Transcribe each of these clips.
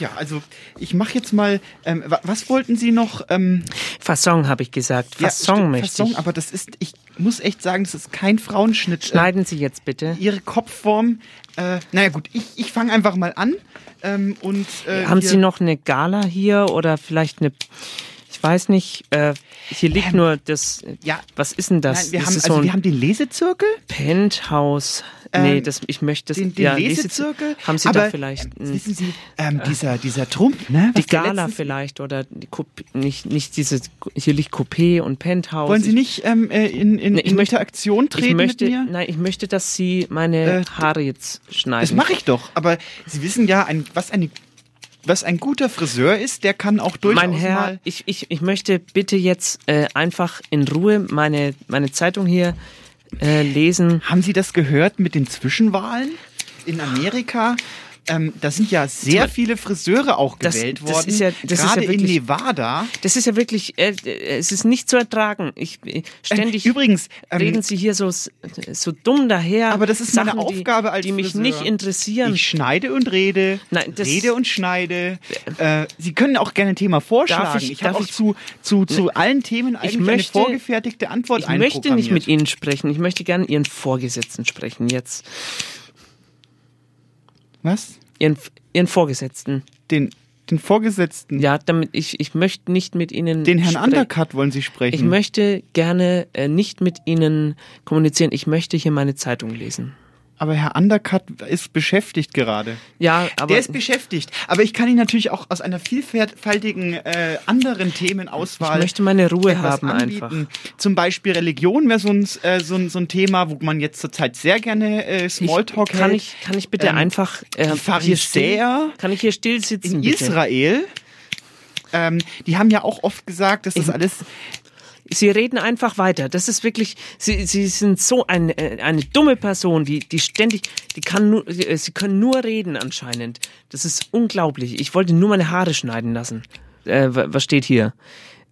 ja, also ich mache jetzt mal. Ähm, was wollten Sie noch? Ähm, Fasson habe ich gesagt. Fasson ja, möchte Fasson, ich. Aber das ist, ich muss echt sagen, das ist kein Frauenschnitt. Schneiden Sie jetzt bitte. Ihre Kopfform. Äh, naja gut, ich, ich fange einfach mal an. Ähm, und äh, haben Sie noch eine Gala hier oder vielleicht eine weiß nicht, äh, hier liegt ähm, nur das. Ja. Was ist denn das? Nein, wir, haben, also so wir haben den Lesezirkel. Penthouse. Nee, ähm, das, ich möchte das. Den, den ja, Lesezirkel. Haben Sie da vielleicht. Ähm, wissen Sie, ähm, dieser, dieser Trump, ne? Die Gala vielleicht oder die Coupé, nicht, nicht diese. Hier liegt Coupé und Penthouse. Wollen Sie nicht ähm, äh, in, in, nee, in möchte, Interaktion treten ich möchte, mit mir? Nein, ich möchte, dass Sie meine äh, Haare jetzt schneiden. Das mache ich doch. Aber Sie wissen ja, ein, was eine was ein guter Friseur ist, der kann auch durchaus mein Herr, mal ich, ich, ich möchte bitte jetzt äh, einfach in Ruhe meine, meine Zeitung hier äh, lesen. Haben Sie das gehört mit den Zwischenwahlen in Amerika? Ähm, da sind ja sehr viele Friseure auch gewählt das, das worden. Ist ja, das gerade ist ja wirklich, in Nevada. Das ist ja wirklich, äh, es ist nicht zu ertragen. Ich, äh, ständig ähm, übrigens ähm, reden Sie hier so so dumm daher. Aber das ist Sachen, meine Aufgabe als die, die mich Friseur. nicht interessieren. Ich schneide und rede, Nein, das, rede und schneide. Äh, Sie können auch gerne ein Thema vorschlagen. ich, ich habe auch zu zu zu ne, allen Themen eigentlich möchte, eine vorgefertigte Antwort Ich möchte nicht mit Ihnen sprechen. Ich möchte gerne Ihren Vorgesetzten sprechen jetzt. Was? Ihren, ihren Vorgesetzten. Den, den Vorgesetzten? Ja, damit ich, ich möchte nicht mit Ihnen. Den Herrn Undercut wollen Sie sprechen? Ich möchte gerne äh, nicht mit Ihnen kommunizieren. Ich möchte hier meine Zeitung lesen. Aber Herr Undercut ist beschäftigt gerade. Ja, aber. Der ist beschäftigt. Aber ich kann ihn natürlich auch aus einer vielfältigen äh, anderen Themenauswahl. Ich möchte meine Ruhe haben anbieten. einfach. Zum Beispiel Religion wäre so ein, äh, so, ein, so ein Thema, wo man jetzt zurzeit sehr gerne äh, Smalltalk ich, kann hält. Ich, kann ich bitte ähm, einfach. Äh, die Pharisäer. Kann ich hier still sitzen? In bitte? Israel. Ähm, die haben ja auch oft gesagt, dass das alles Sie reden einfach weiter. Das ist wirklich, Sie, Sie sind so ein, äh, eine dumme Person, die, die ständig, die kann nur, äh, Sie können nur reden anscheinend. Das ist unglaublich. Ich wollte nur meine Haare schneiden lassen. Äh, was steht hier?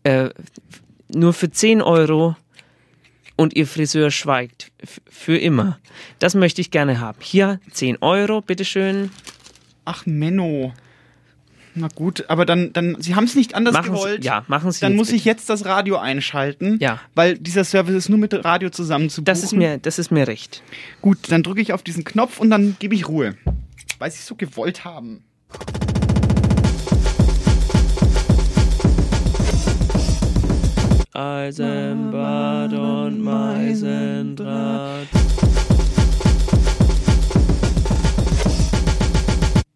Äh, nur für 10 Euro und Ihr Friseur schweigt. Für immer. Das möchte ich gerne haben. Hier 10 Euro, bitteschön. Ach, Menno. Na gut, aber dann, dann Sie haben es nicht anders machen gewollt. Sie, ja, machen Sie. Dann muss bitte. ich jetzt das Radio einschalten. Ja. Weil dieser Service ist nur mit Radio zusammen zu buchen. Das ist mir, das ist mir recht. Gut, dann drücke ich auf diesen Knopf und dann gebe ich Ruhe. Weil Sie es so gewollt haben. Eisenbad und Meisendraht.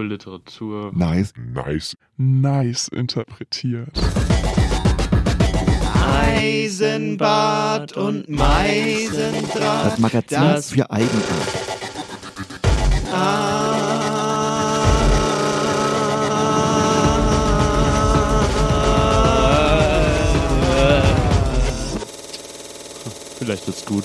Literatur. Nice. Nice. Nice interpretiert. Eisenbad und Meisendraht. Das Magazin das für Eigenart. Vielleicht wird's gut.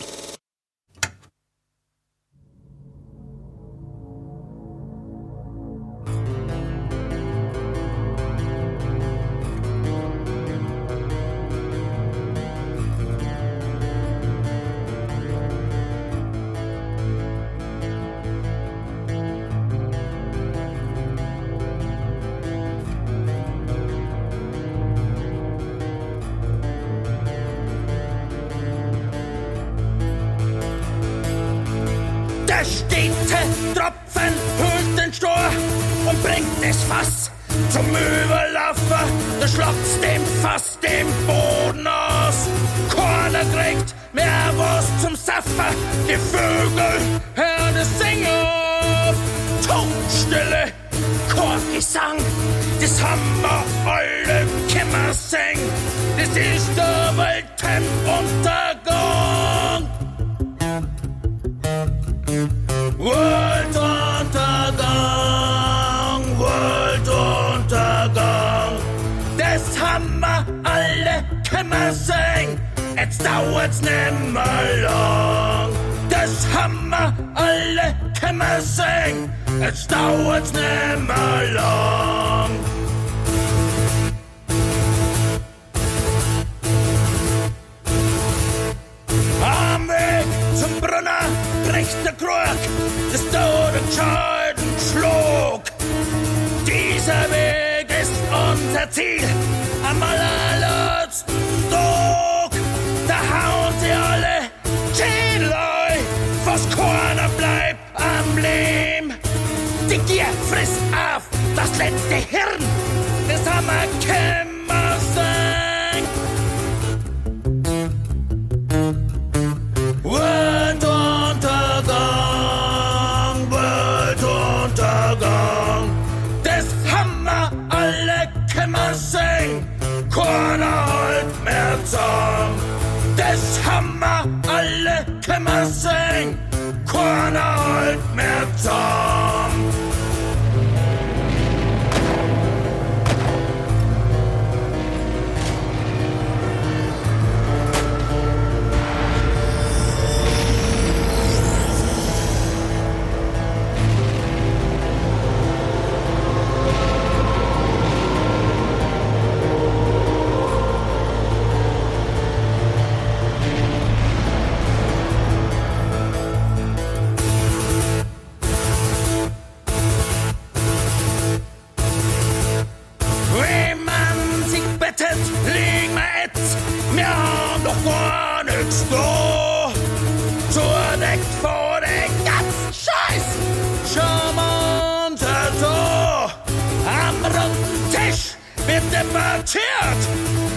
Wird debattiert,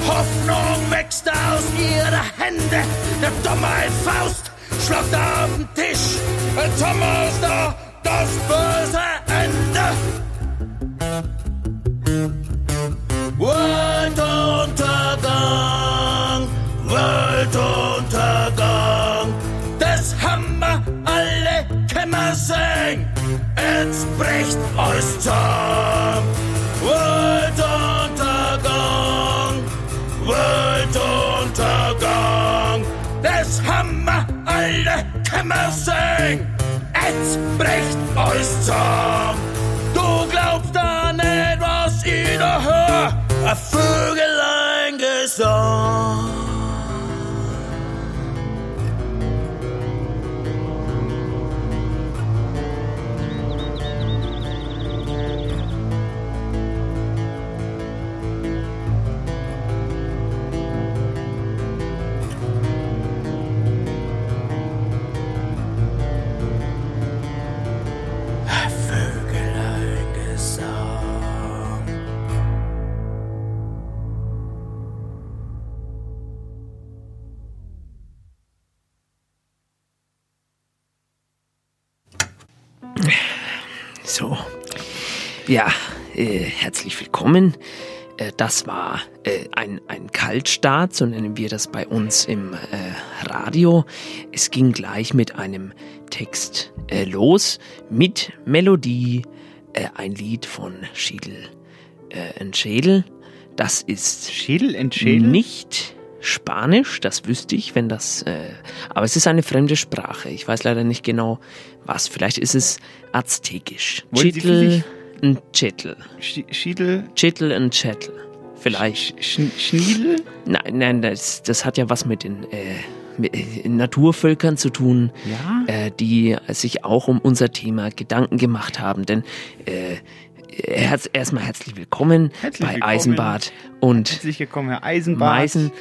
Hoffnung wächst aus ihrer Hände, der dumme Faust schlagt auf den Tisch, Thomas da, das böse Ende. Weltuntergang, Weltuntergang, das haben wir alle können singen, jetzt bricht euch zusammen. Können singen, jetzt bricht euch zusammen. Du glaubst da nicht, was ich da hör, ein Vögelein Gesang. So. Ja, äh, herzlich willkommen. Äh, das war äh, ein, ein Kaltstart, so nennen wir das bei uns im äh, Radio. Es ging gleich mit einem Text äh, los, mit Melodie, äh, ein Lied von Schiedel äh, und Schädel. Das ist Schädel und Schädel? nicht Spanisch, das wüsste ich, wenn das, äh, aber es ist eine fremde Sprache. Ich weiß leider nicht genau was. Vielleicht ist es Aztekisch. Chitl und Chetl. Sch Schiedel, Chitl und Chetl. Vielleicht. Sch Schniedel? Nein, nein, das, das hat ja was mit den äh, äh, Naturvölkern zu tun, Ja. äh, die sich auch um unser Thema Gedanken gemacht haben. Denn äh, herz, erstmal herzlich willkommen Herzlich bei willkommen. Eisenbad und Herzlich willkommen, Herr Eisenbart. Meisen.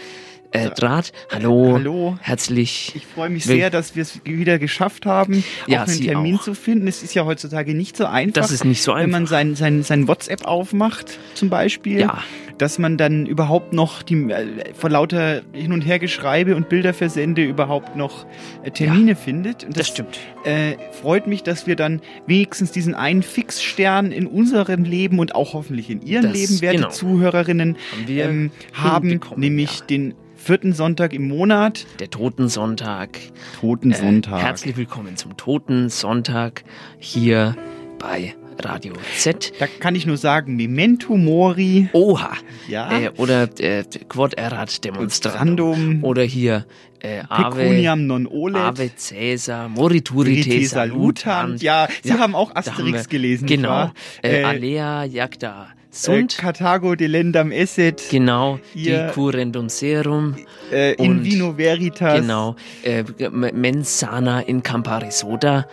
Äh, Draht, hallo. Hallo. Herzlich. Ich freue mich sehr, dass wir es wieder geschafft haben, Ja, auch einen Termin auch. zu finden. Es ist ja heutzutage nicht so einfach. Das ist nicht so Wenn man einfach. sein, sein, sein WhatsApp aufmacht, zum Beispiel, Ja. dass man dann überhaupt noch die, äh, vor lauter Hin- und Hergeschreibe und Bilderversende überhaupt noch äh, Termine Ja, findet. Und Das stimmt. äh, freut mich, dass wir dann wenigstens diesen einen Fixstern in unserem Leben und auch hoffentlich in Ihrem Das- Leben, werte genau. Zuhörerinnen, Haben ähm, haben, nämlich ja. den vierten Sonntag im Monat, Der Totensonntag. Toten Äh, Sonntag. herzlich willkommen zum Totensonntag hier bei Radio Z. Da kann ich nur sagen, Memento Mori. Oha. Ja. Äh, oder äh, Quod erat demonstrandum. Oder hier äh, Ave, non olet. Ave Caesar, Morituri te salutam. Ja, Sie ja, haben auch Asterix haben wir, gelesen. Genau. Äh, Alea jagda sunt. Äh, Carthago delendam esset. Genau. Hier, die curendum serum. Äh, in vino veritas. Genau. Äh, mens sana in campari soda.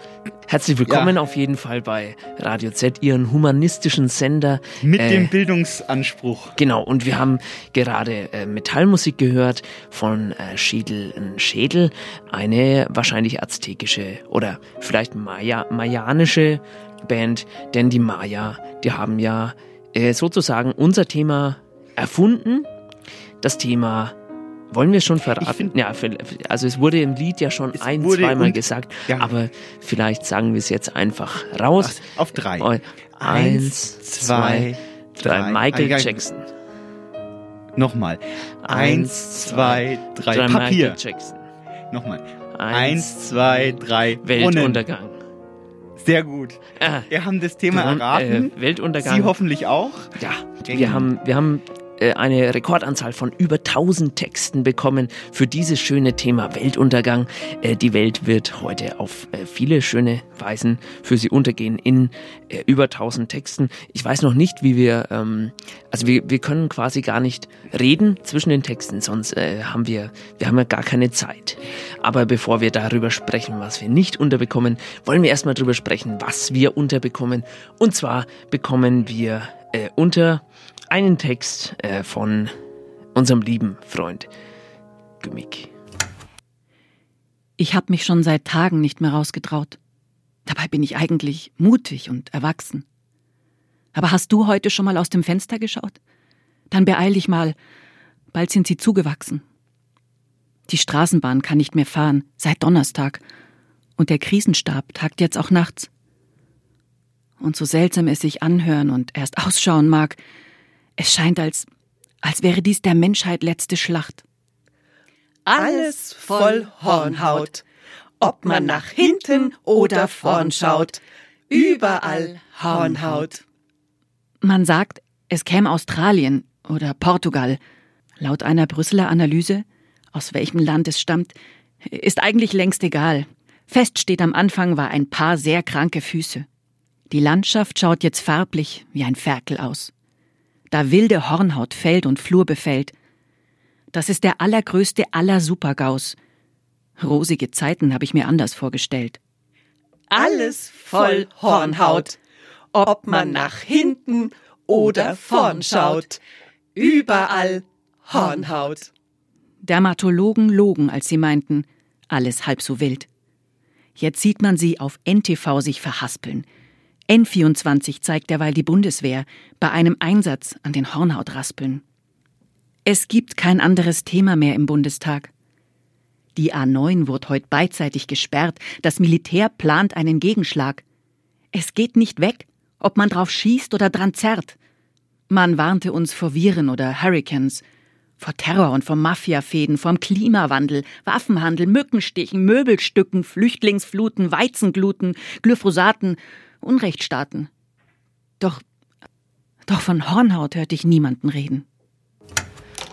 Herzlich willkommen ja. auf jeden Fall bei Radio Z, Ihren humanistischen Sender. Mit äh, dem Bildungsanspruch. Genau, und wir haben gerade äh, Metallmusik gehört von äh, Schädel Schädel, eine wahrscheinlich aztekische oder vielleicht Maya, mayanische Band, denn die Maya, die haben ja äh, sozusagen unser Thema erfunden. Das Thema wollen wir schon verraten? Ja, also es wurde im Lied ja schon ein, zweimal gesagt, ja. aber vielleicht sagen wir es jetzt einfach raus. Ach, auf drei. Oh, eins, zwei, drei. drei. Michael ah, Jackson. Nochmal. Eins, zwei, drei. drei Papier. Michael Jackson. Nochmal. Eins, zwei, drei. Weltuntergang. Sehr gut. Ah, wir haben das Thema Grund, erraten. Äh, Weltuntergang. Sie hoffentlich auch. Ja, wir haben, wir haben äh, eine Rekordanzahl von über 1000 Texten bekommen für dieses schöne Thema Weltuntergang. Äh, die Welt wird heute auf äh, viele schöne Weisen für sie untergehen in über 1000 Texten. Ich weiß noch nicht, wie wir, ähm, also wir, wir können quasi gar nicht reden zwischen den Texten, sonst haben wir, wir haben ja gar keine Zeit. Aber bevor wir darüber sprechen, was wir nicht unterbekommen, wollen wir erstmal darüber sprechen, was wir unterbekommen. Und zwar bekommen wir unter einen Text äh, von unserem lieben Freund Gümmick. Ich habe mich schon seit Tagen nicht mehr rausgetraut. Dabei bin ich eigentlich mutig und erwachsen. Aber hast du heute schon mal aus dem Fenster geschaut? Dann beeil dich mal, bald sind sie zugewachsen. Die Straßenbahn kann nicht mehr fahren, seit Donnerstag, und der Krisenstab tagt jetzt auch nachts. Und so seltsam es sich anhören und erst ausschauen mag, es scheint, als, als wäre dies der Menschheit letzte Schlacht. Alles voll Hornhaut, ob man nach hinten oder vorn schaut, überall Hornhaut. Man sagt, es käme Australien oder Portugal. Laut einer Brüsseler Analyse, aus welchem Land es stammt, ist eigentlich längst egal. Fest steht am Anfang war ein paar sehr kranke Füße. Die Landschaft schaut jetzt farblich wie ein Ferkel aus da wilde Hornhaut Feld und Flur befällt. Das ist der allergrößte aller Supergaus. Rosige Zeiten habe ich mir anders vorgestellt. Alles voll Hornhaut, ob man nach hinten oder vorn schaut. Überall Hornhaut. Dermatologen logen, als sie meinten, alles halb so wild. Jetzt sieht man sie auf NTV sich verhaspeln, N24 zeigt derweil die Bundeswehr bei einem Einsatz an den Hornhautraspeln. Es gibt kein anderes Thema mehr im Bundestag. Die A9 wurde heute beidseitig gesperrt. Das Militär plant einen Gegenschlag. Es geht nicht weg, ob man drauf schießt oder dran zerrt. Man warnte uns vor Viren oder Hurricanes, vor Terror und vor Mafiafäden, vom Klimawandel, Waffenhandel, Mückenstichen, Möbelstücken, Flüchtlingsfluten, Weizengluten, Glyphosaten Unrechtsstaaten. Doch, doch von Hornhaut hörte ich niemanden reden.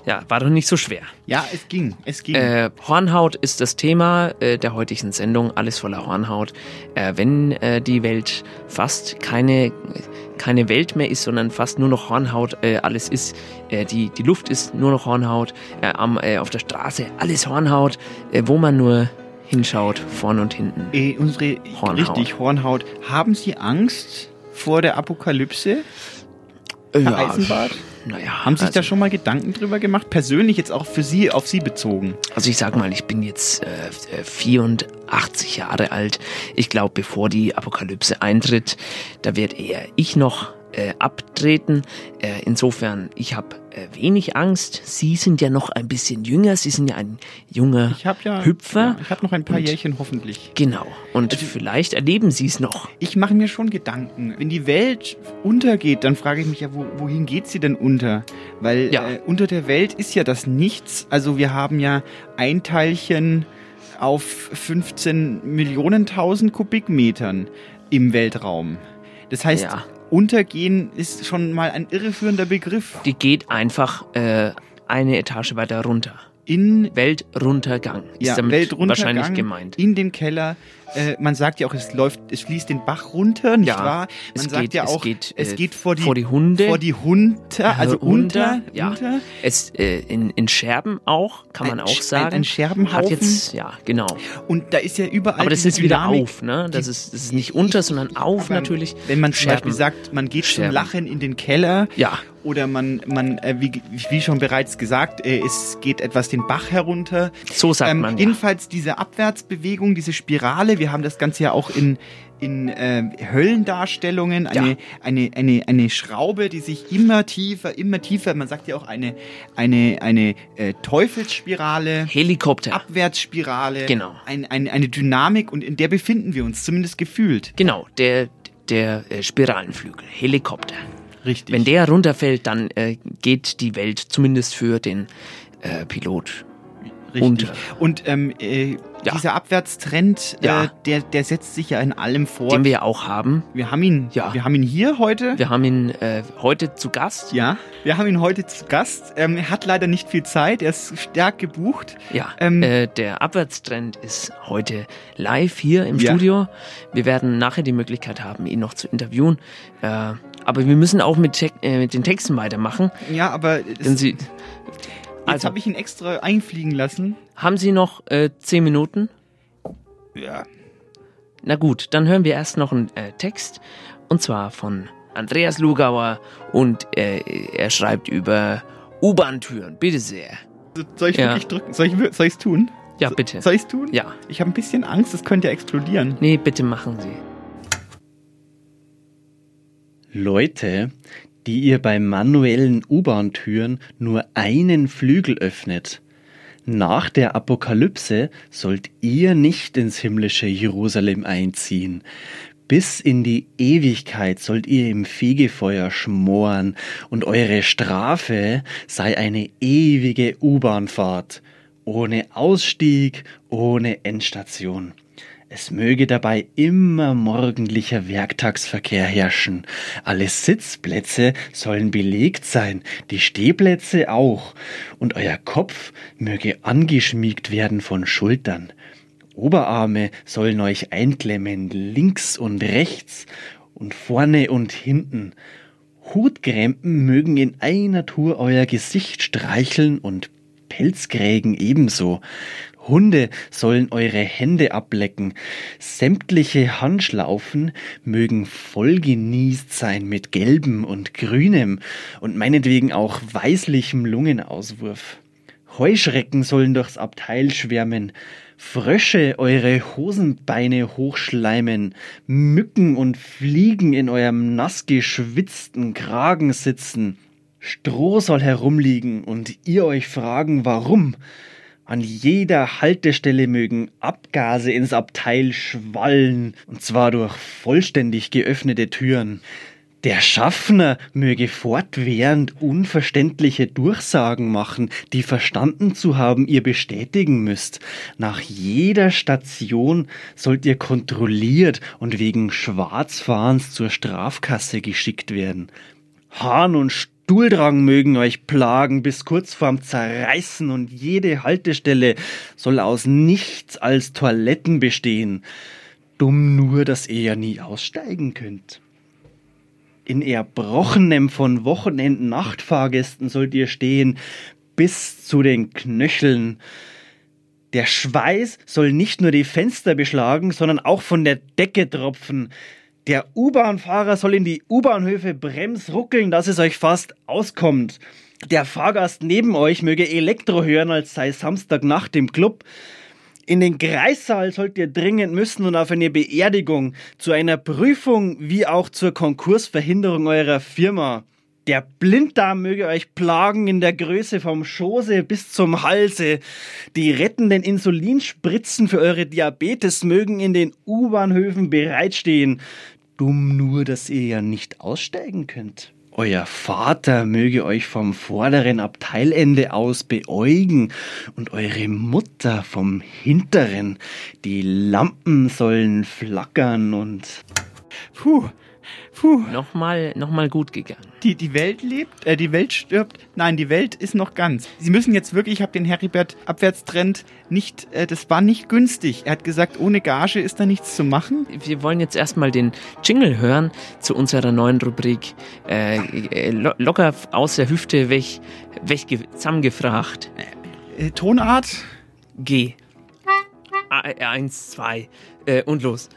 Ja, war doch nicht so schwer. Ja, es ging, es ging. Äh, Hornhaut ist das Thema äh, der heutigen Sendung, alles voller Hornhaut. Äh, wenn äh, die Welt fast keine, keine Welt mehr ist, sondern fast nur noch Hornhaut äh, alles ist, äh, die, die Luft ist nur noch Hornhaut, am, auf der Straße alles Hornhaut, wo man nur hinschaut, vorn und hinten. Äh, unsere, Hornhaut. Richtig, Hornhaut. Haben Sie Angst vor der Apokalypse? Herr ja, Eisenbart? Naja, Haben Sie sich also, da schon mal Gedanken drüber gemacht? Persönlich jetzt auch für Sie, auf Sie bezogen? Also ich sag mal, ich bin jetzt äh, 84 Jahre alt. Ich glaube, bevor die Apokalypse eintritt, da wird eher ich noch äh, abtreten. Äh, insofern, ich habe äh, wenig Angst. Sie sind ja noch ein bisschen jünger. Sie sind ja ein junger ich hab ja, Hüpfer. Ja, ich habe noch ein paar und, Jährchen hoffentlich. Genau. Und also, vielleicht erleben Sie es noch. Ich mache mir schon Gedanken. Wenn die Welt untergeht, dann frage ich mich ja, wo, wohin geht sie denn unter? Weil ja. äh, unter der Welt ist ja das Nichts. Also wir haben ja ein Teilchen auf 15 Millionen tausend Kubikmetern im Weltraum. Das heißt, Ja. Untergehen ist schon mal ein irreführender Begriff. Die geht einfach äh, eine Etage weiter runter. In Weltruntergang ist ja, damit Weltruntergang wahrscheinlich gemeint. in den Keller. Äh, man sagt ja auch, es läuft, es fließt den Bach runter, nicht Ja, wahr? Man es sagt geht- ja es auch, geht, es äh, geht vor die, vor die Hunde. vor die Hunter, also unter, ja. unter. Es äh, in, in Scherben auch, kann man Ein auch Sch- ein- sagen. ein Scherbenhaufen. Hat jetzt, ja, genau. Und da ist ja überall. Aber das ist wieder auf, ne? Das ist, das ist nicht unter, sondern auf natürlich. Wenn man zum Scherben. Beispiel sagt, man geht zum Scherben. Lachen in den Keller. Ja. Oder man, man äh, wie, wie schon bereits gesagt, äh, es geht etwas den Bach herunter. So sagt man, ja. Jedenfalls diese Abwärtsbewegung, diese Spirale, wir haben das Ganze ja auch in, in äh, Höllendarstellungen, eine, Ja. eine, eine, eine Schraube, die sich immer tiefer, immer tiefer, man sagt ja auch eine, eine, eine äh, Teufelsspirale. Helikopter. Abwärtsspirale. Genau. Ein, ein, eine Dynamik und in der befinden wir uns, zumindest gefühlt. Genau, der, der äh, Spiralenflügel, Helikopter. Richtig. Wenn der runterfällt, dann äh, geht die Welt zumindest für den äh, Pilot Richtig. unter. Und ähm, äh, Ja. dieser Abwärtstrend, Ja. äh, der, der setzt sich ja in allem fort. Den wir ja auch haben. wir haben ihn, Ja. wir haben ihn hier heute. Wir haben ihn äh, heute zu Gast. Ja, wir haben ihn heute zu Gast. Ähm, er hat leider nicht viel Zeit, er ist stark gebucht. Ja, Ähm, äh, der Abwärtstrend ist heute live hier im. Studio. Wir werden nachher die Möglichkeit haben, ihn noch zu interviewen. Äh, aber wir müssen auch mit, äh, mit den Texten weitermachen. Ja, aber Denn es, Sie, jetzt also, habe ich ihn extra einfliegen lassen. haben Sie noch äh, zehn Minuten? Ja. Na gut, dann hören wir erst noch einen äh, Text. Und zwar von Andreas Lugauer. Und äh, er schreibt über U-Bahn-Türen. Bitte sehr. Soll ich Ja. wirklich drücken? Soll ich ich's tun? Ja, bitte. Soll ich's tun? Ja. Ich habe ein bisschen Angst, es könnte explodieren. Nee, bitte machen Sie. Leute, die ihr bei manuellen U-Bahn-Türen nur einen Flügel öffnet. Nach der Apokalypse sollt ihr nicht ins himmlische Jerusalem einziehen. Bis in die Ewigkeit sollt ihr im Fegefeuer schmoren und eure Strafe sei eine ewige U-Bahnfahrt. Ohne Ausstieg, ohne Endstation. Es möge dabei immer morgendlicher Werktagsverkehr herrschen. Alle Sitzplätze sollen belegt sein, die Stehplätze auch, und euer Kopf möge angeschmiegt werden von Schultern. Oberarme sollen euch einklemmen, links und rechts und vorne und hinten. Hutkrempen mögen in einer Tour euer Gesicht streicheln und Pelzgrägen ebenso. Hunde sollen eure Hände ablecken. Sämtliche Handschlaufen mögen voll genießt sein mit gelbem und grünem und meinetwegen auch weißlichem Lungenauswurf. Heuschrecken sollen durchs Abteil schwärmen, Frösche eure Hosenbeine hochschleimen, Mücken und Fliegen in eurem nass geschwitzten Kragen sitzen, Stroh soll herumliegen und ihr euch fragen, warum. An jeder Haltestelle mögen Abgase ins Abteil schwallen, und zwar durch vollständig geöffnete Türen. Der Schaffner möge fortwährend unverständliche Durchsagen machen, die verstanden zu haben ihr bestätigen müsst. Nach jeder Station sollt ihr kontrolliert und wegen Schwarzfahrens zur Strafkasse geschickt werden. Hahn und Stuhldrang mögen euch plagen bis kurz vorm Zerreißen und jede Haltestelle soll aus nichts als Toiletten bestehen. Dumm nur, dass ihr ja nie aussteigen könnt. In erbrochenem von Wochenenden Nachtfahrgästen sollt ihr stehen, bis zu den Knöcheln. Der Schweiß soll nicht nur die Fenster beschlagen, sondern auch von der Decke tropfen. Der U-Bahn-Fahrer soll in die U-Bahnhöfe bremsruckeln, dass es euch fast auskommt. Der Fahrgast neben euch möge Elektro hören, als sei Samstagnacht im Club. In den Kreissaal sollt ihr dringend müssen und auf eine Beerdigung, zu einer Prüfung wie auch zur Konkursverhinderung eurer Firma. Der Blinddarm möge euch plagen in der Größe vom Schoße bis zum Halse. Die rettenden Insulinspritzen für eure Diabetes mögen in den U-Bahnhöfen bereitstehen. Dumm nur, dass ihr ja nicht aussteigen könnt. Euer Vater möge euch vom vorderen Abteilende aus beäugen und eure Mutter vom hinteren. Die Lampen sollen flackern und Puh, Puh. Nochmal, nochmal gut gegangen. Die, die Welt lebt, äh, die Welt stirbt. Nein, die Welt ist noch ganz. Sie müssen jetzt wirklich, ich habe den Heribert Abwärtstrend nicht, äh, das war nicht günstig. Er hat gesagt, ohne Gage ist da nichts zu machen. Wir wollen jetzt erstmal den Jingle hören zu unserer neuen Rubrik. Äh, äh lo locker aus der Hüfte weg, weg zusammengefragt. Äh, Tonart? G. A eins, zwei äh, und los.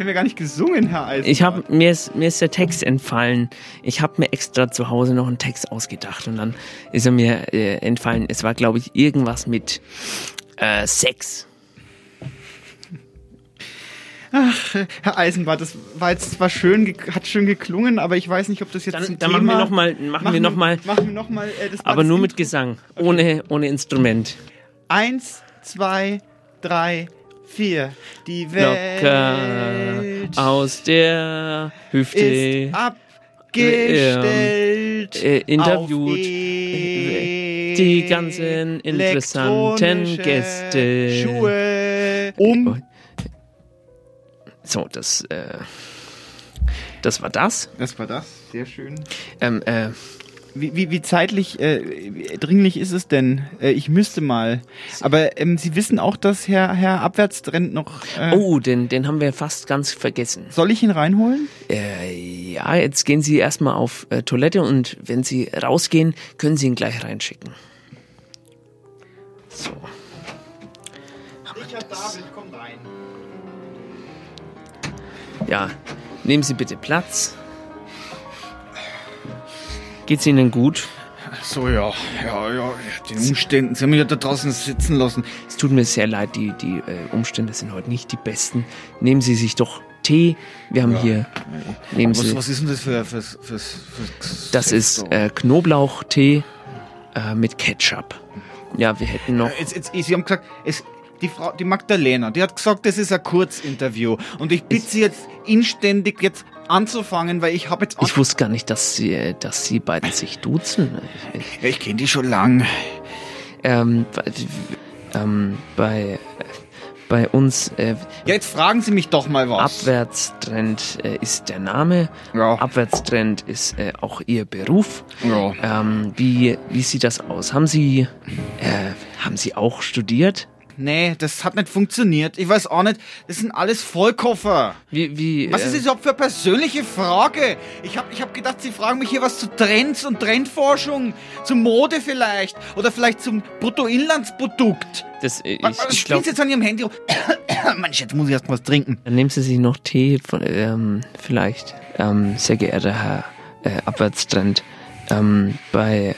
Haben wir gar nicht gesungen, Herr Eisen. Ich habe mir ist mir ist der Text entfallen. Ich habe mir extra zu Hause noch einen Text ausgedacht und dann ist er mir äh, entfallen. Es war glaube ich irgendwas mit äh, Sex. Ach, Herr Eisenbart, das war jetzt zwar schön, hat schön geklungen, aber ich weiß nicht, ob das jetzt dann, dann machen wir noch mal, machen, machen wir noch mal, machen wir noch mal äh, das aber nur mit Gesang, okay. ohne ohne Instrument. Eins, zwei, drei, vier. Die Welt Locker aus der Hüfte ist abgestellt, äh, interviewt die ganzen interessanten Gäste. Schuhe um. So, das, äh, das war das. Das war das, sehr schön. Ähm, äh, wie, wie, wie zeitlich äh, dringlich ist es denn? Äh, ich müsste mal. Aber ähm, Sie wissen auch, dass Herr, Herr Abwärtstrend noch. Äh oh, den, den haben wir fast ganz vergessen. Soll ich ihn reinholen? Äh, ja, jetzt gehen Sie erstmal auf äh, Toilette und wenn Sie rausgehen, können Sie ihn gleich reinschicken. So. Richard David, komm rein. Ja, nehmen Sie bitte Platz. Geht's Ihnen gut? So, ja, ja, ja, den Umständen. Sie haben mich ja da draußen sitzen lassen. Es tut mir sehr leid, die, die äh, Umstände sind heute nicht die besten. Nehmen Sie sich doch Tee. Wir haben ja. hier. Nehmen was, Sie, was ist denn das für. für, für, für das ist äh, Knoblauchtee äh, mit Ketchup. Ja, wir hätten noch. Jetzt, jetzt, Sie haben gesagt, es, die Frau, die Magdalena, die hat gesagt, das ist ein Kurzinterview. Und ich bitte Sie jetzt inständig jetzt anzufangen, weil ich habe jetzt... Ich wusste gar nicht, dass sie, dass sie beiden sich duzen. Ja, ich kenne die schon lang. Ähm, ähm, bei bei uns. Äh, ja, jetzt fragen Sie mich doch mal was. Abwärtstrend äh, ist der Name. Ja. Abwärtstrend ist äh, auch Ihr Beruf. Ja. Ähm, wie, wie sieht das aus? Haben Sie, äh, haben Sie auch studiert? Nee, das hat nicht funktioniert. Ich weiß auch nicht, das sind alles Vollkoffer. Wie, wie, was ist äh, das überhaupt für eine persönliche Frage? Ich habe ich hab gedacht, Sie fragen mich hier was zu Trends und Trendforschung, zu Mode vielleicht oder vielleicht zum Bruttoinlandsprodukt. Das, äh, ich, was, was ich glaube... jetzt an Ihrem Handy? Mensch, jetzt muss ich erst mal was trinken. Dann nehmen Sie sich noch Tee von, ähm, vielleicht, ähm, sehr geehrter Herr äh, Abwärtstrend. Ähm, bei...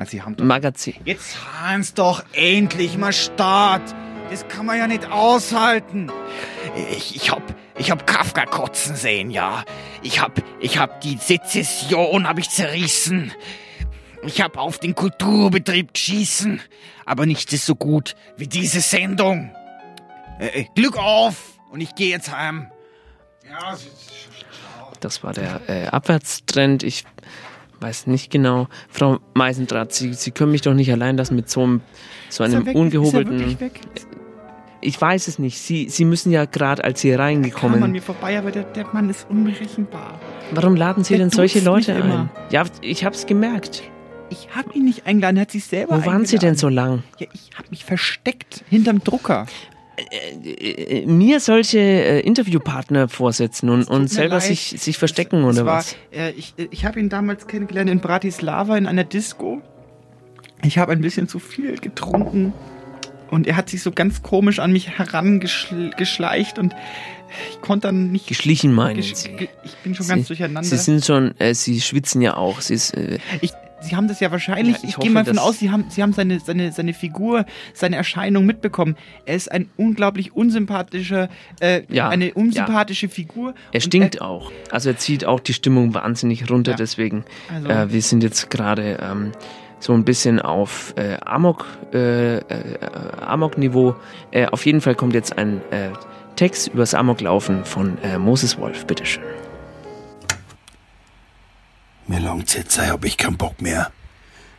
Äh, also Sie haben Magazin. Jetzt haben's doch endlich mal Start. Das kann man ja nicht aushalten. Ich, ich hab, ich hab Kafka kotzen sehen, ja. Ich hab, ich hab die Sezession hab ich zerrissen. Ich hab auf den Kulturbetrieb geschießen. Aber nichts ist so gut wie diese Sendung. Äh, Glück auf! Und ich gehe jetzt heim. Ja, das war der äh, Abwärtstrend. Ich weiß nicht genau. Frau Meisendraht, Sie, Sie können mich doch nicht allein lassen mit so einem, so einem weg? ungehobelten. Ich weiß es nicht. Sie, Sie müssen ja gerade, als Sie reingekommen. Kam an mir vorbei, aber der, der Mann ist unberechenbar. Warum laden Sie Der denn solche Leute ein? immer. Ja, ich hab's gemerkt. Ich hab ihn nicht eingeladen, er hat sich selber Wo waren Sie denn so lang? Ja, ich hab mich versteckt hinterm Drucker. Äh, mir solche äh, Interviewpartner vorsetzen und, und selber leid. sich, sich verstecken Es oder war, was? Äh, ich ich habe ihn damals kennengelernt in Bratislava in einer Disco. Ich habe ein bisschen zu viel getrunken und er hat sich so ganz komisch an mich herangeschleicht und ich konnte dann nicht. Geschlichen meinen gesch- Sie? Ich bin schon ganz Sie, durcheinander. Sie sind schon, äh, Sie schwitzen ja auch. Sie ist, äh, ich, Sie haben das ja wahrscheinlich, Ja, ich ich, hoffe, gehe mal davon aus, Sie haben, Sie haben seine, seine, seine Figur, seine Erscheinung mitbekommen. Er ist ein unglaublich unsympathischer, äh, Ja, eine unsympathische Figur. Er stinkt auch. Also er zieht auch die Stimmung wahnsinnig runter. Ja. Deswegen, Also- äh, wir sind jetzt gerade ähm, so ein bisschen auf äh, Amok, äh, äh, Amok-Niveau. Äh, auf jeden Fall kommt jetzt ein Text übers Amoklaufen von Moses Wolf. Bitteschön. Mir langt's jetzt, hab ich keinen Bock mehr.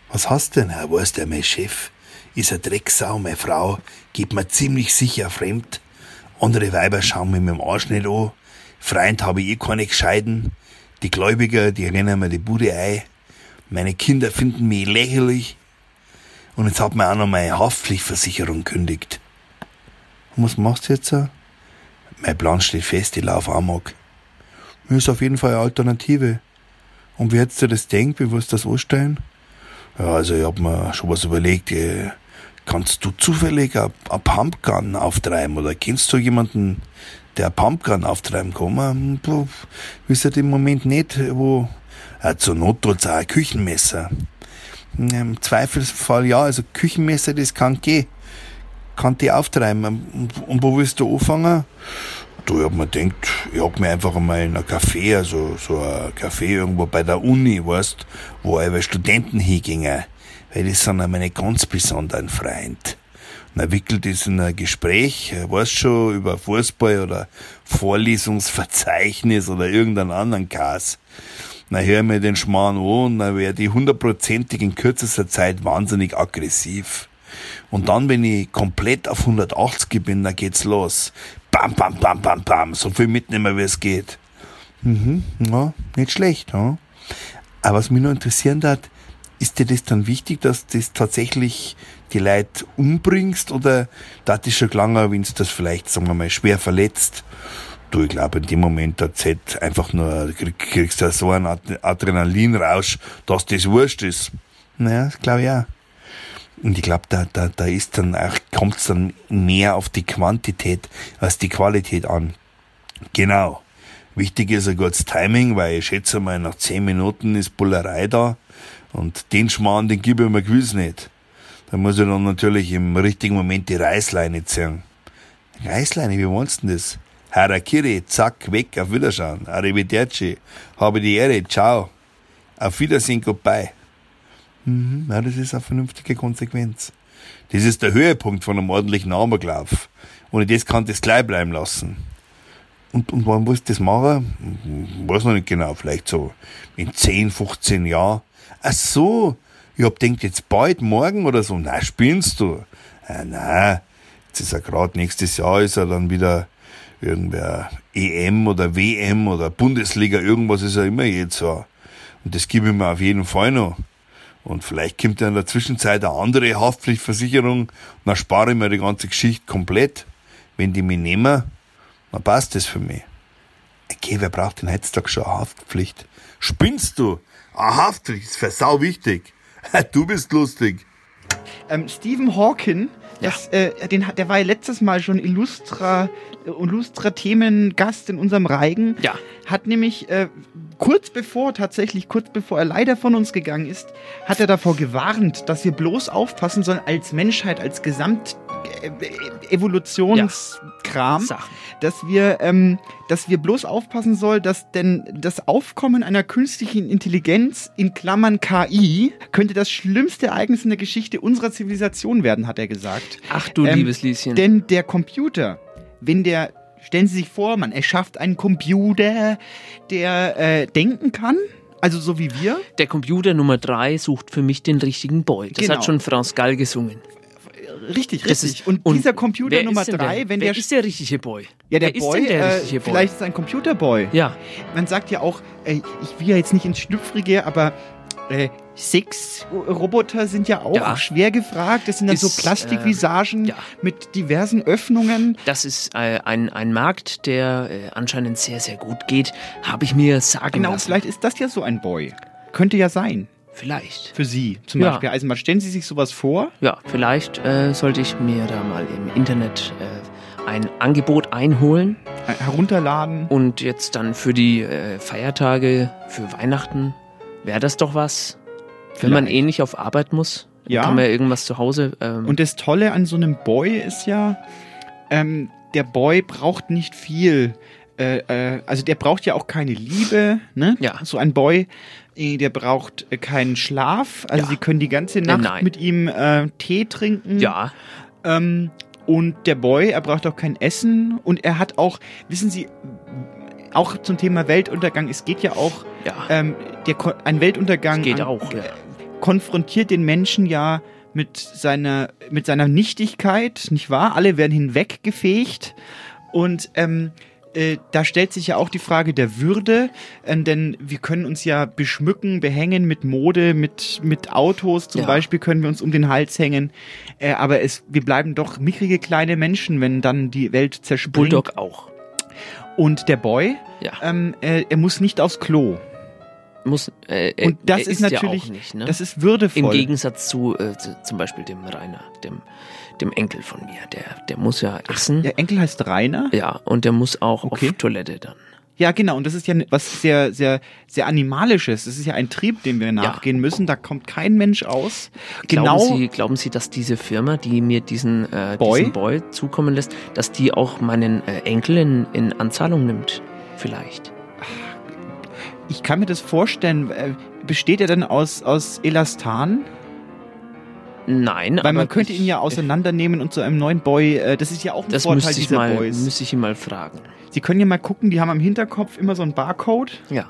Was hast denn, Herr? Wo ist der mein Chef? Ist ein Drecksau, meine Frau, geht mir ziemlich sicher fremd. Andere Weiber schauen mir mit dem Arsch nicht an. Freund habe ich eh keine gescheiden. Die Gläubiger, die rennen mir die Bude ein. Meine Kinder finden mich lächerlich. Und jetzt hat mir auch noch meine Haftpflichtversicherung kündigt. Und was machst du jetzt? Mein Plan steht fest, ich lauf Amok. Mir ist auf jeden Fall eine Alternative. Und wie hättest du das denkt, wie wirst du das anstellen? Ja, also ich hab mir schon was überlegt. äh, Kannst du zufällig eine Pumpgun auftreiben oder kennst du jemanden, der Pumpgun auftreiben kann? Puh, Wisst ihr im Moment nicht, wo... Ja, zur Not tut's auch ein Küchenmesser. Im Zweifelsfall ja, also Küchenmesser, das kann gehen. Kann die auftreiben. Und wo willst du anfangen? Du, ich hab mir gedacht, ich hab mir einfach einmal in ein Café, also so ein Café irgendwo bei der Uni, weißt, wo alle Studenten hingingen, weil das sind meine ganz besonderen Freund. Und er wickelt das in ein Gespräch, weißt schon, über Fußball oder Vorlesungsverzeichnis oder irgendeinen anderen Kass. Na, hör mir den Schmarrn an und dann werde ich hundertprozentig in kürzester Zeit wahnsinnig aggressiv. Und dann, wenn ich komplett auf 180 bin, dann geht's los. Bam, bam, bam, bam, bam. So viel mitnehmen, wie es geht. Mhm, ja, nicht schlecht, ja. Aber was mich nur interessieren hat, ist dir das dann wichtig, dass du das tatsächlich die Leute umbringst oder da ist schon lange, wenn du das vielleicht, sagen wir mal, schwer verletzt? Du, ich glaube, in dem Moment, da zählt einfach nur, krieg- kriegst du so einen Ad- Adrenalinrausch, dass das wurscht ist. Naja, das glaube ich auch. Und ich glaube, da, da, da ist dann auch, kommt es dann mehr auf die Quantität als die Qualität an. Genau. Wichtig ist ein gutes Timing, weil ich schätze mal, nach zehn Minuten ist Bullerei da. Und den Schmarrn, den gebe ich mir gewiss nicht. Da muss ich dann natürlich im richtigen Moment die Reißleine ziehen. Reißleine, wie meinst du denn das? Harakiri, zack, weg, auf Wiederschauen. Arrivederci. Habe die Ehre, ciao. Auf Wiedersehen, goodbye. Mhm, ja, das ist eine vernünftige Konsequenz. Das ist der Höhepunkt von einem ordentlichen Amoklauf. Ohne das kann das gleich bleiben lassen. Und, und wann willst du das machen? Hm, Weiß noch nicht genau, vielleicht so in 10, 15 Jahren. Ach so, ich hab denkt jetzt bald, morgen oder so. Na, spinnst du? Ah, na, jetzt ist ja gerade nächstes Jahr ist er dann wieder irgendwer EM oder WM oder Bundesliga, irgendwas ist ja immer jetzt so. Und das gebe ich mir auf jeden Fall noch. Und vielleicht kommt ja in der Zwischenzeit eine andere Haftpflichtversicherung, dann spare ich mir die ganze Geschichte komplett. Wenn die mich nehmen, dann passt das für mich. Okay, wer braucht denn heutzutage schon eine Haftpflicht? Spinnst du? Eine Haftpflicht ist für sau wichtig. Du bist lustig. Ähm, Stephen Hawking, das, äh, den, der war ja letztes Mal schon illustra, äh, illustra Themengast in unserem Reigen. Ja. Hat nämlich äh, kurz bevor, tatsächlich kurz bevor er leider von uns gegangen ist, hat er davor gewarnt, dass wir bloß aufpassen sollen als Menschheit, als Gesamt Evolutionskram, dass wir, ähm, dass wir bloß aufpassen sollen, dass denn das Aufkommen einer künstlichen Intelligenz in Klammern KI könnte das schlimmste Ereignis in der Geschichte unserer Zivilisation werden, hat er gesagt. Ach du liebes Lieschen. Denn der Computer, wenn der, stellen Sie sich vor, man erschafft einen Computer, der äh, denken kann, also so wie wir. Der Computer Nummer 3 sucht für mich den richtigen Boy. Das Genau. hat schon France Gall gesungen. Richtig, richtig. ist- und, und dieser Computer Nummer ist drei, der- wenn wer der ist der richtige Boy? Ja, der Wer ist Boy, denn der äh, richtige Boy? vielleicht ist ein Computerboy. Ja. Man sagt ja auch, äh, ich will ja jetzt nicht ins Schlüpfrige, aber äh, Sexroboter sind ja auch Ja. schwer gefragt. Das sind dann so Ist, Plastikvisagen mit diversen Öffnungen. Das ist äh, ein, ein Markt, der äh, anscheinend sehr, sehr gut geht, habe ich mir sagen Genau, lassen. vielleicht ist das ja so ein Boy. Könnte ja sein. Vielleicht. Für Sie zum Ja. Beispiel. Also mal stellen Sie sich sowas vor. Ja, vielleicht äh, sollte ich mir da mal im Internet äh, ein Angebot einholen. Herunterladen. Und jetzt dann für die äh, Feiertage, für Weihnachten, wäre das doch was. Wenn man eh nicht auf Arbeit muss, Ja. kann man ja irgendwas zu Hause. Ähm, Und das Tolle an so einem Boy ist ja, ähm, der Boy braucht nicht viel. Äh, äh, also der braucht ja auch keine Liebe, ne? Ja. So ein Boy, der braucht äh, keinen Schlaf. Also Ja. sie können die ganze Äh, Nacht nein. mit ihm äh, Tee trinken. ja, Ähm, und der Boy, er braucht auch kein Essen und er hat auch, wissen Sie, auch zum Thema Weltuntergang, es geht ja auch, ja. ähm, der, ein Weltuntergang geht an, auch, ja. konfrontiert den Menschen ja mit seiner, mit seiner Nichtigkeit, nicht wahr? Alle werden hinweggefegt und ähm, äh, da stellt sich ja auch die Frage der Würde, äh, denn wir können uns ja beschmücken, behängen mit Mode, mit, mit Autos zum Ja. Beispiel können wir uns um den Hals hängen, äh, aber es, wir bleiben doch mickrige kleine Menschen, wenn dann die Welt zerspringt. Bulldog auch. Und der Boy, Ja. ähm, äh, er muss nicht aufs Klo. Muss, äh, Und das ist ja natürlich, auch nicht, ne? das ist würdevoll. Im Gegensatz zu, zu zum Beispiel dem Rainer, dem, dem Enkel von mir. Der, der muss ja essen. Der Enkel heißt Rainer? Ja, und der muss auch Okay. auf Toilette dann. Ja, genau. Und das ist ja was sehr, sehr, sehr animalisches. Das ist ja ein Trieb, dem wir nachgehen müssen. Da kommt kein Mensch aus. Genau. Glauben Sie, glauben Sie, dass diese Firma, die mir diesen äh, Boy? diesen Boy zukommen lässt, dass die auch meinen äh, Enkel in, in Anzahlung nimmt? Vielleicht. ich kann mir das vorstellen. Äh, Besteht er denn aus, aus Elastan? Nein, Weil aber man könnte ich- ihn ja auseinandernehmen und zu einem neuen Boy. Äh, das ist ja auch ein Das Vorteil dieser mal, Boys. müsste ich ihn mal fragen. Sie können ja mal gucken, die haben am Hinterkopf immer so einen Barcode. Ja.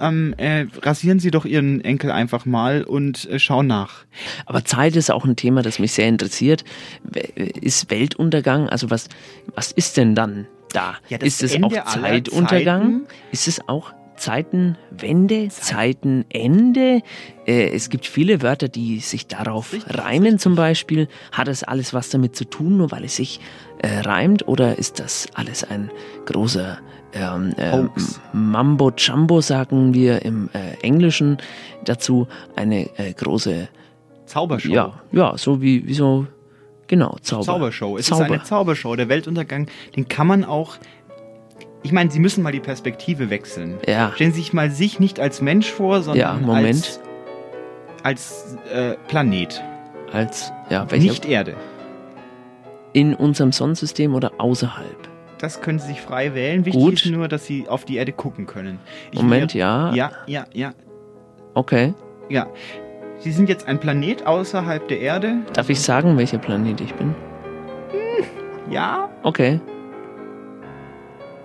Ähm, äh, rasieren Sie doch Ihren Enkel einfach mal und äh, schauen nach. Aber Zeit ist auch ein Thema, das mich sehr interessiert. We- Ist Weltuntergang, also was, was ist denn dann da? Ja, das ist es auch Zeituntergang? Ist es auch Zeitenwende, Zeitenende? Äh, es gibt viele Wörter, die sich darauf reimen zum Beispiel. Hat das alles was damit zu tun, nur weil es sich äh, reimt? Oder ist das alles ein großer ähm, äh. Mambo Jumbo, sagen wir im äh, Englischen dazu, eine äh, große Zaubershow. ja, ja, so wie, wie so, genau, Zauber. Zaubershow. Es Zauber. ist eine Zaubershow. Der Weltuntergang, den kann man auch. Ich meine, Sie müssen mal die Perspektive wechseln. Ja. Stellen Sie sich mal sich nicht als Mensch vor, sondern Ja, als, als äh, Planet. Als, ja, welcher? Nicht Erde. In unserem Sonnensystem oder außerhalb? Das können Sie sich frei wählen. Wichtig Gut. ist nur, dass Sie auf die Erde gucken können. Ich Moment, ja. Ja, ja, ja, Okay. ja. Sie sind jetzt ein Planet außerhalb der Erde. Darf ich sagen, welcher Planet ich bin? Ja? Okay.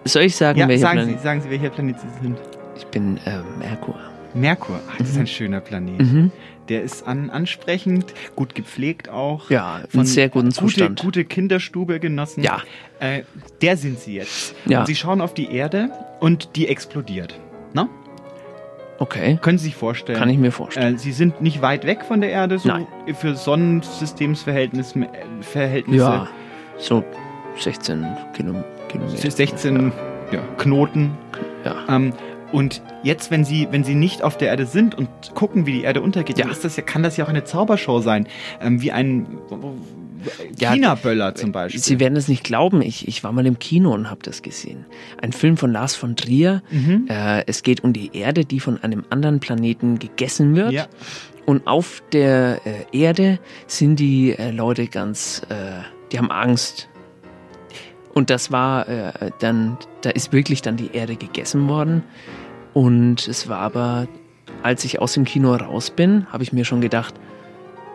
Soll ich sagen, Ja, welcher sagen Planet? Sie, sagen Sie, welcher Planet Sie sind. Ich bin äh, Merkur. Merkur. Ach, das ist ein schöner Planet. Mhm. Der ist an, ansprechend, gut gepflegt auch. Ja, in sehr guten gute, Zustand. Gute Kinderstube genossen. Ja. Äh, der sind sie jetzt. Ja. Und sie schauen auf die Erde und die explodiert. Na? Okay. Können Sie sich vorstellen? Kann ich mir vorstellen. Äh, sie sind nicht weit weg von der Erde, so Nein. für Sonnensystemsverhältnisse. äh, Verhältnisse. ja, so 16 Kilo, Kilometer. 16 ja, Knoten. Ja. Ähm, und jetzt, wenn sie, wenn sie nicht auf der Erde sind und gucken, wie die Erde untergeht, Ja. ist das ja, kann das ja auch eine Zaubershow sein. Ähm, wie ein China-Böller zum Beispiel. Sie werden es nicht glauben, ich, ich war mal im Kino und habe das gesehen. Ein Film von Lars von Trier. Mhm. Äh, es geht um die Erde, die von einem anderen Planeten gegessen wird. Ja. Und auf der äh, Erde sind die äh, Leute ganz, äh, die haben Angst. Und das war äh, dann, da ist wirklich dann die Erde gegessen worden. Und es war aber, als ich aus dem Kino raus bin, habe ich mir schon gedacht,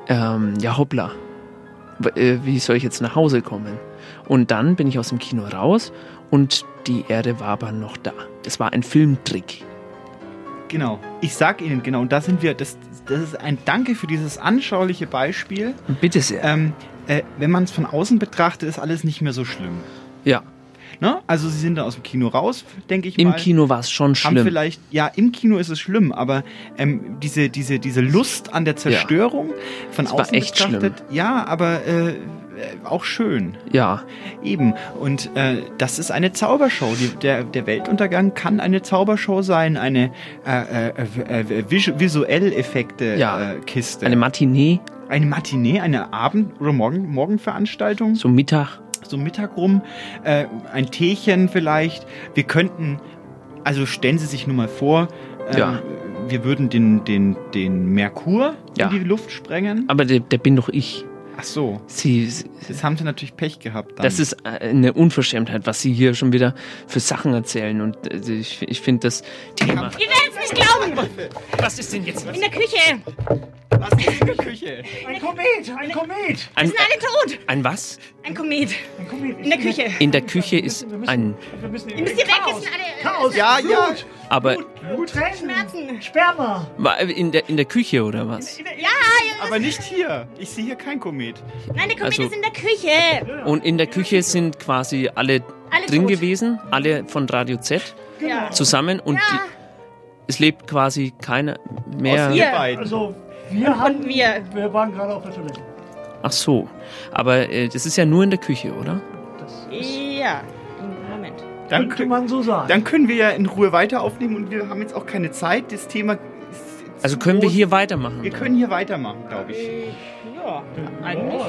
ähm, ja hoppla, äh, wie soll ich jetzt nach Hause kommen? Und dann bin ich aus dem Kino raus und die Erde war aber noch da. Das war ein Filmtrick. Genau. Ich sag Ihnen, genau, und da sind wir, das, das ist ein Danke für dieses anschauliche Beispiel. Bitte sehr. Ähm, äh, wenn man es von außen betrachtet, ist alles nicht mehr so schlimm. Ja. Ne? Also sie sind da aus dem Kino raus, denke ich Im mal. Kino war es schon Haben schlimm. vielleicht, ja, im Kino ist es schlimm, aber ähm, diese, diese, diese Lust an der Zerstörung von Es war außen echt betrachtet, ja, aber äh, äh, auch schön. Ja. Eben. Und äh, das ist eine Zaubershow. Die, der, der Weltuntergang kann eine Zaubershow sein, eine äh, äh, äh, visu visuell Effekte Ja. äh, Kiste. Eine Matinee. Eine Matinee, eine Abend- oder Morgen Morgenveranstaltung. So Mittag. So Mittag rum. Äh, ein Teechen vielleicht. Wir könnten, also stellen Sie sich nur mal vor, ähm, Ja. wir würden den, den, den Merkur Ja. in die Luft sprengen. Aber der, der bin doch ich. Ach so. Sie, sie, Jetzt haben sie natürlich Pech gehabt. Dann. das ist äh, eine Unverschämtheit, was Sie hier schon wieder für Sachen erzählen. Und äh, ich, ich finde das Thema. Ihr werdet es nicht glauben! Was ist denn jetzt? In der Küche! Was ist in der Küche? Ein Komet! Ein Komet! Ein- Wir sind alle tot! Ein was? Ein Komet! In der Küche! In der Küche ist ein. Ihr müsst hier weg, wir sind alle... Chaos! Ja, ja. Aber Tränen! Schmerzen! Sperma! in der, in der Küche oder was? Ja, ja, Aber nicht hier. Ich sehe hier kein Komet. nein, der Komet Also- ist in der Küche! Und in der Küche sind quasi alle, Alle drin tot. gewesen, alle von Radio Z Ja. zusammen und Ja. die, es lebt quasi keiner mehr. Außer ihr beiden. Also, wir haben. Und wir... Wir waren gerade auf der Toilette. Ach so. Aber äh, das ist ja nur in der Küche, oder? Ja. Dann, Könnte kö- man so sagen. dann können wir ja in Ruhe weiter aufnehmen und wir haben jetzt auch keine Zeit. Das Thema ist Also können wir groß. hier weitermachen. Wir können hier weitermachen, glaube ich. Ja, eigentlich.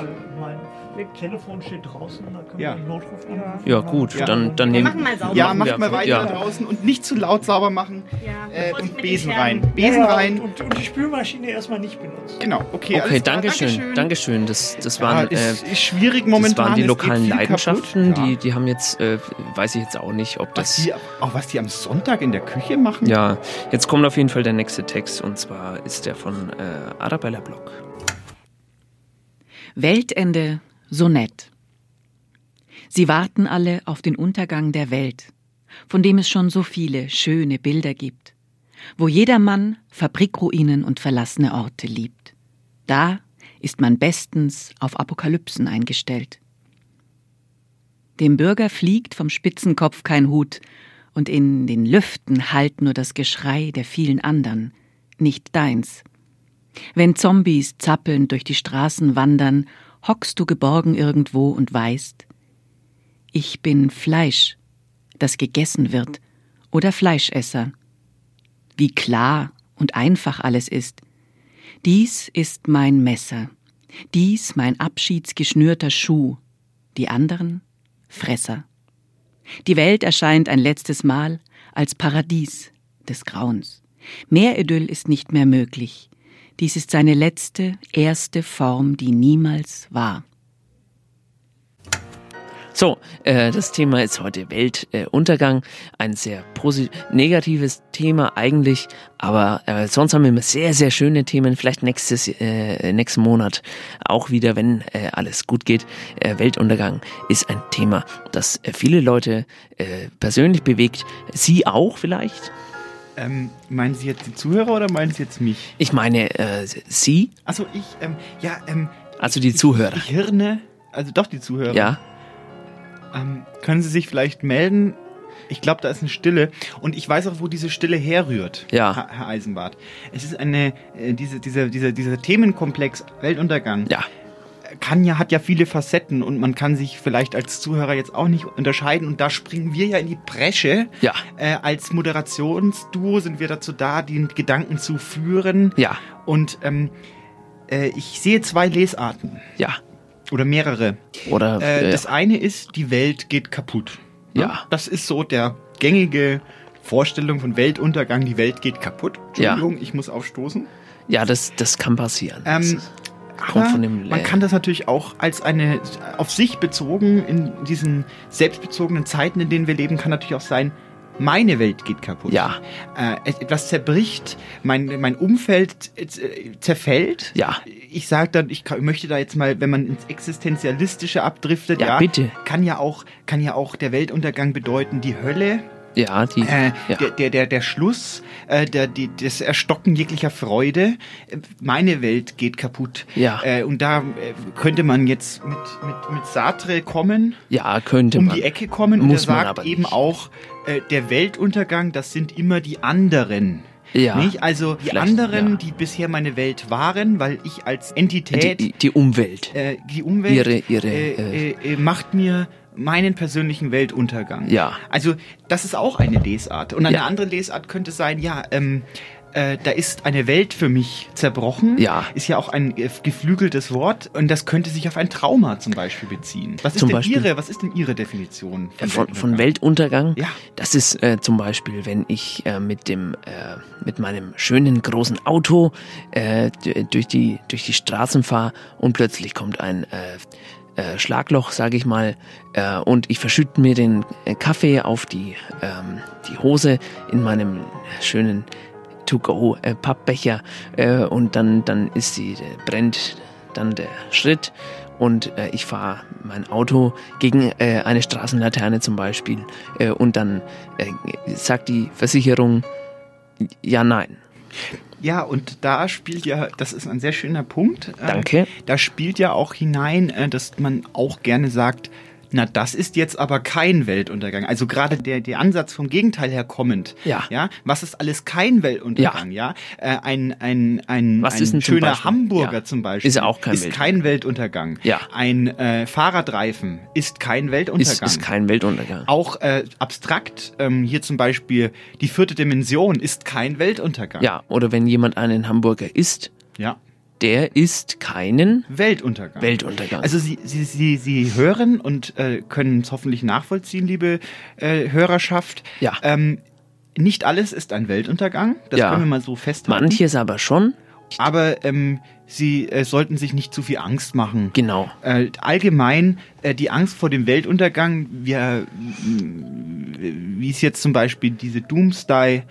Telefon steht draußen, da können Ja. wir den Notruf anrufen. Ja, gut, Ja. dann, dann Wir nehmen machen mal sauber. Ja, machen macht wir mal weiter ja. draußen und nicht zu laut sauber machen. Ja. Äh, und Besen rein. Besen ja, rein. Und, und die Spülmaschine erstmal nicht benutzen. Genau, okay. Okay, alles klar. danke schön, Dankeschön. danke schön. Das, das Ja, waren, ist, äh, ist schwierig das momentan. waren die lokalen Leidenschaften. Die, die haben jetzt, äh, weiß ich jetzt auch nicht, ob Was das. die, auch was die am Sonntag in der Küche machen? Ja, jetzt kommt auf jeden Fall der nächste Text und zwar ist der von äh, Arabella Block. Weltende Sonett. Sie warten alle auf den Untergang der Welt, von dem es schon so viele schöne Bilder gibt, wo jedermann Fabrikruinen und verlassene Orte liebt. Da ist man bestens auf Apokalypsen eingestellt. Dem Bürger fliegt vom Spitzenkopf kein Hut, und in den Lüften hallt nur das Geschrei der vielen andern, nicht deins. Wenn Zombies zappelnd durch die Straßen wandern, hockst du geborgen irgendwo und weißt, ich bin Fleisch, das gegessen wird, oder Fleischesser. Wie klar und einfach alles ist. Dies ist mein Messer, dies mein abschiedsgeschnürter Schuh, die anderen Fresser. Die Welt erscheint ein letztes Mal als Paradies des Grauens. Mehr Idyll ist nicht mehr möglich. Dies ist seine letzte, erste Form, die niemals war. So, äh, das Thema ist heute Weltuntergang. Äh. Ein sehr negatives Thema eigentlich, aber äh, sonst haben wir immer sehr, sehr schöne Themen. Vielleicht nächstes, äh, nächsten Monat auch wieder, wenn äh, alles gut geht. Äh, Weltuntergang ist ein Thema, das äh, viele Leute äh, persönlich bewegt. Sie auch vielleicht? Ähm, meinen Sie jetzt die Zuhörer oder meinen Sie jetzt mich? Ich meine, äh, Sie? Also ich, ähm, ja, ähm, Also die Zuhörer. ich Hirne, also doch die Zuhörer. Ja. Ähm, können Sie sich vielleicht melden? Ich glaube, da ist eine Stille. Und ich weiß auch, wo diese Stille herrührt, Ja. Herr, Herr Eisenbart. Es ist eine, äh, diese, dieser, dieser, dieser Themenkomplex Weltuntergang. Ja. Kann ja, hat ja viele Facetten und man kann sich vielleicht als Zuhörer jetzt auch nicht unterscheiden. Und da springen wir ja in die Bresche. Ja. Äh, als Moderationsduo sind wir dazu da, den Gedanken zu führen. Ja. Und ähm, äh, ich sehe zwei Lesarten. Ja. Oder mehrere. Oder Äh, das eine ist, die Welt geht kaputt. Ne? Ja. Das ist so der gängige Vorstellung von Weltuntergang, die Welt geht kaputt. Entschuldigung, ich muss aufstoßen. ja, das, das kann passieren. Ähm, aber man kann das natürlich auch als eine auf sich bezogen, in diesen selbstbezogenen Zeiten, in denen wir leben, kann natürlich auch sein, meine Welt geht kaputt. Ja. Äh, et- etwas zerbricht, mein, mein Umfeld äh, zerfällt. Ja. Ich sage dann, ich möchte da jetzt mal, wenn man ins Existenzialistische abdriftet, Ja, ja, bitte. kann ja auch, kann ja auch der Weltuntergang bedeuten, die Hölle, Ja, die. äh, ja. der, der, der, der Schluss, äh, der, die, das Erstocken jeglicher Freude. Äh, Meine Welt geht kaputt. Ja. Äh, und da äh, könnte man jetzt mit, mit, mit Sartre kommen, ja, könnte um man. die Ecke kommen und Muss er man sagt eben auch, äh, der Weltuntergang, das sind immer die anderen. Ja. Nicht? Also die anderen, ja. die bisher meine Welt waren, weil ich als Entität die, die Umwelt. äh, die Umwelt Ihre- ihre, äh, äh, äh, macht mir meinen persönlichen Weltuntergang. Ja. Also das ist auch eine Lesart. Und eine Ja. andere Lesart könnte sein, ja, ähm, äh, da ist eine Welt für mich zerbrochen. Ja. Ist ja auch ein äh, geflügeltes Wort und das könnte sich auf ein Trauma zum Beispiel beziehen. Was ist Zum denn Beispiel- Ihre, was ist denn Ihre Definition Äh, Von, von Weltuntergang? Ja. Das ist äh, zum Beispiel, wenn ich äh, mit dem äh, mit meinem schönen großen Auto äh, durch die durch die Straßen fahre und plötzlich kommt ein äh, äh, Schlagloch, sage ich mal, äh, und ich verschütte mir den äh, Kaffee auf die ähm, die Hose in meinem schönen To-Go äh, äh, und dann dann ist die äh, brennt dann der Schritt und äh, ich fahre mein Auto gegen äh, eine Straßenlaterne zum Beispiel äh, und dann äh, sagt die Versicherung ja nein. Ja, und da spielt ja, das ist ein sehr schöner Punkt. äh, Danke. Da spielt ja auch hinein, äh, dass man auch gerne sagt, na, das ist jetzt aber kein Weltuntergang. Also gerade der, der Ansatz vom Gegenteil her kommend. Ja. Ja. Was ist alles kein Weltuntergang? Ja. Äh, ein, ein, ein, Was ein schöner? Hamburger Ja. zum Beispiel. Ist auch kein ist Weltuntergang. kein Weltuntergang. Ja. Ein äh, Fahrradreifen ist kein Weltuntergang. Ist, ist kein Weltuntergang. auch äh, abstrakt, ähm, hier zum Beispiel die vierte Dimension ist kein Weltuntergang. Ja, oder wenn jemand einen Hamburger isst, Ja. Der isst keinen Weltuntergang. Weltuntergang. Also Sie, Sie, Sie, Sie hören und äh, können es hoffentlich nachvollziehen, liebe äh, Hörerschaft. Ja. Ähm, nicht alles ist ein Weltuntergang, das Ja. können wir mal so festhalten. Manches aber schon. Aber ähm, Sie äh, sollten sich nicht zu viel Angst machen. Genau. Äh, allgemein äh, die Angst vor dem Weltuntergang, wir, mh, wie es jetzt zum Beispiel diese Doomsday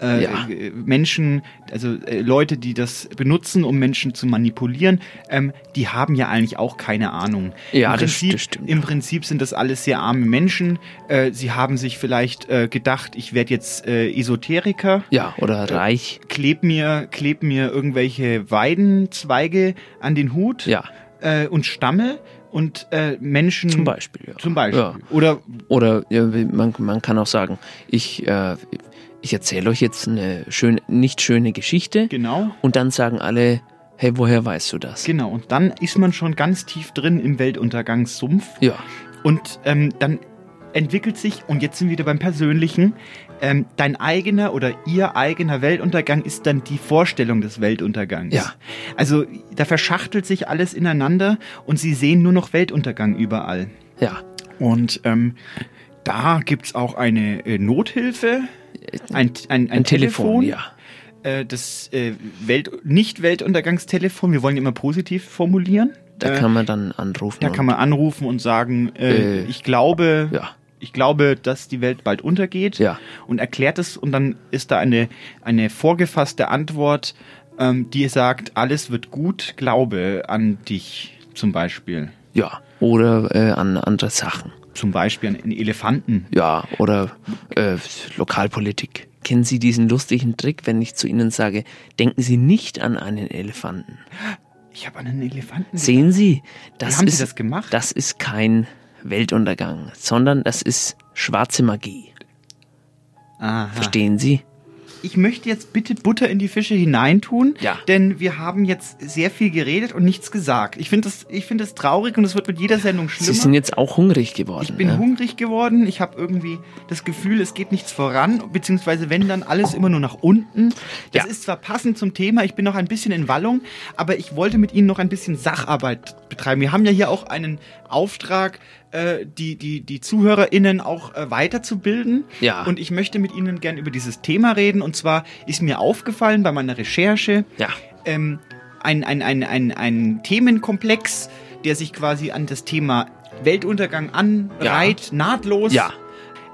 äh, Ja. äh, Menschen, also äh, Leute, die das benutzen, um Menschen zu manipulieren, ähm, die haben ja eigentlich auch keine Ahnung. Ja, Im Prinzip, das stimmt. Im Prinzip sind das alles sehr arme Menschen. Äh, sie haben sich vielleicht äh, gedacht, ich werde jetzt äh, Esoteriker. Ja, oder reich. Kleb mir, kleb mir irgendwelche Weidenzweige an den Hut Ja. und stamme und äh, Menschen. Zum Beispiel, ja. Zum Beispiel. Ja. Oder Oder ja, man, man kann auch sagen, ich, äh, ich erzähle euch jetzt eine schön, nicht schöne Geschichte. Genau. Und dann sagen alle, hey, woher weißt du das? genau. Und dann ist man schon ganz tief drin im Weltuntergangssumpf. Ja. Und ähm, dann entwickelt sich, und jetzt sind wir wieder beim Persönlichen, ähm, dein eigener oder ihr eigener Weltuntergang ist dann die Vorstellung des Weltuntergangs. Ja. Also da verschachtelt sich alles ineinander und sie sehen nur noch Weltuntergang überall. Ja. Und ähm, da gibt's auch eine äh, Nothilfe, ein, ein, ein, Telefon, Telefon, ja. äh, das äh, Welt, Nicht-Weltuntergangstelefon, wir wollen immer positiv formulieren. Da Äh, kann man dann anrufen. da und- kann man anrufen und sagen, äh, Äh, ich glaube, ja. ich glaube, dass die Welt bald untergeht Ja. und erklärt es und dann ist da eine, eine vorgefasste Antwort, ähm, die sagt, alles wird gut, glaube an dich zum Beispiel. Ja. Oder äh, an andere Sachen. Zum Beispiel an einen Elefanten. Ja, oder äh, Lokalpolitik. Kennen Sie diesen lustigen Trick, wenn ich zu Ihnen sage, denken Sie nicht an einen Elefanten? Ich habe an einen Elefanten Sehen Sie, das Wie haben ist, Sie das gemacht? Das ist kein Weltuntergang, sondern das ist schwarze Magie. Aha. Verstehen Sie? Ich möchte jetzt bitte Butter in die Fische hineintun, Ja. denn wir haben jetzt sehr viel geredet und nichts gesagt. Ich finde das, ich finde das traurig und es wird mit jeder Sendung schlimmer. Sie sind jetzt auch hungrig geworden. Ich bin ja? hungrig geworden. Ich habe irgendwie das Gefühl, es geht nichts voran, beziehungsweise wenn dann alles immer nur nach unten. Das Ja. ist zwar passend zum Thema, ich bin noch ein bisschen in Wallung, aber ich wollte mit Ihnen noch ein bisschen Sacharbeit betreiben. Wir haben ja hier auch einen Auftrag, äh, die, die, die ZuhörerInnen auch äh, weiterzubilden. Ja. Und ich möchte mit Ihnen gern über dieses Thema reden. Und zwar ist mir aufgefallen bei meiner Recherche, Ja. ähm, ein, ein, ein, ein, ein Themenkomplex, der sich quasi an das Thema Weltuntergang anreiht, nahtlos. Ja.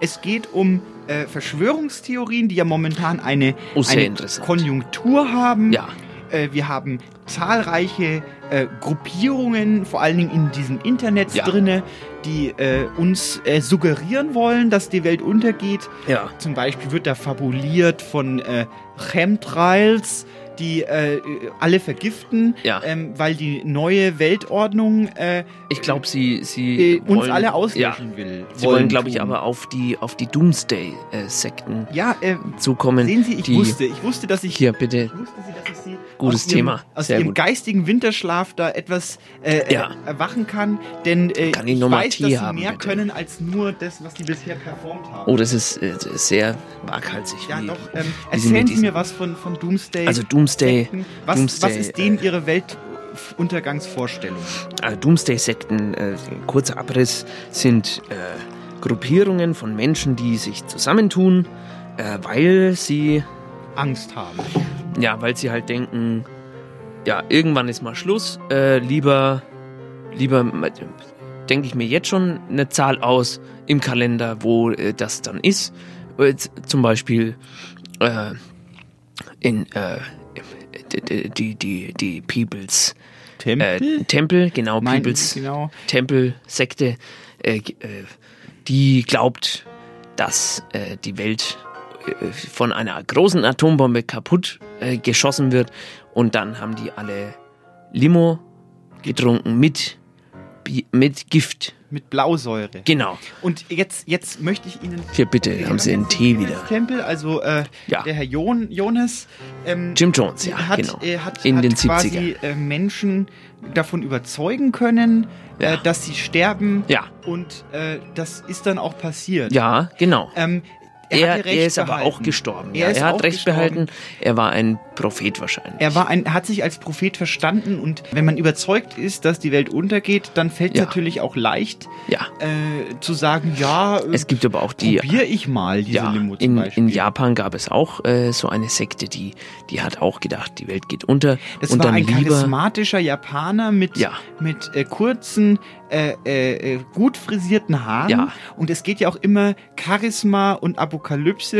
Es geht um äh, Verschwörungstheorien, die ja momentan eine, Oh, eine. Konjunktur haben. Ja. Äh, wir haben zahlreiche äh, Gruppierungen, vor allen Dingen in diesem Internet Ja. drinne, die äh, uns äh, suggerieren wollen, dass die Welt untergeht. Ja. Zum Beispiel wird da fabuliert von äh, Chemtrails, die äh, alle vergiften, Ja. ähm, weil die neue Weltordnung äh, Ich glaube, Sie, Sie äh, uns wollen, alle ja, auslöschen will. Sie wollen, wollen glaube ich, aber auf die auf die Doomsday-Sekten Ja, äh, zukommen. sehen Sie, ich wusste, ich wusste, dass ich Hier bitte. wusste Sie, dass ich Sie Gutes aus ihrem, Thema. aus Sehr ihrem gut. geistigen Winterschlaf da etwas äh, Ja. äh, erwachen kann, denn äh, Kann ich ich weiß, Tee dass Sie haben, mehr bitte? können als nur das, was Sie bisher performt haben. Oh, das ist äh, sehr waghalsig. Ja, wie, doch. Ähm, erzählen Sie mir was von, von Doomsday. Also Doomsday. Was, Doomsday, was ist denen Ihre Weltuntergangsvorstellung? Also Doomsday-Sekten, äh, kurzer Abriss, sind äh, Gruppierungen von Menschen, die sich zusammentun, äh, weil sie Angst haben. Ja, weil sie halt denken, ja, irgendwann ist mal Schluss. Äh, lieber, lieber denke ich mir jetzt schon eine Zahl aus im Kalender, wo äh, das dann ist. Zum Beispiel äh, in äh, die, die, die Peoples Tempel? Äh, Tempel, genau, Meinen Peoples genau? Tempel-Sekte, äh, g- äh, die glaubt, dass äh, die Welt von einer großen Atombombe kaputt äh, geschossen wird und dann haben die alle Limo getrunken mit, mit Gift. Mit Blausäure. Genau. Und jetzt, jetzt möchte ich Ihnen. Hier bitte, haben Sie einen Tee wieder. Tempel, also äh, Ja. der Herr Jon, Jonas. Ähm, Jim Jones, ja, hat, genau. äh, hat, In hat den quasi äh, Menschen davon überzeugen können, äh, dass sie sterben. Ja. Und äh, das ist dann auch passiert. Ja, genau. Ähm, er, Er, ist aber behalten. auch gestorben. Er ja, er hat recht gestorben. behalten. Er war ein Prophet wahrscheinlich. Er war ein, hat sich als Prophet verstanden und wenn man überzeugt ist, dass die Welt untergeht, dann fällt es Ja. natürlich auch leicht, Ja. äh, zu sagen, ja, äh, Es gibt aber auch die. probiere ich mal diese ja, Limo zum in, Beispiel. in Japan gab es auch äh, so eine Sekte, die, die hat auch gedacht, die Welt geht unter. Das und war dann ein charismatischer Japaner mit, mit äh, kurzen, äh, äh, gut frisierten Haaren. Ja. Und es geht ja auch immer Charisma und Apokalypse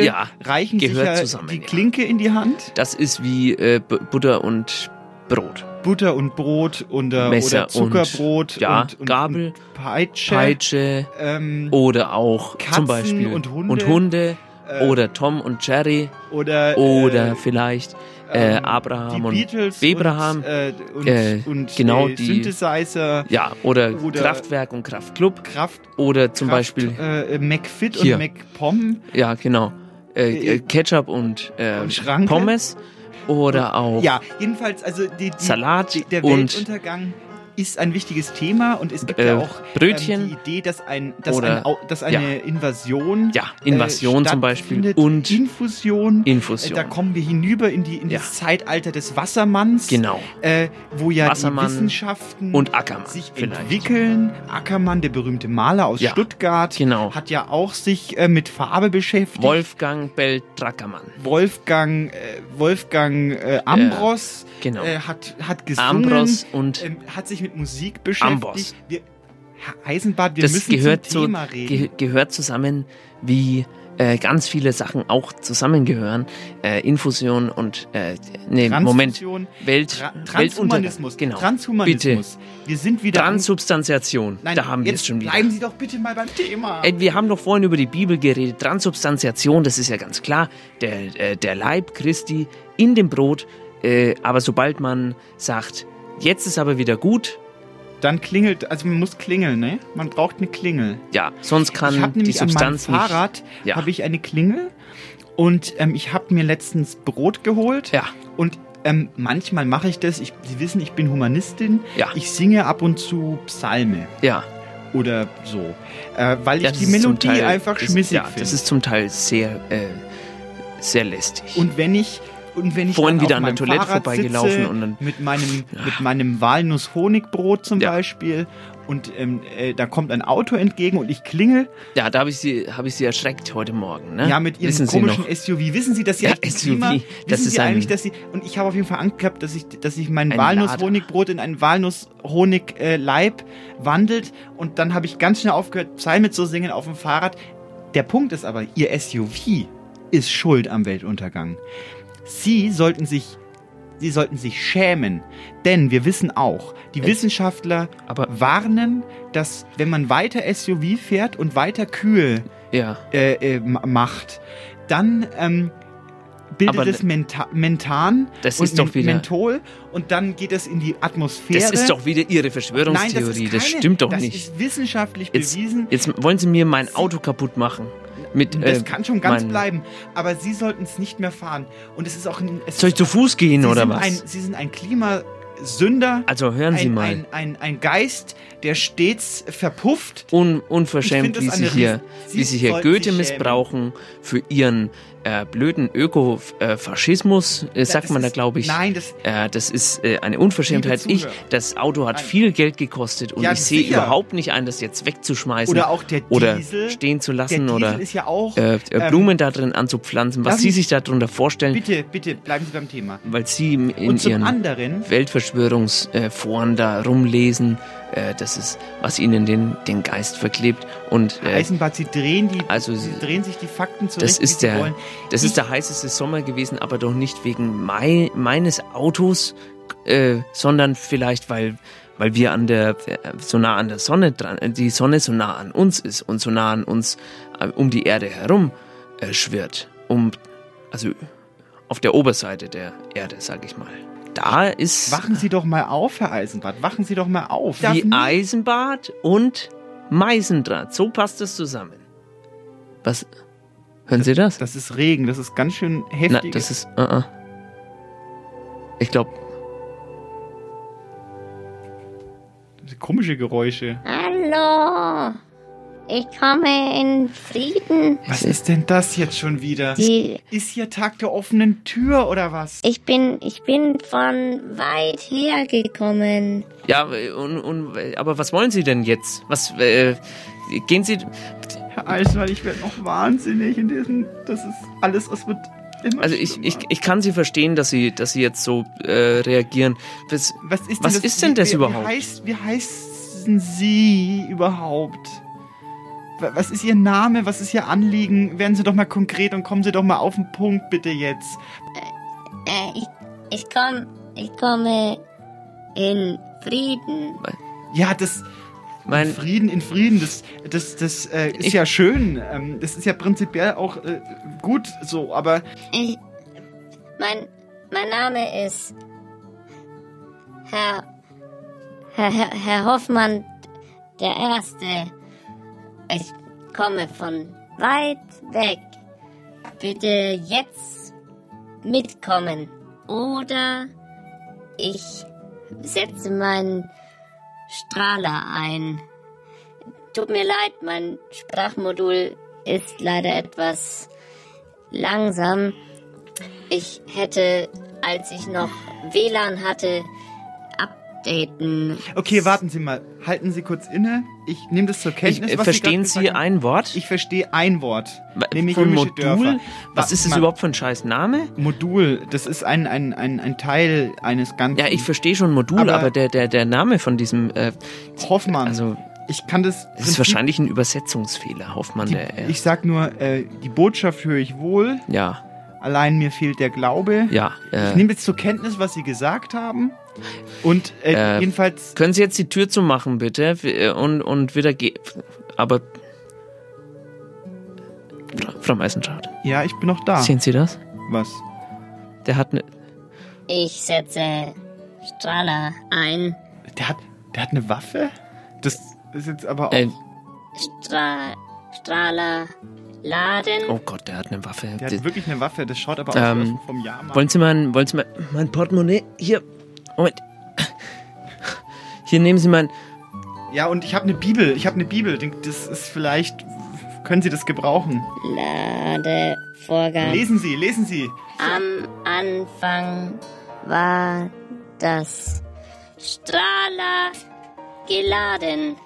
Ja, reichen sich gehört ja zusammen, die ja. Klinke in die Hand. Das ist wie äh, Butter und Brot. Butter und Brot und, äh, Messer oder Zuckerbrot und, ja, und, und, Gabel, und Peitsche. Peitsche ähm, oder auch Katzen zum Beispiel und Hunde. und Hunde Äh, oder Tom und Jerry oder, oder äh, vielleicht äh, ähm, Abraham und Beatles Abraham und, äh, und, äh, und genau äh, die Synthesizer. ja oder, oder Kraftwerk und Kraftclub Kraft oder zum Kraft, Beispiel äh, McFit Hier. und McPom. ja genau äh, Äh, äh, Ketchup und, äh, und. Pommes oder auch Ja, jedenfalls, also die, die, Salat die, der und- Weltuntergang ist ein wichtiges Thema und es gibt Äh, ja auch Brötchen ähm, die Idee, dass, ein, dass, oder- ein, dass eine ja. Invasion Ja, Invasion äh, zum Beispiel und Infusion. Infusion. Äh, Da kommen wir hinüber in, die, in Ja. das Zeitalter des Wassermanns. Genau. Äh, wo ja Wassermann die Wissenschaften und Ackermann sich vielleicht. entwickeln. Ackermann, der berühmte Maler aus Ja, Stuttgart, genau. hat ja auch sich äh, mit Farbe beschäftigt. Wolfgang Bell Drackermann Wolfgang, äh, Wolfgang äh, Ambros genau. äh, hat, hat gesungen, Ambros und ähm, hat sich mit Musik beschäftigt. Amboss. Wir, Herr Eisenbart, wir das müssen gehört zum Thema reden. ge gehört zusammen wie äh, ganz viele Sachen auch zusammengehören. Äh, Infusion und äh, nee, Moment, Welt, Tra. Transhumanismus. Genau. Transhumanismus. Wir sind wieder an- Transubstantiation. Nein, da haben wir jetzt es schon wieder. bleiben Sie doch bitte mal beim Thema. Ey, wir haben doch vorhin über die Bibel geredet. Transubstantiation, das ist ja ganz klar. Der, äh, der Leib Christi in dem Brot. Äh, aber sobald man sagt, jetzt ist aber wieder gut, Dann klingelt, also man muss klingeln, ne? Man braucht eine Klingel. ja, sonst kann ich habe die nämlich Substanz an meinem Fahrrad nicht. Ja. habe ich eine Klingel und ähm, ich habe mir letztens Brot geholt. Ja. Und ähm, manchmal mache ich das. Ich, Sie wissen, ich bin Humanistin. Ja. Ich singe ab und zu Psalme ja. oder so, äh, weil ich das die Melodie Teil- einfach schmissig ja, finde. Das ist zum Teil sehr, äh, sehr lästig. Und wenn ich und wenn ich Vorhin wieder an der Toilette Fahrrad vorbeigelaufen sitze, und dann- mit meinem mit meinem Walnuss-Honigbrot zum Ja. Beispiel und ähm, äh, da kommt ein Auto entgegen und ich klingel ja, da habe ich sie, habe ich sie erschreckt heute Morgen. Ne? ja mit ihrem Wissen komischen? SUV wissen Sie dass Sie Ja, SUV, Klima, das wissen ist Sie eigentlich dass Sie und ich habe auf jeden Fall Angst gehabt dass ich dass ich mein Ein Walnuss-Honigbrot in ein Walnuss-Honig-Leib wandelt und dann habe ich ganz schnell aufgehört Psalme zu singen auf dem Fahrrad der Punkt ist aber Ihr SUV ist schuld am Weltuntergang Sie sollten sich Sie sollten sich schämen, denn wir wissen auch, die Wissenschaftler warnen, dass wenn man weiter SUV fährt und weiter kühl Ja. äh, äh, ma- macht, dann ähm, bildet Aber es Menta Mentan Das und ist doch Men- wieder- Menthol und dann geht es in die Atmosphäre. Das ist doch wieder Ihre Nein, Verschwörungstheorie. das, ist das, keine, stimmt doch das nicht. ist wissenschaftlich Jetzt, bewiesen. jetzt wollen Sie mir mein Auto kaputt machen. Mit, Das äh, kann schon ganz bleiben, aber Sie sollten es nicht mehr fahren. Und es ist auch. ein- Es Soll ich zu Fuß gehen Sie oder was? Ein, Sie sind ein Klimasünder. Also hören Sie ein, mal. Ein, ein, ein Geist, der stets verpufft. Un, unverschämt, wie das Sie hier, wie Sie hier Goethe missbrauchen für Ihren äh, blöden Ökofaschismus, äh, sagt man da, glaube ich. nein, das- äh, das ist äh, eine Unverschämtheit. Ich, das Auto hat viel Geld gekostet und Ja, ich sehe überhaupt nicht ein, das jetzt wegzuschmeißen Oder auch der oder Diesel. stehen zu lassen oder ist ja auch, äh, äh, ähm, Blumen da drin anzupflanzen. Was Sie sich darunter vorstellen, Bitte, bitte, bleiben Sie beim Thema. weil Sie in Ihren anderen- Weltverschwörungsforen da rumlesen, das ist, was Ihnen den, den Geist verklebt. Und äh, Eisenbart, Sie drehen, die, Also, Sie drehen sich die Fakten zurecht, das ist der, wollen. Das ist der heißeste Sommer gewesen, aber doch nicht wegen mei, meines Autos, äh, sondern vielleicht weil weil wir an der so nah an der Sonne dran, die Sonne so nah an uns ist und so nah an uns äh, um die Erde herum äh, schwirrt, um also auf der Oberseite der Erde, sag ich mal. Da ist Wachen Sie doch mal auf, Herr Eisenbart. Wachen Sie doch mal auf. Nie- Eisenbad und Meisendraht. So passt es zusammen. Was? Hören Sie das? Das ist Regen, das ist ganz schön heftig. Na, das ist. Uh -uh. Ich glaube. komische Geräusche. Hallo. Ich komme in Frieden. Was ist denn das jetzt schon wieder? Die- Ist hier Tag der offenen Tür oder was? Ich bin, ich bin von weit her gekommen. Ja, und, und, aber was wollen Sie denn jetzt? Was. Äh, gehen Sie. Herr Eisenbart, ich werde noch wahnsinnig in diesem. Das ist alles, es wird immer. Also ich, ich, ich kann Sie verstehen, dass Sie, dass Sie jetzt so äh, reagieren. Was, was ist denn was das, ist denn das wie, überhaupt? Wie, heißt, wie heißen Sie überhaupt? Wa- Was ist Ihr Name? Was ist Ihr Anliegen? Werden Sie doch mal konkret und kommen Sie doch mal auf den Punkt, bitte jetzt. Äh, ich, ich komm, ich komme in Frieden. Ja, das. Mein- in Frieden, in Frieden, das, das, das äh, ist ja schön. Ähm, das ist ja prinzipiell auch äh, gut so, aber Ich, mein, mein Name ist Herr, Herr, Herr, Herr Hoffmann der Erste. Ich komme von weit weg. Bitte jetzt mitkommen. Oder ich setze meinen Strahler ein. Tut mir leid, mein Sprachmodul ist leider etwas langsam. Ich hätte, als ich noch WLAN hatte, updaten. Okay, warten Sie mal. Halten Sie kurz inne. Ich nehme das zur Kenntnis. Ich, äh, was verstehen Sie, Sie ein Wort? Ich verstehe ein Wort. Nämlich Von Modul? Dörfer. Was Wa- ist das überhaupt für ein scheiß Name? Modul, das ist ein, ein, ein, ein Teil eines ganzen. Ja, ich verstehe schon Modul, Aber- aber, der, der, der Name von diesem äh, Hoffmann. Also, ich kann das. das ist wahrscheinlich ein Übersetzungsfehler, Hoffmann. Die, der, äh, ich sag nur, äh, die Botschaft höre ich wohl. ja, Allein mir fehlt der Glaube. ja. Ich Äh, nehme jetzt zur Kenntnis, was Sie gesagt haben. Und äh, Äh, jedenfalls. können Sie jetzt die Tür zumachen, bitte? Äh, Und, und wieder gehen. Aber. Frau- Frau Meisenschardt, Ja, ich bin noch da. sehen Sie das? Was? Der hat eine. Ich setze Strahler ein. Der hat, der hat eine Waffe? Das ist jetzt aber auch. Äh, Stra Strahler laden. oh Gott, der hat eine Waffe. der hat wirklich eine Waffe. Das schaut aber Ähm, aus vom Jahrmarkt. Wollen Sie mein, wollen Sie mein, mein Portemonnaie? Hier. Moment. Hier nehmen Sie mein. Ja, und ich habe eine Bibel. Ich habe eine Bibel. Das ist vielleicht. Können Sie das gebrauchen? Ladevorgang. Lesen Sie, lesen Sie. Am Anfang war das Strahler geladen.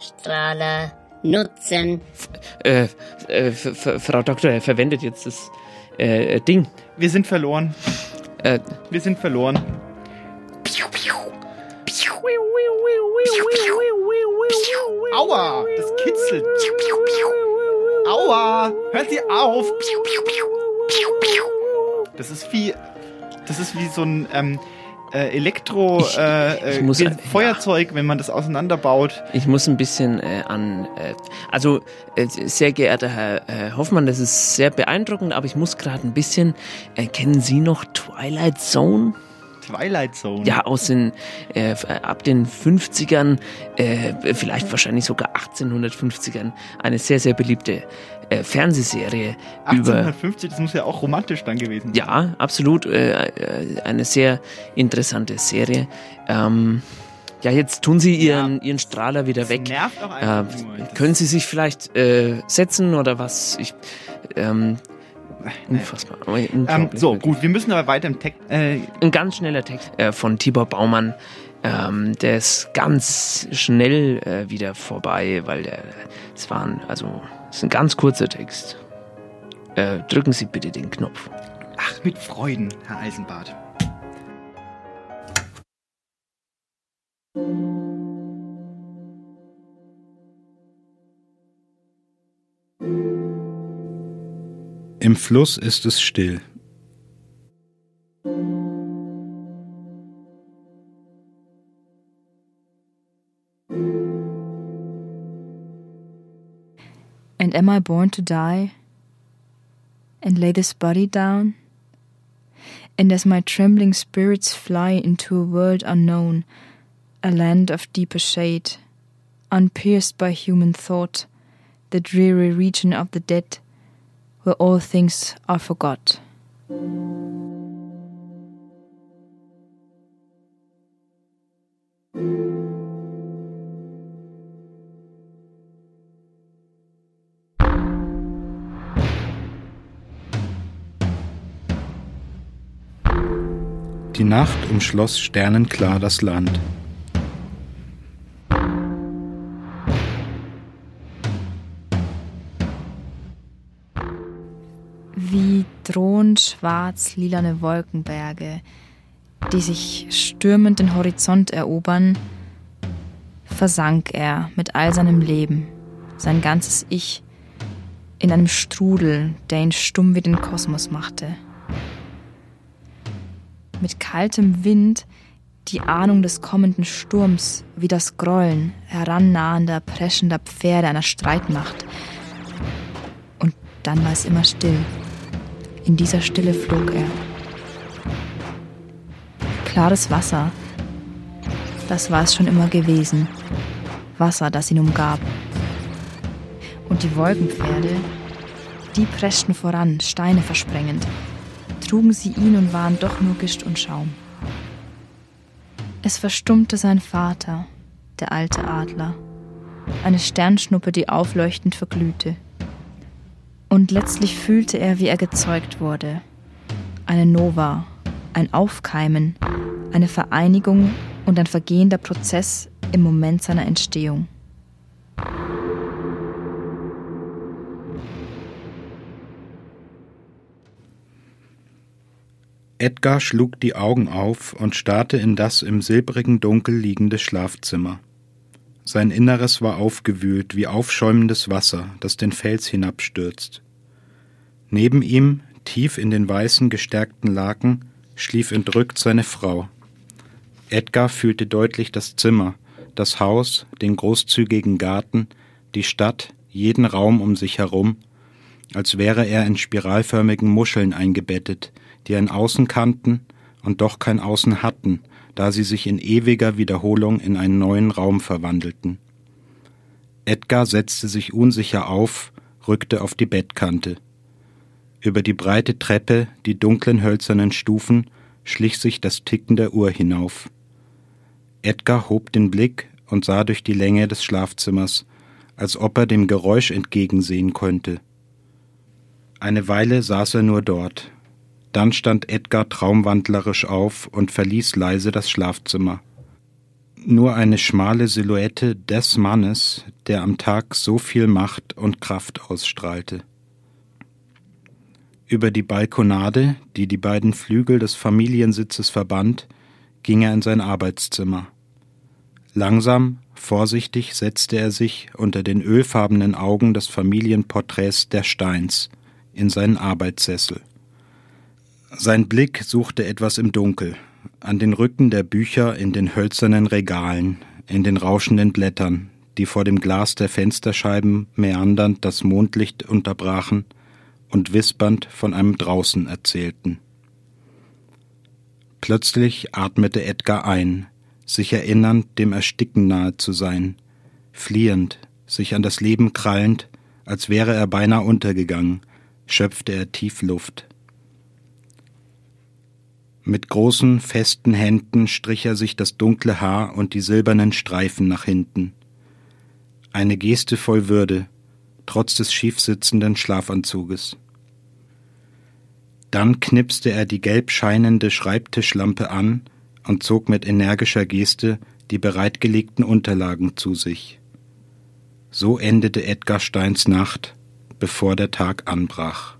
Strahler nutzen. Äh, äh, Frau Doktor, er verwendet jetzt das äh, äh, Ding. Wir sind verloren. Äh, Wir sind verloren. Aua, das kitzelt. Aua, hört sie auf. Das ist wie, das ist wie so ein ähm, äh, Elektro Ich- äh, ich äh, muss- Feuerzeug, wenn man das auseinanderbaut. Ich muss ein bisschen äh, an. Äh, also, äh, sehr geehrter Herr äh, Hoffmann, das ist sehr beeindruckend, aber ich muss gerade ein bisschen. Äh, kennen Sie noch Twilight Zone? Twilight Zone. Ja, aus den. Äh, äh, ab den 50ern, äh, vielleicht wahrscheinlich sogar 1850ern, eine sehr, sehr beliebte äh, Fernsehserie über. 1850, das muss ja auch romantisch dann gewesen sein. Ja, absolut. Äh, äh, eine sehr interessante Serie. Ähm, ja, jetzt tun Sie Ihren, Ihren Strahler wieder weg. nervt auch einfach äh, nur. Das- Können Sie sich vielleicht äh, setzen oder was? Ich, ähm, Unfassbar. Ähm, so, gut, wir müssen aber weiter im Text. Äh, Ein ganz schneller Text äh, von Tibor Baumann. Ähm, der ist ganz schnell äh, wieder vorbei, weil der, es waren, also, es ist ein ganz kurzer Text. Äh, drücken Sie bitte den Knopf. Ach, mit Freuden, Herr Eisenbart. Im Fluss ist es still. And am I born to die and lay this body down? And as my trembling spirits fly into a world unknown, a land of deeper shade, unpierced by human thought, the dreary region of the dead, where all things are forgot. Die Nacht umschloss sternenklar das Land. Wie drohend schwarz-lilane Wolkenberge, die sich stürmend den Horizont erobern, versank er mit all seinem Leben, sein ganzes Ich, in einem Strudel, der ihn stumm wie den Kosmos machte. Mit kaltem Wind die Ahnung des kommenden Sturms wie das Grollen herannahender, preschender Pferde einer Streitmacht. Und dann war es immer still. In dieser Stille flog er. Klares Wasser, das war es schon immer gewesen. Wasser, das ihn umgab. Und die Wolkenpferde, die preschten voran, Steine versprengend, trugen sie ihn und waren doch nur Gischt und Schaum. Es verstummte sein Vater, der alte Adler, eine Sternschnuppe, die aufleuchtend verglühte. Und letztlich fühlte er, wie er gezeugt wurde. Eine Nova, ein Aufkeimen, eine Vereinigung und ein vergehender Prozess im Moment seiner Entstehung. Edgar schlug die Augen auf und starrte in das im silbrigen Dunkel liegende Schlafzimmer. Sein Inneres war aufgewühlt wie aufschäumendes Wasser, das den Fels hinabstürzt. Neben ihm, tief in den weißen gestärkten Laken, schlief entrückt seine Frau. Edgar fühlte deutlich das Zimmer, das Haus, den großzügigen Garten, die Stadt, jeden Raum um sich herum, als wäre er in spiralförmigen Muscheln eingebettet, die ein Außen kannten und doch kein Außen hatten, da sie sich in ewiger Wiederholung in einen neuen Raum verwandelten. Edgar setzte sich unsicher auf, rückte auf die Bettkante. Über die breite Treppe, die dunklen hölzernen Stufen, schlich sich das Ticken der Uhr hinauf. Edgar hob den Blick und sah durch die Länge des Schlafzimmers, als ob er dem Geräusch entgegensehen könnte. Eine Weile saß er nur dort, dann stand Edgar traumwandlerisch auf und verließ leise das Schlafzimmer. Nur eine schmale Silhouette des Mannes, der am Tag so viel Macht und Kraft ausstrahlte. Über die Balkonade, die die beiden Flügel des Familiensitzes verband, ging er in sein Arbeitszimmer. Langsam, vorsichtig setzte er sich unter den ölfarbenen Augen des Familienporträts der Steins in seinen Arbeitssessel. Sein Blick suchte etwas im Dunkel, an den Rücken der Bücher in den hölzernen Regalen, in den rauschenden Blättern, die vor dem Glas der Fensterscheiben meandernd das Mondlicht unterbrachen und wispernd von einem draußen erzählten. Plötzlich atmete Edgar ein, sich erinnernd, dem Ersticken nahe zu sein, fliehend, sich an das Leben krallend, als wäre er beinahe untergegangen, schöpfte er tief Luft. Mit großen, festen Händen strich er sich das dunkle Haar und die silbernen Streifen nach hinten. Eine Geste voll Würde, trotz des schief sitzenden Schlafanzuges. Dann knipste er die gelb scheinende Schreibtischlampe an und zog mit energischer Geste die bereitgelegten Unterlagen zu sich. So endete Edgar Steins Nacht, bevor der Tag anbrach.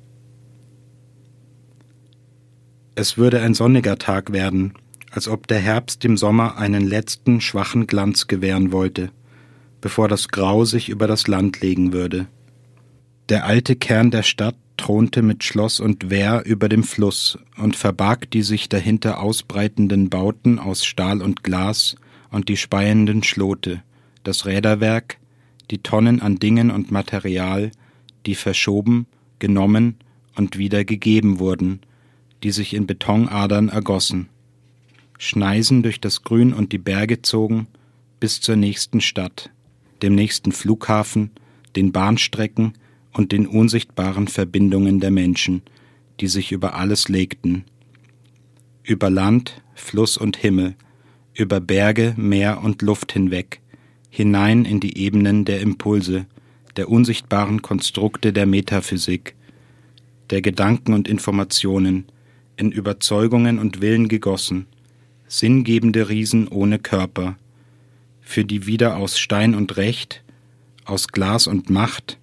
Es würde ein sonniger Tag werden, als ob der Herbst dem Sommer einen letzten schwachen Glanz gewähren wollte, bevor das Grau sich über das Land legen würde. Der alte Kern der Stadt thronte mit Schloss und Wehr über dem Fluss und verbarg die sich dahinter ausbreitenden Bauten aus Stahl und Glas und die speienden Schlote, das Räderwerk, die Tonnen an Dingen und Material, die verschoben, genommen und wieder gegeben wurden, die sich in Betonadern ergossen, Schneisen durch das Grün und die Berge zogen bis zur nächsten Stadt, dem nächsten Flughafen, den Bahnstrecken und den unsichtbaren Verbindungen der Menschen, die sich über alles legten, über Land, Fluss und Himmel, über Berge, Meer und Luft hinweg, hinein in die Ebenen der Impulse, der unsichtbaren Konstrukte der Metaphysik, der Gedanken und Informationen, in Überzeugungen und Willen gegossen, sinngebende Riesen ohne Körper, für die wieder aus Stein und Recht, aus Glas und Macht,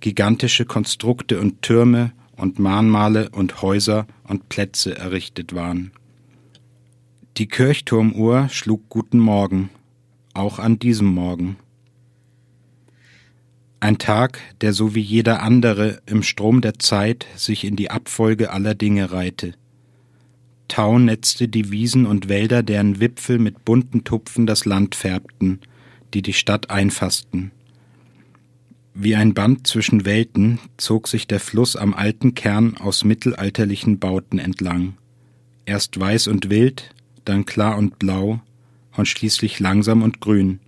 gigantische Konstrukte und Türme und Mahnmale und Häuser und Plätze errichtet waren. Die Kirchturmuhr schlug guten Morgen, auch an diesem Morgen. Ein Tag, der so wie jeder andere im Strom der Zeit sich in die Abfolge aller Dinge reihte. Tau netzte die Wiesen und Wälder, deren Wipfel mit bunten Tupfen das Land färbten, die die Stadt einfassten. Wie ein Band zwischen Welten zog sich der Fluss am alten Kern aus mittelalterlichen Bauten entlang. Erst weiß und wild, dann klar und blau und schließlich langsam und grün,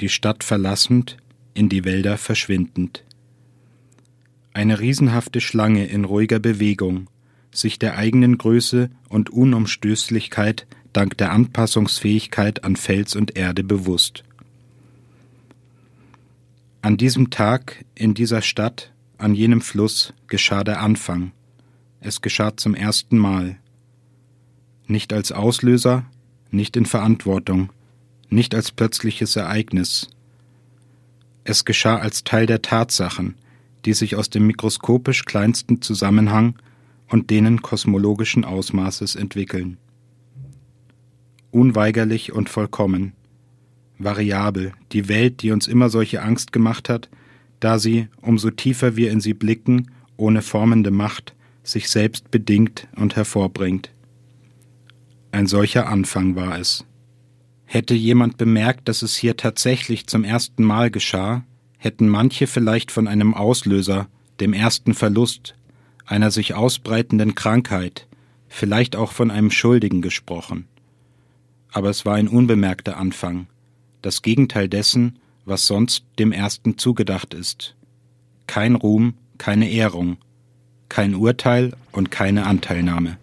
die Stadt verlassend, in die Wälder verschwindend. Eine riesenhafte Schlange in ruhiger Bewegung, sich der eigenen Größe und Unumstößlichkeit dank der Anpassungsfähigkeit an Fels und Erde bewusst. An diesem Tag, in dieser Stadt, an jenem Fluss geschah der Anfang. Es geschah zum ersten Mal. Nicht als Auslöser, nicht in Verantwortung, nicht als plötzliches Ereignis. Es geschah als Teil der Tatsachen, die sich aus dem mikroskopisch kleinsten Zusammenhang und denen kosmologischen Ausmaßes entwickeln. Unweigerlich und vollkommen, variabel, die Welt, die uns immer solche Angst gemacht hat, da sie, umso tiefer wir in sie blicken, ohne formende Macht, sich selbst bedingt und hervorbringt. Ein solcher Anfang war es. Hätte jemand bemerkt, dass es hier tatsächlich zum ersten Mal geschah, hätten manche vielleicht von einem Auslöser, dem ersten Verlust, einer sich ausbreitenden Krankheit, vielleicht auch von einem Schuldigen gesprochen. Aber es war ein unbemerkter Anfang, das Gegenteil dessen, was sonst dem Ersten zugedacht ist. Kein Ruhm, keine Ehrung, kein Urteil und keine Anteilnahme.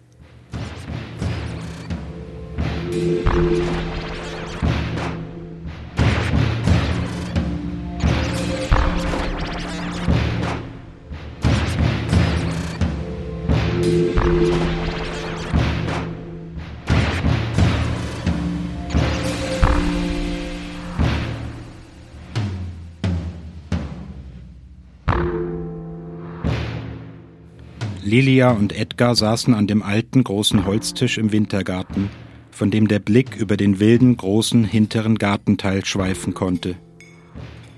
Lilia und Edgar saßen an dem alten großen Holztisch im Wintergarten, von dem der Blick über den wilden großen hinteren Gartenteil schweifen konnte.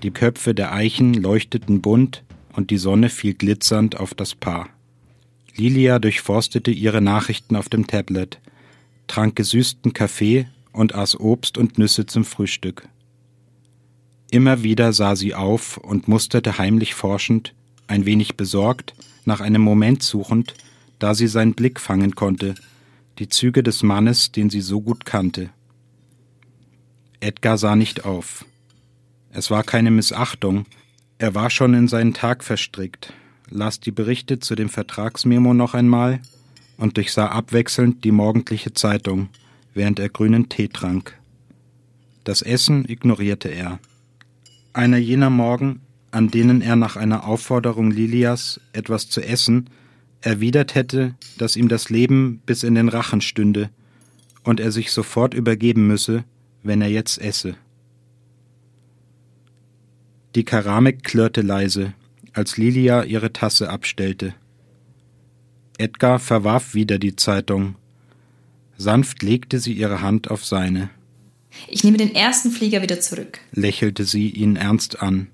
Die Köpfe der Eichen leuchteten bunt und die Sonne fiel glitzernd auf das Paar. Lilia durchforstete ihre Nachrichten auf dem Tablet, trank gesüßten Kaffee und aß Obst und Nüsse zum Frühstück. Immer wieder sah sie auf und musterte heimlich forschend, ein wenig besorgt, nach einem Moment suchend, da sie seinen Blick fangen konnte, die Züge des Mannes, den sie so gut kannte. Edgar sah nicht auf. Es war keine Missachtung, er war schon in seinen Tag verstrickt, las die Berichte zu dem Vertragsmemo noch einmal und durchsah abwechselnd die morgendliche Zeitung, während er grünen Tee trank. Das Essen ignorierte er. Einer jener Morgen, an denen er nach einer Aufforderung Lilias etwas zu essen erwidert hätte, dass ihm das Leben bis in den Rachen stünde und er sich sofort übergeben müsse, wenn er jetzt esse. Die Keramik klirrte leise, als Lilia ihre Tasse abstellte. Edgar verwarf wieder die Zeitung. Sanft legte sie ihre Hand auf seine. Ich nehme den ersten Flieger wieder zurück, lächelte sie ihn ernst an.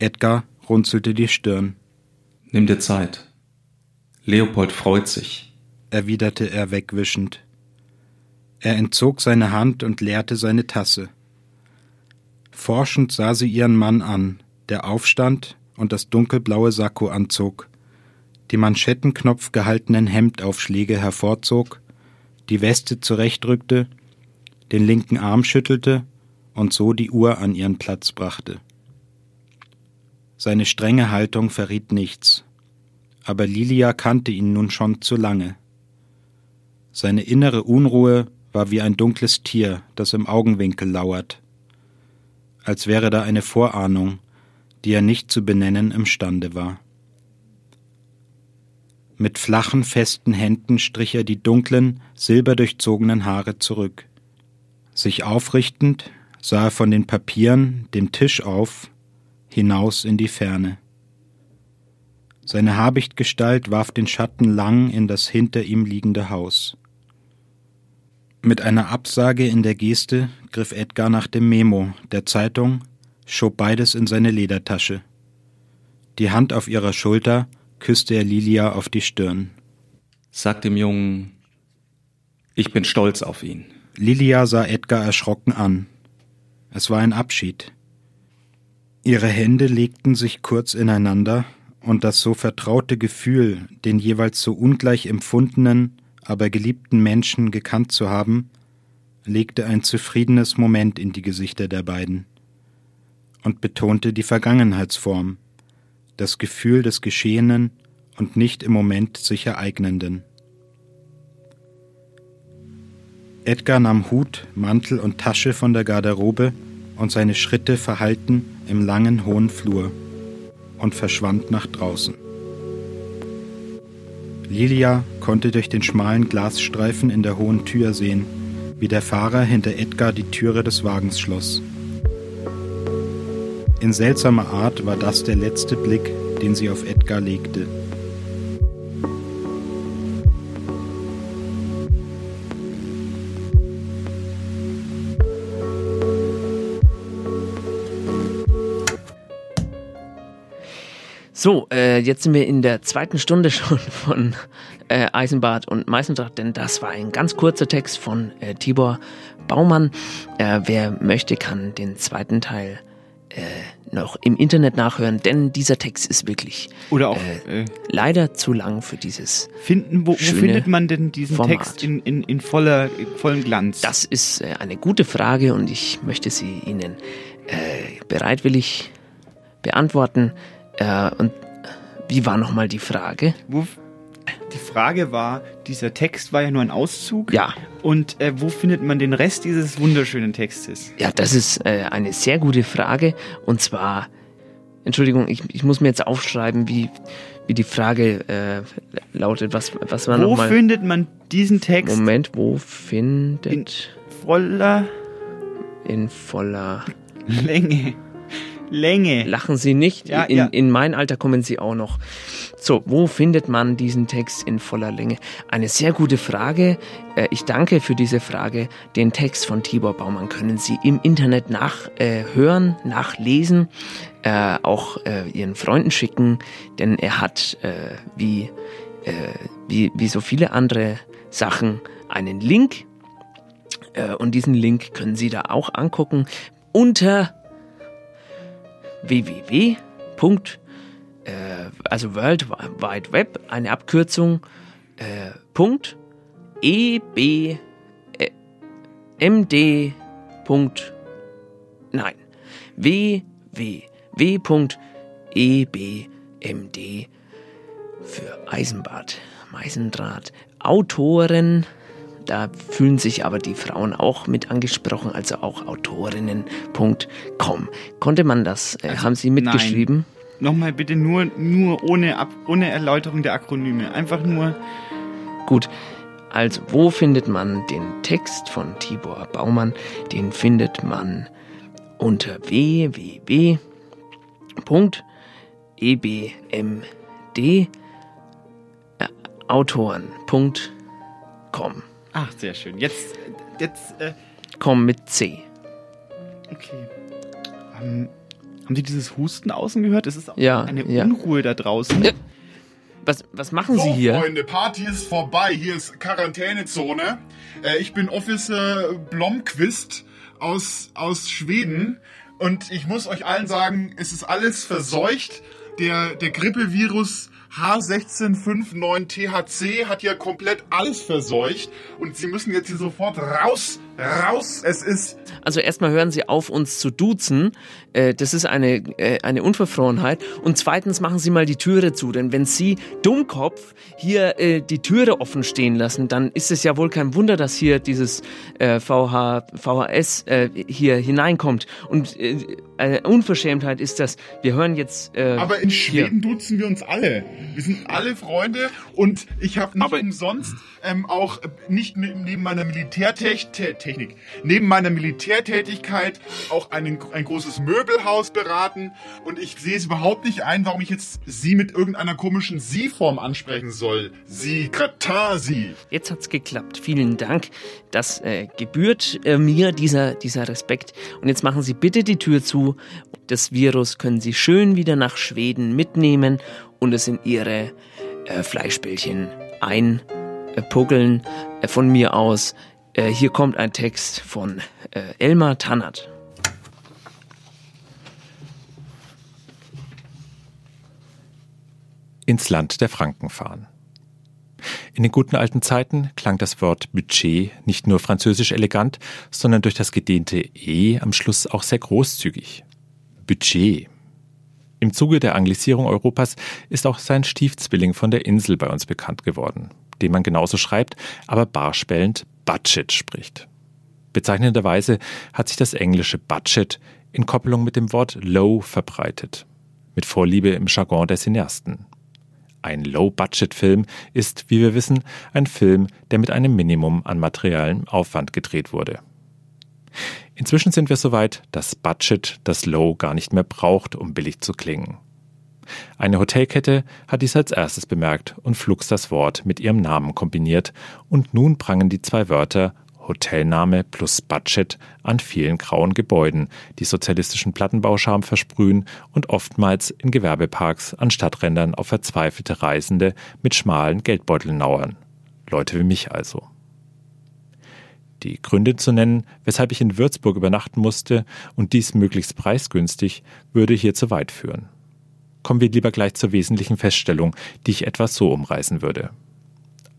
Edgar runzelte die Stirn. Nimm dir Zeit. Leopold freut sich, erwiderte er wegwischend. Er entzog seine Hand und leerte seine Tasse. Forschend sah sie ihren Mann an, der aufstand und das dunkelblaue Sakko anzog, die Manschettenknopf gehaltenen Hemdaufschläge hervorzog, die Weste zurechtrückte, den linken Arm schüttelte und so die Uhr an ihren Platz brachte. Seine strenge Haltung verriet nichts, aber Lilia kannte ihn nun schon zu lange. Seine innere Unruhe war wie ein dunkles Tier, das im Augenwinkel lauert, als wäre da eine Vorahnung, die er nicht zu benennen imstande war. Mit flachen, festen Händen strich er die dunklen, silberdurchzogenen Haare zurück. Sich aufrichtend sah er von den Papieren, dem Tisch auf, hinaus in die Ferne. Seine Habichtgestalt warf den Schatten lang in das hinter ihm liegende Haus. Mit einer Absage in der Geste griff Edgar nach dem Memo, der Zeitung, schob beides in seine Ledertasche. Die Hand auf ihrer Schulter küsste er Lilia auf die Stirn. Sag dem Jungen, ich bin stolz auf ihn. Lilia sah Edgar erschrocken an. Es war ein Abschied. Ihre Hände legten sich kurz ineinander, und das so vertraute Gefühl, den jeweils so ungleich empfundenen, aber geliebten Menschen gekannt zu haben, legte ein zufriedenes Moment in die Gesichter der beiden und betonte die Vergangenheitsform, das Gefühl des Geschehenen und nicht im Moment sich ereignenden. Edgar nahm Hut, Mantel und Tasche von der Garderobe und seine Schritte verhallten im langen hohen Flur und verschwand nach draußen. Lilia konnte durch den schmalen Glasstreifen in der hohen Tür sehen, wie der Fahrer hinter Edgar die Türe des Wagens schloss. In seltsamer Art war das der letzte Blick, den sie auf Edgar legte. So, äh, jetzt sind wir in der zweiten Stunde schon von äh, Eisenbart und Meißendraht, denn das war ein ganz kurzer Text von äh, Tibor Baumann. Äh, wer möchte, kann den zweiten Teil äh, noch im Internet nachhören, denn dieser Text ist wirklich oder auch äh, leider zu lang für dieses. Finden, wo, wo findet man denn diesen Format. Text in, in, in voller in vollem Glanz? Das ist eine gute Frage und ich möchte sie Ihnen bereitwillig beantworten. Äh, und wie war nochmal die Frage? Wo, die Frage war, dieser Text war ja nur ein Auszug. Ja. Und äh, wo findet man den Rest dieses wunderschönen Textes? Ja, das ist äh, eine sehr gute Frage. Und zwar, Entschuldigung, ich, ich muss mir jetzt aufschreiben, wie, wie die Frage äh, lautet. Was, was war Wo findet man diesen Text? Moment, wo findet. In voller. In voller. Länge. Länge. Lachen Sie nicht. Ja, in, ja. in mein Alter kommen Sie auch noch. So, wo findet man diesen Text in voller Länge? Eine sehr gute Frage. Äh, Ich danke für diese Frage. Den Text von Tibor Baumann können Sie im Internet nachhören, nachlesen, äh, auch äh, Ihren Freunden schicken, denn er hat äh, wie, äh, wie, wie so viele andere Sachen einen Link. Äh, Und diesen Link können Sie da auch angucken unter www. Äh, also World Wide Web, eine Abkürzung, äh, Punkt, eb, äh, md, Punkt, nein, www.ebmd für Eisenbad, Meisendraht, Autoren, da fühlen sich aber die Frauen auch mit angesprochen, also auch autorinnen.com. Konnte man das, äh, haben Sie mitgeschrieben? nochmal bitte nur, nur ohne, Ab ohne Erläuterung der Akronyme. Einfach nur. Gut. Also, wo findet man den Text von Tibor Baumann? Den findet man unter www.ebmd-autoren.com. Ach, sehr schön. Jetzt, jetzt, äh, Com mit C. Okay. Um, haben Sie dieses Husten außen gehört? Es ist auch Ja, eine ja. Unruhe da draußen. Was, was machen so, Sie hier? Freunde, Party ist vorbei. Hier ist Quarantänezone. Äh, ich bin Officer Blomqvist aus, aus Schweden. Und ich muss euch allen sagen, es ist alles verseucht. Der, der Grippevirus H1659THC hat ja komplett alles verseucht. Und sie müssen jetzt hier sofort raus, raus. Es ist Also erstmal hören Sie auf, uns zu duzen. Äh, das ist eine, äh, eine Unverfrorenheit. Und zweitens machen Sie mal die Türe zu. Denn wenn Sie, Dummkopf, hier äh, die Türe offen stehen lassen, dann ist es ja wohl kein Wunder, dass hier dieses VH, VHS hier hineinkommt. Und eine Unverschämtheit ist das. Wir hören jetzt... Äh, Aber in hier. Schweden duzen wir uns alle. Wir sind alle Freunde und ich habe nicht umsonst ähm, auch äh, nicht ne- neben meiner Militärtechnik, neben meiner Militärtätigkeit auch einen, ein großes Möbelhaus beraten und ich sehe es überhaupt nicht ein, warum ich jetzt Sie mit irgendeiner komischen Sie-Form ansprechen soll. Sie, Katar, Sie. Jetzt hat's geklappt. Vielen Dank. Das äh, gebührt äh, mir, dieser, dieser Respekt. Und jetzt machen Sie bitte die Tür zu. Das Virus können Sie schön wieder nach Schweden mitnehmen und es in Ihre äh, Fleischbällchen einpuggeln. Äh, von mir aus. Äh, hier kommt ein Text von äh, Elmar Tannert. ins Land der Franken fahren. In den guten alten Zeiten klang das Wort Budget nicht nur französisch elegant, sondern durch das gedehnte E am Schluss auch sehr großzügig. Budget. Im Zuge der Anglisierung Europas ist auch sein Stiefzwilling von der Insel bei uns bekannt geworden, den man genauso schreibt, aber barspellend Budget spricht. Bezeichnenderweise hat sich das englische Budget in Koppelung mit dem Wort Low verbreitet, mit Vorliebe im Jargon der Cineasten. Ein Low-Budget-Film ist, wie wir wissen, ein Film, der mit einem Minimum an materiellem Aufwand gedreht wurde. Inzwischen sind wir so weit, dass Budget das Low gar nicht mehr braucht, um billig zu klingen. Eine Hotelkette hat dies als erstes bemerkt und flugs das Wort mit ihrem Namen kombiniert, und nun prangen die zwei Wörter Hotelname plus Budget an vielen grauen Gebäuden, die sozialistischen Plattenbauscham versprühen und oftmals in Gewerbeparks an Stadträndern auf verzweifelte Reisende mit schmalen Geldbeuteln lauern. Leute wie mich also. Die Gründe zu nennen, weshalb ich in Würzburg übernachten musste und dies möglichst preisgünstig, würde hier zu weit führen. Kommen wir lieber gleich zur wesentlichen Feststellung, die ich etwas so umreißen würde.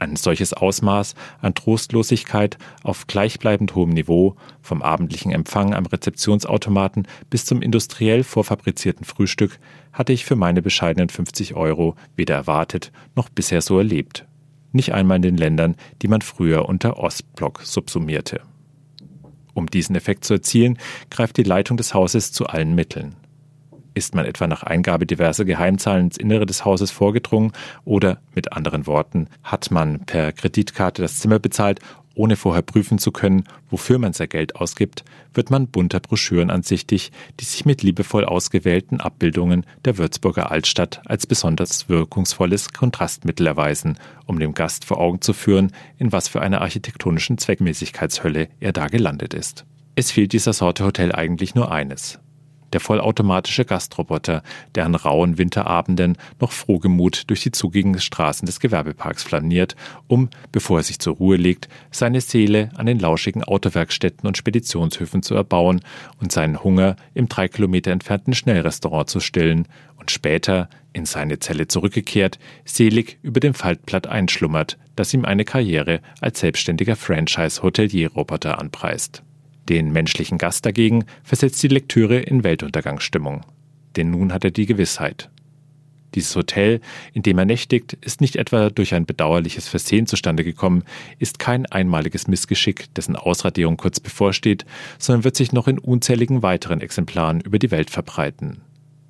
Ein solches Ausmaß an Trostlosigkeit auf gleichbleibend hohem Niveau, vom abendlichen Empfang am Rezeptionsautomaten bis zum industriell vorfabrizierten Frühstück, hatte ich für meine bescheidenen 50 Euro weder erwartet noch bisher so erlebt. Nicht einmal in den Ländern, die man früher unter Ostblock subsumierte. Um diesen Effekt zu erzielen, greift die Leitung des Hauses zu allen Mitteln. Ist man etwa nach Eingabe diverser Geheimzahlen ins Innere des Hauses vorgedrungen? Oder mit anderen Worten, hat man per Kreditkarte das Zimmer bezahlt, ohne vorher prüfen zu können, wofür man sein Geld ausgibt, wird man bunter Broschüren ansichtig, die sich mit liebevoll ausgewählten Abbildungen der Würzburger Altstadt als besonders wirkungsvolles Kontrastmittel erweisen, um dem Gast vor Augen zu führen, in was für einer architektonischen Zweckmäßigkeitshölle er da gelandet ist. Es fehlt dieser Sorte Hotel eigentlich nur eines, der vollautomatische Gastroboter, der an rauen Winterabenden noch frohgemut durch die zugigen Straßen des Gewerbeparks flaniert, um, bevor er sich zur Ruhe legt, seine Seele an den lauschigen Autowerkstätten und Speditionshöfen zu erbauen und seinen Hunger im drei Kilometer entfernten Schnellrestaurant zu stillen und später, in seine Zelle zurückgekehrt, selig über dem Faltblatt einschlummert, das ihm eine Karriere als selbstständiger Franchise-Hotelier-Roboter anpreist. Den menschlichen Gast dagegen versetzt die Lektüre in Weltuntergangsstimmung. Denn nun hat er die Gewissheit. Dieses Hotel, in dem er nächtigt, ist nicht etwa durch ein bedauerliches Versehen zustande gekommen, ist kein einmaliges Missgeschick, dessen Ausradierung kurz bevorsteht, sondern wird sich noch in unzähligen weiteren Exemplaren über die Welt verbreiten.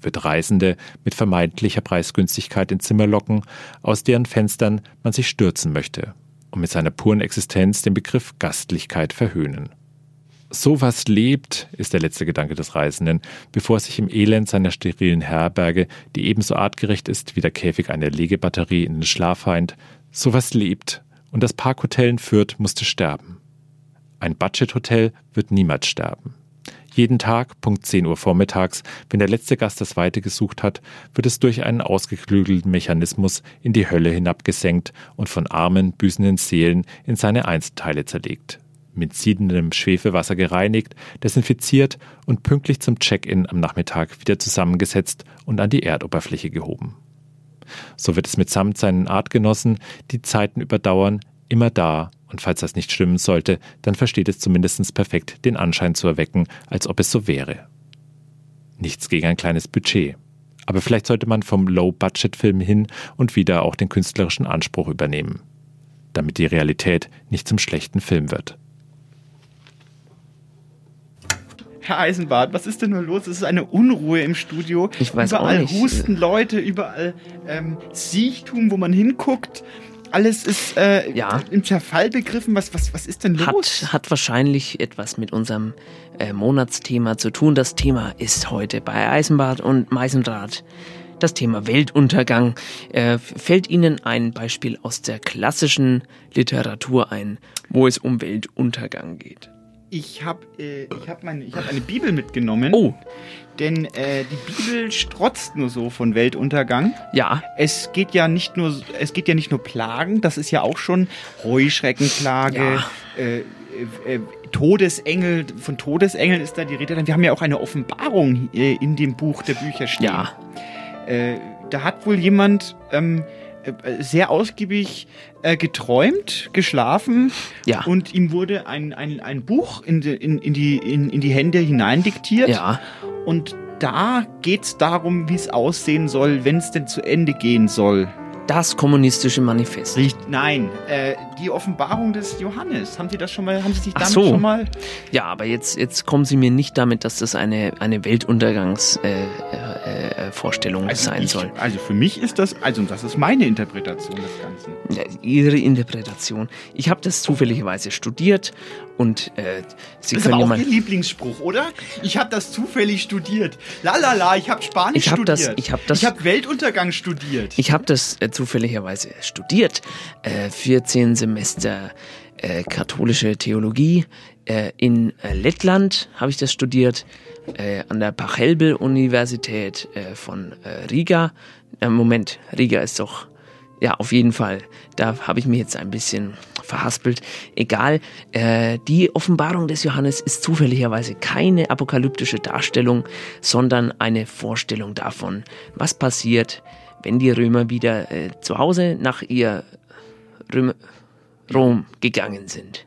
wird Reisende mit vermeintlicher Preisgünstigkeit in Zimmer locken, aus deren Fenstern man sich stürzen möchte und mit seiner puren Existenz den Begriff Gastlichkeit verhöhnen. Sowas lebt, ist der letzte Gedanke des Reisenden, bevor sich im Elend seiner sterilen Herberge, die ebenso artgerecht ist wie der Käfig einer Legebatterie, in den Schlaf weint, sowas lebt und das Parkhotel in Fürth musste sterben. Ein Budgethotel wird niemals sterben. Jeden Tag, Punkt 10 Uhr vormittags, wenn der letzte Gast das Weite gesucht hat, wird es durch einen ausgeklügelten Mechanismus in die Hölle hinabgesenkt und von armen, büßenden Seelen in seine Einzelteile zerlegt mit siedendem Schwefelwasser gereinigt, desinfiziert und pünktlich zum Check-in am Nachmittag wieder zusammengesetzt und an die Erdoberfläche gehoben. So wird es mitsamt seinen Artgenossen, die Zeiten überdauern, immer da, und falls das nicht stimmen sollte, dann versteht es zumindest perfekt, den Anschein zu erwecken, als ob es so wäre. Nichts gegen ein kleines Budget. Aber vielleicht sollte man vom Low-Budget-Film hin und wieder auch den künstlerischen Anspruch übernehmen, damit die Realität nicht zum schlechten Film wird. Herr Eisenbart, was ist denn nur los? Es ist eine Unruhe im Studio. Ich weiß überall auch nicht. husten Leute, überall ähm, Siechtum, wo man hinguckt. Alles ist äh, ja. im Zerfall begriffen. Was, was, was ist denn los? Hat, hat wahrscheinlich etwas mit unserem äh, Monatsthema zu tun. Das Thema ist heute bei Eisenbart und Meisendraht das Thema Weltuntergang. Äh, fällt Ihnen ein Beispiel aus der klassischen Literatur ein, wo es um Weltuntergang geht? Ich habe äh, ich hab meine, ich hab eine Bibel mitgenommen. Oh. Denn äh, die Bibel strotzt nur so von Weltuntergang. Ja. Es geht ja nicht nur, es geht ja nicht nur Plagen, das ist ja auch schon Heuschreckenplage, Ja. äh, äh, Todesengel, von Todesengeln ist da die Rede. Wir haben ja auch eine Offenbarung äh, in dem Buch der Bücher stehen. Ja. Äh, da hat wohl jemand ähm, äh, sehr ausgiebig äh, geträumt, geschlafen Ja. und ihm wurde ein, ein, ein Buch in die, in, in, die, in, in die Hände hineindiktiert. Ja. Und da geht's darum, wie es aussehen soll, wenn es denn zu Ende gehen soll. Das kommunistische Manifest. Nein, äh, die Offenbarung des Johannes. Haben Sie das schon mal, haben Sie sich damit so. schon mal? Ja, aber jetzt, jetzt kommen Sie mir nicht damit, dass das eine, eine Weltuntergangsvorstellung äh, äh, Vorstellung sein ich, soll. Also für mich ist das, also das ist meine Interpretation des Ganzen. Ja, Ihre Interpretation. Ich habe das zufälligerweise studiert und äh, Sie das ist aber auch. Ihr Lieblingsspruch, oder? Ich habe das zufällig studiert. La la la, ich habe Spanisch Ich hab studiert. das- ich hab das- ich habe Weltuntergang studiert. Ich habe das äh, zufälligerweise studiert. Äh, 14 Semester äh, katholische Theologie. Äh, in äh, Lettland habe ich das studiert. Äh, an der Pachelbel-Universität äh, von Riga. Moment, Riga ist doch. Ja, auf jeden Fall. Da habe ich mich jetzt ein bisschen verhaspelt. Egal. Äh, die Offenbarung des Johannes ist zufälligerweise keine apokalyptische Darstellung, sondern eine Vorstellung davon, was passiert, wenn die Römer wieder äh, zu Hause nach ihr Röm Rom gegangen sind.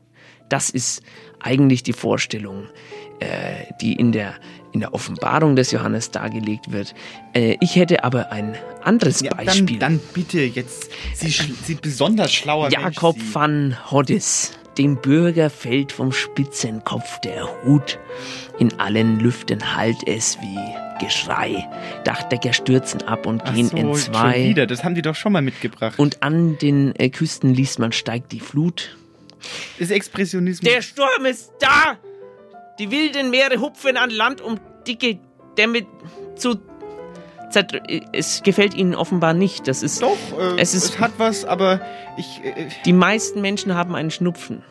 Das ist eigentlich die Vorstellung, äh, die in der, in der Offenbarung des Johannes dargelegt wird. Äh, ich hätte aber ein anderes Ja, Beispiel. Dann, dann bitte jetzt, Sie, sch- Sie besonders schlauer Jakob Mensch, van Hoddis. Dem Bürger fällt vom Spitzenkopf der Hut. In allen Lüften hallt es wie Geschrei. Dachdecker stürzen ab und Ach gehen so, in Schon zwei. wieder, das haben die doch schon mal mitgebracht. Und an den äh, Küsten liest man, steigt die Flut. ist Expressionismus. Der Sturm ist da! Die wilden Meere hupfen an Land, um dicke Dämme zu. Es gefällt ihnen offenbar nicht. Das ist. Doch, äh, es es, ist. hat was, aber ich. Äh, die meisten Menschen haben einen Schnupfen.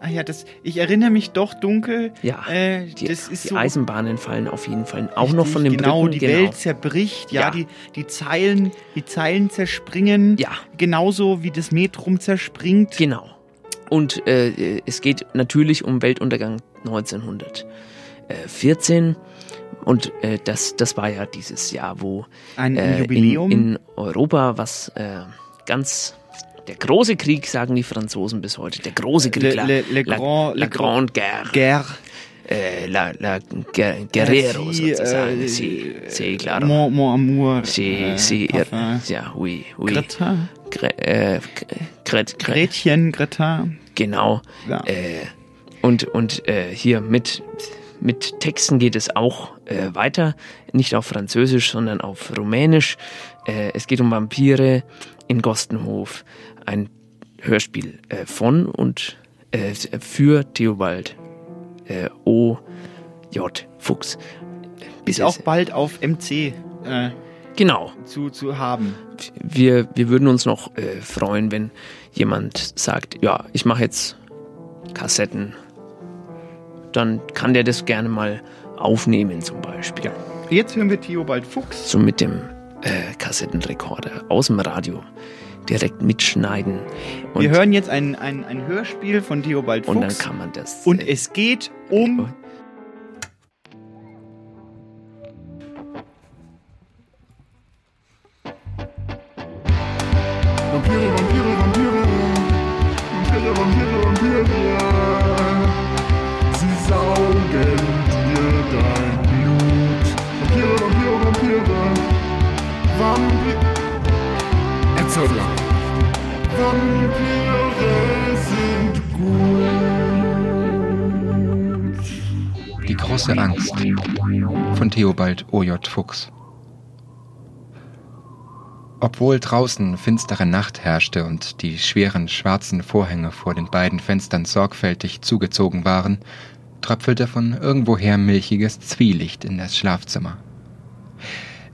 ah ja, das, ich erinnere mich doch dunkel. Ja, äh, Die, das ist die so. Eisenbahnen fallen auf jeden Fall auch noch Richtig, von den genau, Brücken. die genau. Welt zerbricht, ja, Ja. Die, die Zeilen, die Zeilen zerspringen. Ja. Genauso wie das Metrum zerspringt. Genau. Und äh, es geht natürlich um Weltuntergang 1914. Und äh, das, das war ja dieses Jahr, wo Ein äh, Jubiläum. In, in Europa, was äh, ganz der große Krieg, sagen die Franzosen bis heute, der große Krieg, Le- la, le- le la, grand- la Grande Guerre, Guerre. äh, la, la Guer- Guerrero Sie, sozusagen, äh, sí, sí, claro. Mon, mon amour. Sí, äh, sí, Parfum. ja, oui, oui. Greta. Gre äh, Gret, Gret, Gretchen, Greta. Genau. Ja. Äh, und und äh, hier mit mit Texten geht es auch äh, weiter, nicht auf Französisch, sondern auf Rumänisch. Äh, es geht um Vampire in Gostenhof, ein Hörspiel äh, von und äh, für Theobald O. J. Fuchs. Ist auch bald auf MC genau. zu, zu haben. Wir, wir würden uns noch freuen, wenn jemand sagt, ja, ich mache jetzt Kassetten. Dann kann der das gerne mal aufnehmen zum Beispiel. Jetzt hören wir Theobald Fuchs. So mit dem äh, Kassettenrekorder aus dem Radio direkt mitschneiden. Und wir hören jetzt ein, ein, ein Hörspiel von Theobald Fuchs. Und dann kann man das. Und es geht um große Angst von Theobald O.J. Fuchs. Obwohl draußen finstere Nacht herrschte und die schweren schwarzen Vorhänge vor den beiden Fenstern sorgfältig zugezogen waren, tröpfelte von irgendwoher milchiges Zwielicht in das Schlafzimmer.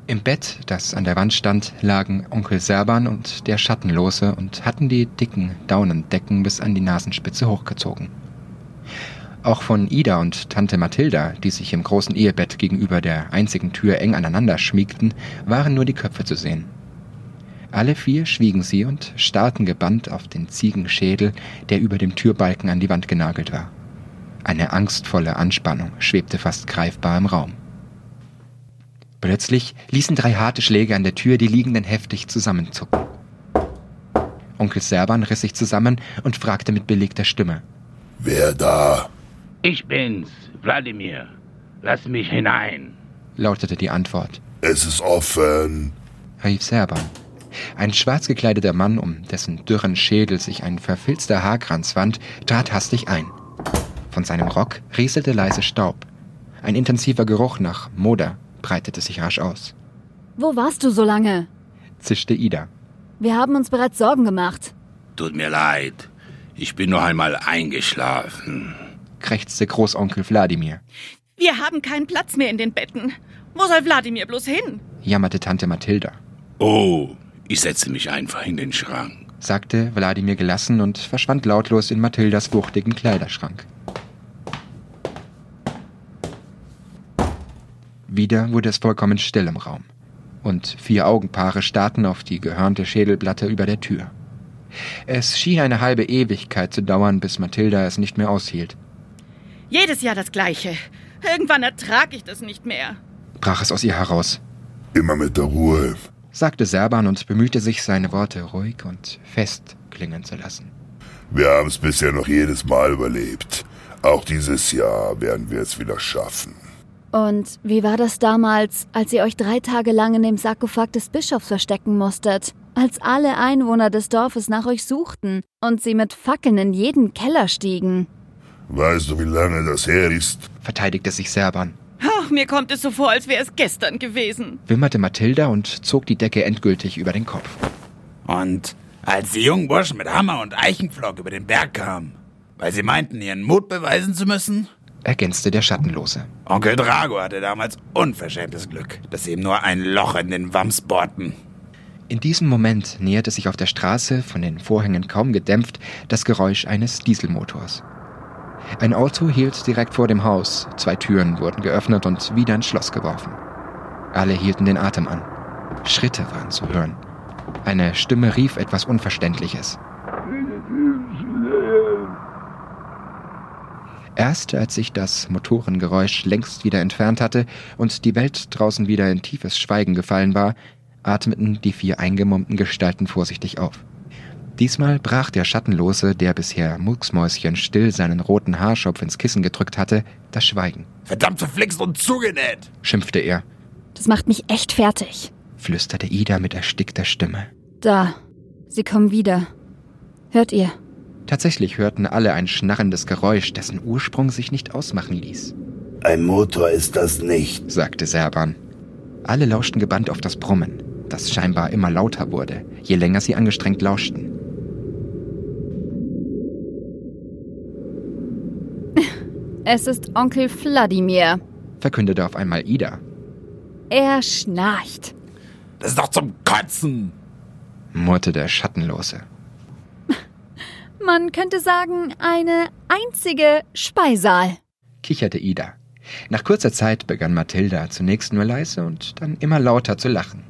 Im Bett, das an der Wand stand, lagen Onkel Serban und der Schattenlose und hatten die dicken Daunendecken bis an die Nasenspitze hochgezogen. Auch von Ida und Tante Mathilda, die sich im großen Ehebett gegenüber der einzigen Tür eng aneinander schmiegten, waren nur die Köpfe zu sehen. Alle vier schwiegen sie und starrten gebannt auf den Ziegenschädel, der über dem Türbalken an die Wand genagelt war. Eine angstvolle Anspannung schwebte fast greifbar im Raum. Plötzlich ließen drei harte Schläge an der Tür die Liegenden heftig zusammenzucken. Onkel Serban riss sich zusammen und fragte mit belegter Stimme. Wer da? Ich bin's, Wladimir. Lass mich hinein. lautete die Antwort. Es ist offen, rief Serban. Ein schwarz gekleideter Mann, um dessen dürren Schädel sich ein verfilzter Haarkranz wand, trat hastig ein. Von seinem Rock rieselte leise Staub. Ein intensiver Geruch nach Moder breitete sich rasch aus. Wo warst du so lange? zischte Ida. Wir haben uns bereits Sorgen gemacht. Tut mir leid. Ich bin noch einmal eingeschlafen. Krächzte Großonkel Wladimir, Wir haben keinen Platz mehr in den Betten. Wo soll Wladimir bloß hin? jammerte Tante Mathilda, Oh, ich setze mich einfach in den Schrank. sagte Wladimir gelassen und verschwand lautlos in Mathildas wuchtigen Kleiderschrank. Wieder wurde es vollkommen still im Raum, und vier Augenpaare starrten auf die gehörnte Schädelplatte über der Tür. Es schien eine halbe Ewigkeit zu dauern, bis Mathilda es nicht mehr aushielt. Jedes Jahr das Gleiche. Irgendwann ertrag ich das nicht mehr. Brach es aus ihr heraus, immer mit der Ruhe. sagte Serban und bemühte sich, seine Worte ruhig und fest klingen zu lassen. Wir haben es bisher noch jedes Mal überlebt. Auch dieses Jahr werden wir es wieder schaffen. Und wie war das damals, als ihr euch drei Tage lang in dem Sarkophag des Bischofs verstecken musstet? Als alle Einwohner des Dorfes nach euch suchten und sie mit Fackeln in jeden Keller stiegen? Weißt du, wie lange das her ist? verteidigte sich Serban, Ach, mir kommt es so vor, als wäre es gestern gewesen. wimmerte Mathilda und zog die Decke endgültig über den Kopf. Und als die jungen Burschen mit Hammer und Eichenpflock über den Berg kamen, weil sie meinten, ihren Mut beweisen zu müssen? ergänzte der Schattenlose. Onkel Drago hatte damals unverschämtes Glück, dass sie ihm nur ein Loch in den Wams bohrten. In diesem Moment näherte sich auf der Straße, von den Vorhängen kaum gedämpft, das Geräusch eines Dieselmotors. Ein Auto hielt direkt vor dem Haus, zwei Türen wurden geöffnet und wieder ins Schloss geworfen. Alle hielten den Atem an. Schritte waren zu hören. Eine Stimme rief etwas Unverständliches. Erst als sich das Motorengeräusch längst wieder entfernt hatte und die Welt draußen wieder in tiefes Schweigen gefallen war, atmeten die vier eingemummten Gestalten vorsichtig auf. Diesmal brach der Schattenlose, der bisher mucksmäuschenstill seinen roten Haarschopf ins Kissen gedrückt hatte, das Schweigen. Verdammt verflixt und zugenäht! Schimpfte er, Das macht mich echt fertig. flüsterte Ida mit erstickter Stimme. Da. Sie kommen wieder. Hört ihr? Tatsächlich hörten alle ein schnarrendes Geräusch, dessen Ursprung sich nicht ausmachen ließ. Ein Motor ist das nicht, sagte Serban. Alle lauschten gebannt auf das Brummen, das scheinbar immer lauter wurde, je länger sie angestrengt lauschten. Es ist Onkel Vladimir, verkündete auf einmal Ida. Er schnarcht. Das ist doch zum Kotzen, murrte der Schattenlose. Man könnte sagen, eine einzige Speisal, kicherte Ida. Nach kurzer Zeit begann Mathilda zunächst nur leise und dann immer lauter zu lachen.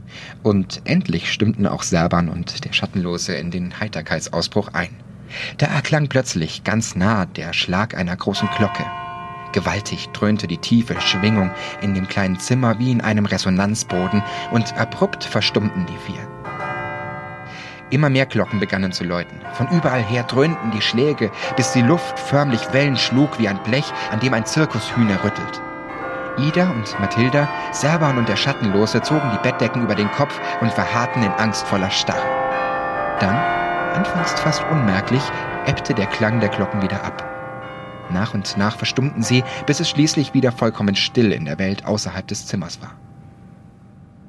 Und endlich stimmten auch Serban und der Schattenlose in den Heiterkeitsausbruch ein. Da erklang plötzlich ganz nah der Schlag einer großen Glocke. Gewaltig dröhnte die tiefe Schwingung in dem kleinen Zimmer wie in einem Resonanzboden und abrupt verstummten die vier. Immer mehr Glocken begannen zu läuten. Von überall her dröhnten die Schläge, bis die Luft förmlich Wellen schlug wie ein Blech, an dem ein Zirkushühner rüttelt. Ida und Mathilda, Serban und der Schattenlose zogen die Bettdecken über den Kopf und verharrten in angstvoller Starre. Dann, anfangs fast unmerklich, ebbte der Klang der Glocken wieder ab. Nach und nach verstummten sie, bis es schließlich wieder vollkommen still in der Welt außerhalb des Zimmers war.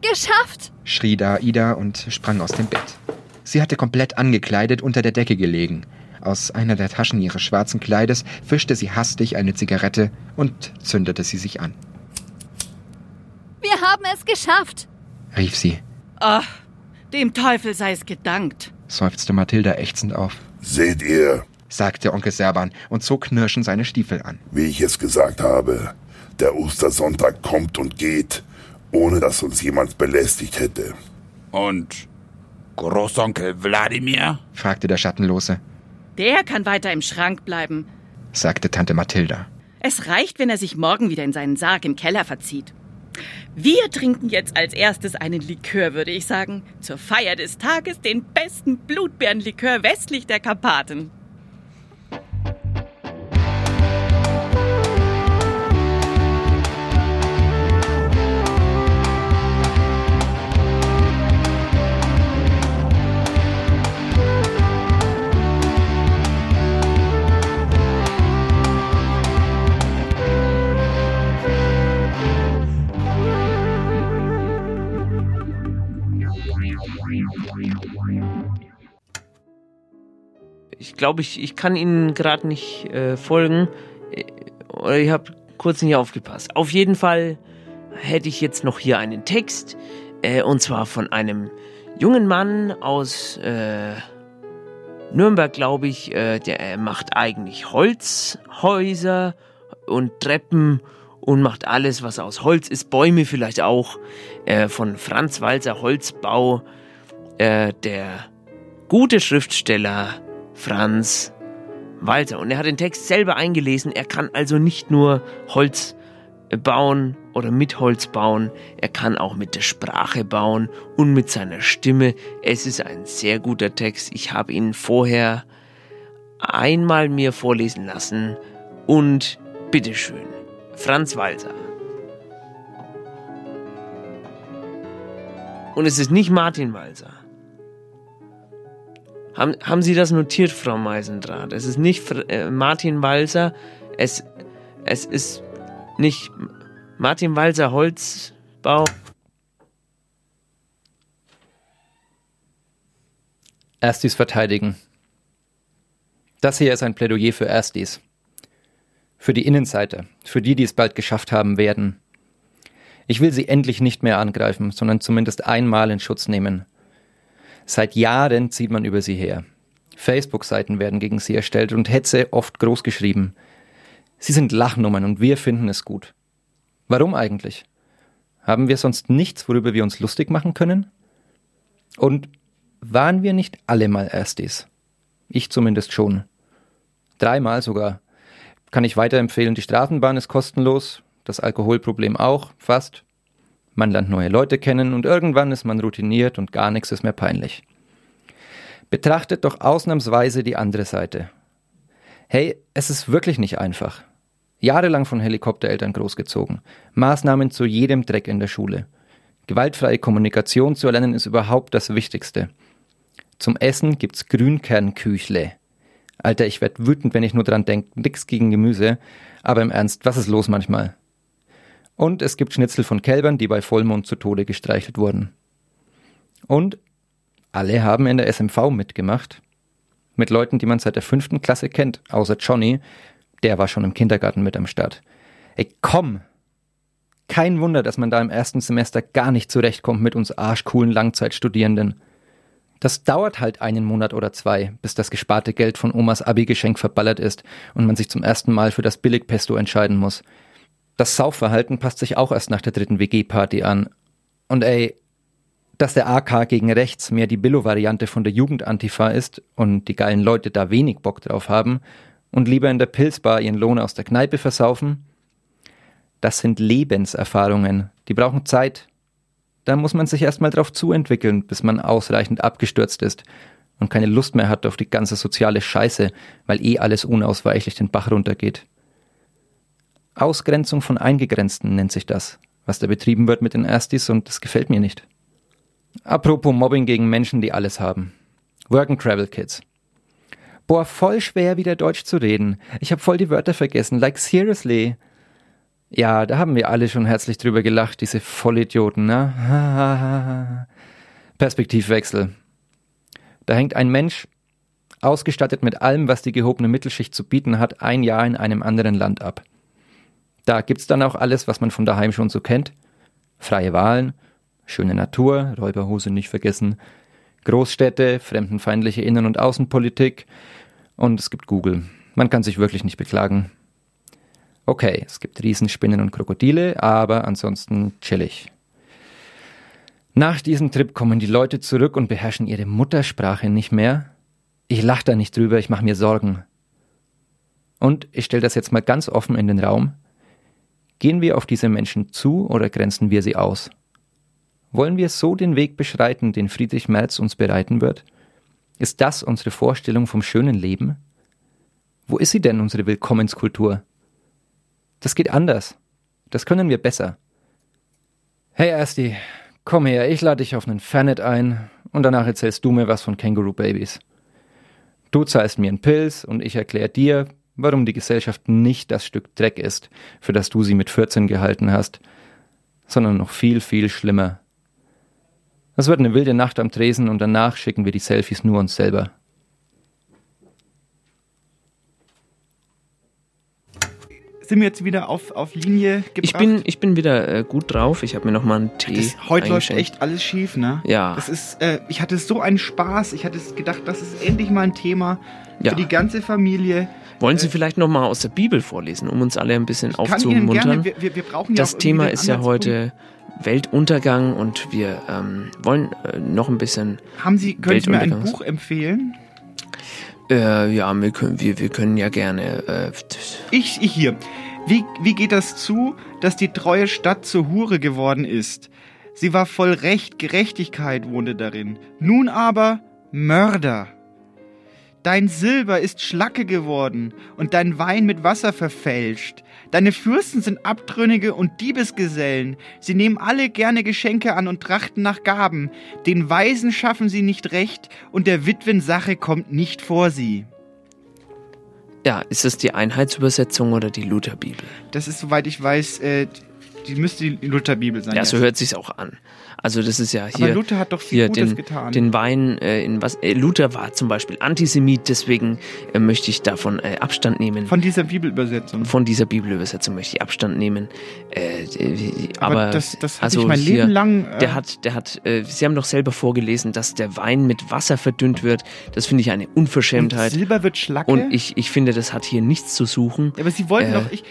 Geschafft! schrie da Ida und sprang aus dem Bett. Sie hatte komplett angekleidet unter der Decke gelegen. Aus einer der Taschen ihres schwarzen Kleides fischte sie hastig eine Zigarette und zündete sie sich an. Wir haben es geschafft, rief sie. Ach, dem Teufel sei es gedankt, seufzte Mathilda ächzend auf. Seht ihr, sagte Onkel Serban und zog knirschend seine Stiefel an. Wie ich es gesagt habe, der Ostersonntag kommt und geht, ohne dass uns jemand belästigt hätte. Und Großonkel Wladimir? fragte der Schattenlose. Der kann weiter im Schrank bleiben, sagte Tante Mathilda. Es reicht, wenn er sich morgen wieder in seinen Sarg im Keller verzieht. Wir trinken jetzt als erstes einen Likör, würde ich sagen. Zur Feier des Tages den besten Blutbeerenlikör westlich der Karpaten. Ich glaube, ich, ich kann Ihnen gerade nicht äh, folgen. Oder ich habe kurz nicht aufgepasst. Auf jeden Fall hätte ich jetzt noch hier einen Text. Äh, und zwar von einem jungen Mann aus äh, Nürnberg, glaube ich. Äh, der macht eigentlich Holzhäuser und Treppen und macht alles, was aus Holz ist. Bäume vielleicht auch. Äh, von Franz Walser Holzbau. Äh, der gute Schriftsteller Franz Walter. Und er hat den Text selber eingelesen. Er kann also nicht nur Holz bauen oder mit Holz bauen, er kann auch mit der Sprache bauen und mit seiner Stimme. Es ist ein sehr guter Text. Ich habe ihn vorher einmal mir vorlesen lassen und bitteschön, Franz Walser. Und es ist nicht Martin Walser. Haben, haben Sie das notiert, Frau Meisendraht? Es ist nicht äh, Martin Walser, es, es ist nicht Martin Walser Holzbau. Erstis verteidigen. Das hier ist ein Plädoyer für Erstis. Für die Innenseite, für die, die es bald geschafft haben werden. Ich will sie endlich nicht mehr angreifen, sondern zumindest einmal in Schutz nehmen. Seit Jahren zieht man über sie her. Facebook-Seiten werden gegen sie erstellt und Hetze oft groß geschrieben. Sie sind Lachnummern und wir finden es gut. Warum eigentlich? Haben wir sonst nichts, worüber wir uns lustig machen können? Und waren wir nicht alle mal Erstis? Ich zumindest schon. Dreimal sogar. Kann ich weiterempfehlen, die Straßenbahn ist kostenlos, das Alkoholproblem auch, fast. Man lernt neue Leute kennen und irgendwann ist man routiniert und gar nichts ist mehr peinlich. Betrachtet doch ausnahmsweise die andere Seite. Hey, es ist wirklich nicht einfach. Jahrelang von Helikoptereltern großgezogen. Maßnahmen zu jedem Dreck in der Schule. Gewaltfreie Kommunikation zu erlernen ist überhaupt das Wichtigste. Zum Essen gibt's Grünkernküchle. Alter, ich werd wütend, wenn ich nur dran denke. Nix gegen Gemüse. Aber im Ernst, was ist los manchmal? Und es gibt Schnitzel von Kälbern, die bei Vollmond zu Tode gestreichelt wurden. Und alle haben in der SMV mitgemacht. Mit Leuten, die man seit der fünften Klasse kennt, außer Johnny. Der war schon im Kindergarten mit am Start. Ey, komm! Kein Wunder, dass man da im ersten Semester gar nicht zurechtkommt mit uns arschcoolen Langzeitstudierenden. Das dauert halt einen Monat oder zwei, bis das gesparte Geld von Omas Abi-Geschenk verballert ist und man sich zum ersten Mal für das Billigpesto entscheiden muss. Das Saufverhalten passt sich auch erst nach der dritten WG-Party an. Und ey, dass der AK gegen rechts mehr die Billo-Variante von der Jugendantifa ist und die geilen Leute da wenig Bock drauf haben und lieber in der Pilzbar ihren Lohn aus der Kneipe versaufen, das sind Lebenserfahrungen, die brauchen Zeit, da muss man sich erstmal drauf zuentwickeln, bis man ausreichend abgestürzt ist und keine Lust mehr hat auf die ganze soziale Scheiße, weil eh alles unausweichlich den Bach runtergeht. Ausgrenzung von Eingegrenzten nennt sich das, was da betrieben wird mit den Erstis und das gefällt mir nicht. Apropos Mobbing gegen Menschen, die alles haben. Work and Travel Kids. Boah, voll schwer wieder Deutsch zu reden. Ich hab voll die Wörter vergessen. Like seriously. Ja, da haben wir alle schon herzlich drüber gelacht, diese Vollidioten, ne? Perspektivwechsel. Da hängt ein Mensch, ausgestattet mit allem, was die gehobene Mittelschicht zu bieten hat, ein Jahr in einem anderen Land ab. Da gibt's dann auch alles, was man von daheim schon so kennt. Freie Wahlen, schöne Natur, Räuberhose nicht vergessen, Großstädte, fremdenfeindliche Innen- und Außenpolitik und es gibt Google. Man kann sich wirklich nicht beklagen. Okay, es gibt Riesenspinnen und Krokodile, aber ansonsten chillig. Nach diesem Trip kommen die Leute zurück und beherrschen ihre Muttersprache nicht mehr. Ich lache da nicht drüber, ich mache mir Sorgen. Und ich stelle das jetzt mal ganz offen in den Raum. Gehen wir auf diese Menschen zu oder grenzen wir sie aus? Wollen wir so den Weg beschreiten, den Friedrich Merz uns bereiten wird? Ist das unsere Vorstellung vom schönen Leben? Wo ist sie denn, unsere Willkommenskultur? Das geht anders. Das können wir besser. Hey Asti, komm her, ich lade dich auf einen Fanet ein und danach erzählst du mir was von Känguru Babies. Du zahlst mir einen Pilz und ich erkläre dir, warum die Gesellschaft nicht das Stück Dreck ist, für das du sie mit 14 gehalten hast, sondern noch viel, viel schlimmer. Es wird eine wilde Nacht am Tresen und danach schicken wir die Selfies nur uns selber. sind wir jetzt wieder auf, auf Linie gebracht? Ich bin, ich bin wieder äh, gut drauf. Ich habe mir noch mal einen Tee. Das, heute läuft echt alles schief, ne? Ja. Das ist, äh, ich hatte so einen Spaß. Ich hatte gedacht, das ist endlich mal ein Thema ja. für die ganze Familie. Wollen Sie äh, vielleicht noch mal aus der Bibel vorlesen, um uns alle ein bisschen aufzumuntern? Wir, wir, wir, brauchen ja das Thema ist ja heute Weltuntergang und wir ähm, wollen äh, noch ein bisschen. Haben Sie, können Sie mir ein Buch empfehlen? Äh, ja, wir können, wir, wir können ja gerne. Äh, ich, ich hier. Wie, wie geht das zu, dass die treue Stadt zur Hure geworden ist? Sie war voll Recht, Gerechtigkeit wohnte darin. Nun aber Mörder. Dein Silber ist Schlacke geworden und dein Wein mit Wasser verfälscht. Deine Fürsten sind Abtrünnige und Diebesgesellen. Sie nehmen alle gerne Geschenke an und trachten nach Gaben. Den Weisen schaffen sie nicht recht und der Witwen Sache kommt nicht vor sie. Ja, ist das die Einheitsübersetzung oder die Lutherbibel? Das ist, soweit ich weiß, äh, die müsste die Lutherbibel sein. Ja, so hört sich's auch an. Also das ist ja hier. Aber Luther hat doch viel Gutes den, getan. Den Wein äh, in was. Äh, Luther war zum Beispiel Antisemit, deswegen äh, möchte ich davon äh, Abstand nehmen. Von dieser Bibelübersetzung. Von dieser Bibelübersetzung möchte ich Abstand nehmen. Äh, aber, aber das, das also ich mein hier, Leben lang. Äh, der hat, der hat. Äh, Sie haben doch selber vorgelesen, dass der Wein mit Wasser verdünnt wird. Das finde ich eine Unverschämtheit. Und Silber wird Schlacke. Und ich, ich finde, das hat hier nichts zu suchen. Ja, aber Sie wollten doch. Ich,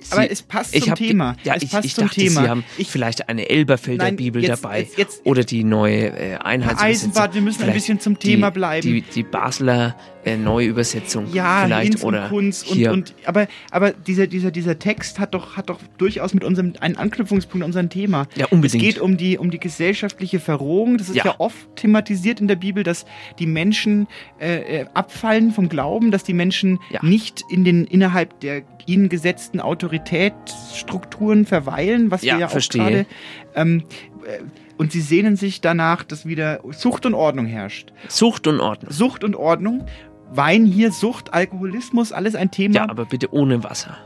Sie, aber es passt zum Thema. Ja, es ich, passt ich zum dachte, Thema. Sie haben ich, vielleicht eine Elberfelder Nein, Bibel jetzt, dabei jetzt, jetzt, oder die neue äh, Einheitsübersetzung. Eisenbad, wir müssen ein bisschen zum Thema die, bleiben. Die, die Basler äh, Neuübersetzung ja, vielleicht Hinz oder Kunst hier. und, und aber aber dieser dieser dieser Text hat doch hat doch durchaus mit unserem einen Anknüpfungspunkt an unserem Thema. Ja, unbedingt. Es geht um die um die gesellschaftliche Verrohung. Das ist ja, Ja. ja oft thematisiert in der Bibel, dass die Menschen äh, äh, abfallen vom Glauben, dass die Menschen nicht in den innerhalb der ihnen gesetzten Autoritätsstrukturen verweilen, was Ja, wir ja auch verstehe. gerade ähm, äh, und sie sehnen sich danach, dass wieder Zucht und Ordnung herrscht. Sucht und Ordnung. Sucht und Ordnung. Wein hier, Sucht, Alkoholismus, alles ein Thema. Ja, aber bitte ohne Wasser.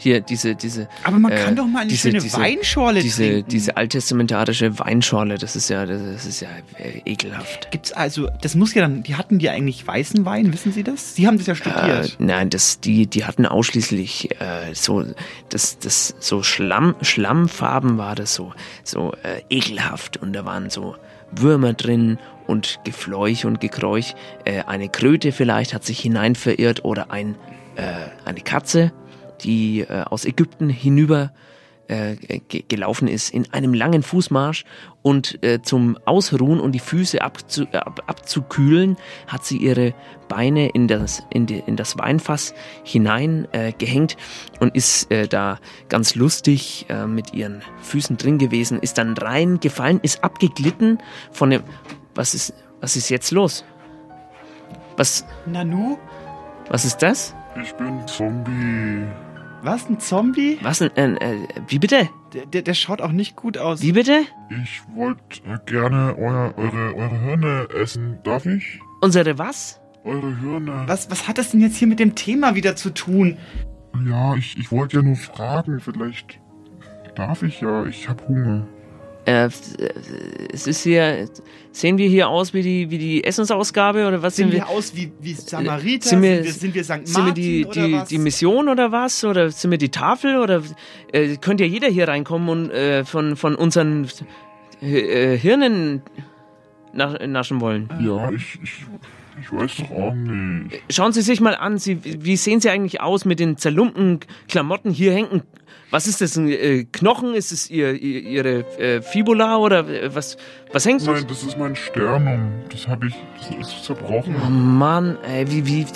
Hier diese, diese. Aber man kann doch mal eine diese, schöne diese, Weinschorle diese, trinken. Diese alttestamentarische Weinschorle, das ist ja, das ist ja äh, ekelhaft. Gibt's also, das muss ja dann, die hatten die eigentlich weißen Wein, wissen Sie das? Sie haben das ja Äh, studiert. nein, das, die, die hatten ausschließlich äh, so, das, das, so Schlamm, Schlammfarben war das so, so äh, ekelhaft und da waren so Würmer drin und Gefleuch und Gekräuch. Äh, eine Kröte vielleicht hat sich hinein verirrt oder ein, äh, eine Katze, die äh, aus Ägypten hinüber äh, ge gelaufen ist in einem langen Fußmarsch und äh, zum Ausruhen und die Füße abzu ab abzukühlen, hat sie ihre Beine in das, in die, in das Weinfass hinein äh, gehängt und ist äh, da ganz lustig äh, mit ihren Füßen drin gewesen, ist dann reingefallen, ist abgeglitten von dem. Was ist, was ist jetzt los? Was, Nanu? was ist das? Ich bin Zombie. Was, ein Zombie? Was denn? Äh, äh, wie bitte? Der, der, der schaut auch nicht gut aus. Wie bitte? Ich wollte äh, gerne euer, eure, eure Hirne essen. Darf ich? Unsere was? Eure Hirne. Was, was hat das denn jetzt hier mit dem Thema wieder zu tun? Ja, ich, ich wollte ja nur fragen. Vielleicht darf ich ja. Ich hab Hunger. Äh, es ist hier. Sehen wir hier aus wie die, wie die Essensausgabe oder was Sehen sind wir aus wie, wie Samariter? Sind wir, sind wir, sind wir St. sind wir die, Martin oder die, was? die Mission oder was? Oder sind wir die Tafel? Oder äh, könnte ja jeder hier reinkommen und äh, von, von unseren äh, Hirnen nach, naschen wollen? Ja, ich, ich, ich weiß doch auch nicht. Schauen Sie sich mal an, Sie, wie sehen Sie eigentlich aus mit den zerlumpten Klamotten? Hier hängen, was ist das, ein äh, Knochen? Ist es ihr, ihr, Ihre äh, Fibula oder äh, was, was hängt? Nein, das ist mein Sternum. Das habe ich. Das ist zerbrochen. Oh Mann, ey, wie, wie,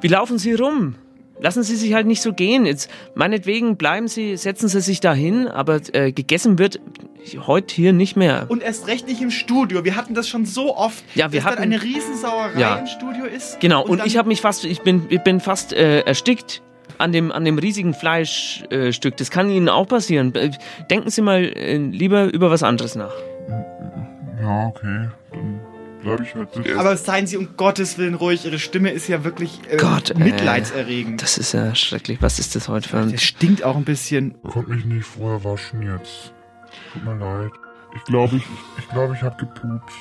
wie laufen Sie rum? Lassen Sie sich halt nicht so gehen. Jetzt, meinetwegen bleiben Sie, setzen Sie sich da hin, aber äh, gegessen wird heute hier nicht mehr. Und erst recht nicht im Studio. Wir hatten das schon so oft, Ja, wir dass hatten- dann eine Riesensauerei Ja. im Studio ist. Genau, und, dann- ich habe mich fast, ich bin, ich bin fast äh, erstickt an dem, an dem riesigen Fleischstück. Äh, das kann Ihnen auch passieren. Äh, Denken Sie mal äh, lieber über was anderes nach. Ja, okay. Dann bleibe ich halt. Aber seien Sie um Gottes Willen ruhig. Ihre Stimme ist ja wirklich äh, Gott, äh, mitleidserregend. Das ist ja schrecklich. Was ist das heute für ein... Das stinkt auch ein bisschen. Ich konnte mich nicht vorher waschen jetzt. Tut mir leid. Ich glaube, ich, ich, glaube, ich habe gepupst.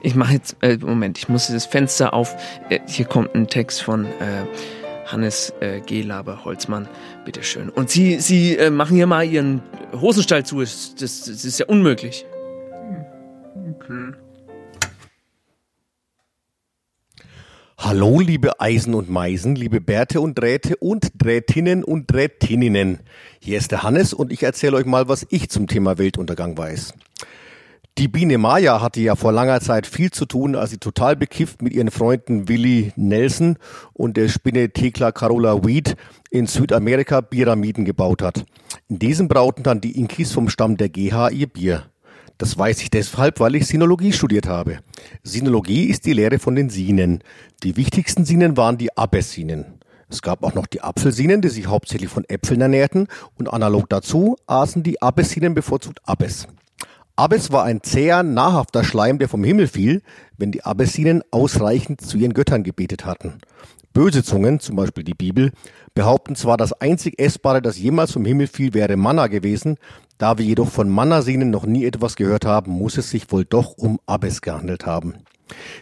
Ich mache jetzt, äh, Moment, ich muss das Fenster auf. Äh, hier kommt ein Text von äh, Hannes äh, G. Laber Holzmann. Bitteschön. Und Sie, Sie äh, machen hier mal Ihren Hosenstall zu. Das, das, das ist ja unmöglich. Okay. Hallo, liebe Eisen und Meisen, liebe Bärte und Drähte und Drähtinnen und Drähtininnen. Hier ist der Hannes und ich erzähle euch mal, was ich zum Thema Weltuntergang weiß. Die Biene Maya hatte ja vor langer Zeit viel zu tun, als sie total bekifft mit ihren Freunden Willie Nelson und der Spinne Thekla Carola Weed in Südamerika Pyramiden gebaut hat. In diesen brauten dann die Inkis vom Stamm der GH ihr Bier. Das weiß ich deshalb, weil ich Sinologie studiert habe. Sinologie ist die Lehre von den Sinen. Die wichtigsten Sinen waren die Abessinen. Es gab auch noch die Apfelsinen, die sich hauptsächlich von Äpfeln ernährten und analog dazu aßen die Abessinen bevorzugt Abbes. Abbes war ein zäher, nahrhafter Schleim, der vom Himmel fiel, wenn die Abbessinen ausreichend zu ihren Göttern gebetet hatten. Böse Zungen, zum Beispiel die Bibel, behaupten zwar, das einzig Essbare, das jemals vom Himmel fiel, wäre Manna gewesen, da wir jedoch von Mannasinen noch nie etwas gehört haben, muss es sich wohl doch um Abbes gehandelt haben.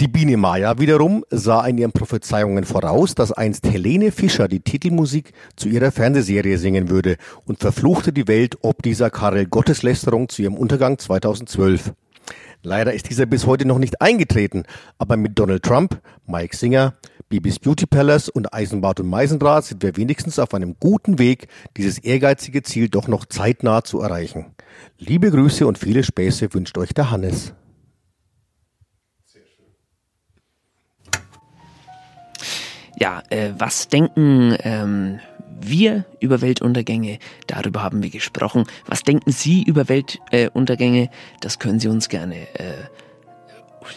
Die Biene Maya wiederum sah in ihren Prophezeiungen voraus, dass einst Helene Fischer die Titelmusik zu ihrer Fernsehserie singen würde und verfluchte die Welt ob dieser Karel Gotteslästerung zu ihrem Untergang 2012. Leider ist dieser bis heute noch nicht eingetreten, aber mit Donald Trump, Mike Singer, Bibis Beauty Palace und Eisenbart und Meisendraht sind wir wenigstens auf einem guten Weg, dieses ehrgeizige Ziel doch noch zeitnah zu erreichen. Liebe Grüße und viele Späße wünscht euch der Hannes. Ja, äh, was denken ähm, wir über Weltuntergänge? Darüber haben wir gesprochen. Was denken Sie über Weltuntergänge? Das können Sie uns gerne äh,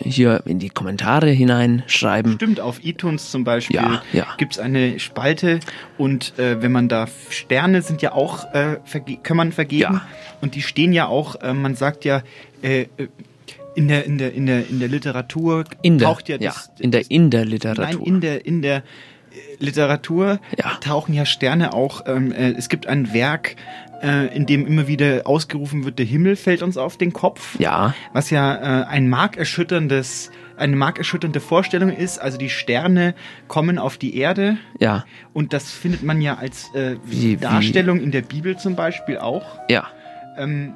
hier in die Kommentare hineinschreiben. Stimmt, auf iTunes zum Beispiel Ja, ja. gibt es eine Spalte und äh, wenn man da Sterne sind ja auch, äh, kann man vergeben und die stehen ja auch, äh, man sagt ja, äh, äh, in der, in der, in der, in der Literatur In der, taucht ja ja, das, in der in der Literatur. Nein, in der, in der, Literatur tauchen ja Sterne auch. Ähm, äh, es gibt ein Werk, äh, in dem immer wieder ausgerufen wird, der Himmel fällt uns auf den Kopf. Ja. Was ja äh, ein markerschütterndes, eine markerschütternde Vorstellung ist. Also die Sterne kommen auf die Erde. Ja. Und das findet man ja als äh, Wie- wie- Darstellung in der Bibel zum Beispiel auch. Ja. Ähm,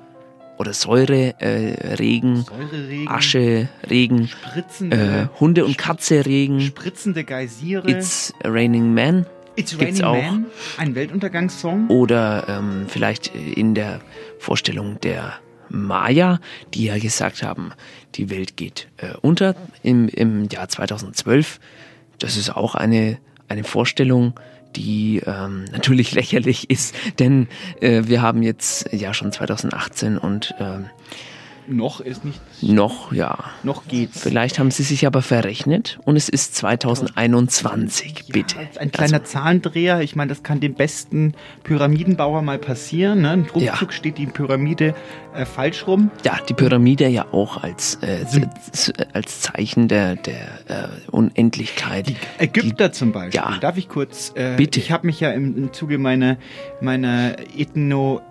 Oder Säure, äh, Regen, Säureregen, Asche, Regen, Spritzende- äh, Hunde und Katze Regen. spritzende Geysire. It's Raining Man. It's Raining auch. Man, ein Weltuntergangssong. Oder ähm, vielleicht in der Vorstellung der Maya, die ja gesagt haben, die Welt geht äh, unter im, im Jahr 2012. Das ist auch eine, eine Vorstellung, die ähm, natürlich lächerlich ist, denn äh, wir haben jetzt ja schon 2018 und ähm, Noch ist nicht. noch, ja. Noch geht's. Vielleicht haben sie sich aber verrechnet und es ist 2021, bitte. Ein kleiner Also Zahlendreher, ich meine, das kann dem besten Pyramidenbauer mal passieren. Ne? Ein Ruckzuck steht die Pyramide äh, falsch rum. Ja, die Pyramide ja auch als, äh, als Zeichen der, der äh, Unendlichkeit. Ägypter zum Beispiel. Ja. Darf ich kurz? Äh, Bitte. Ich habe mich ja im, im Zuge meiner, meiner Ethno,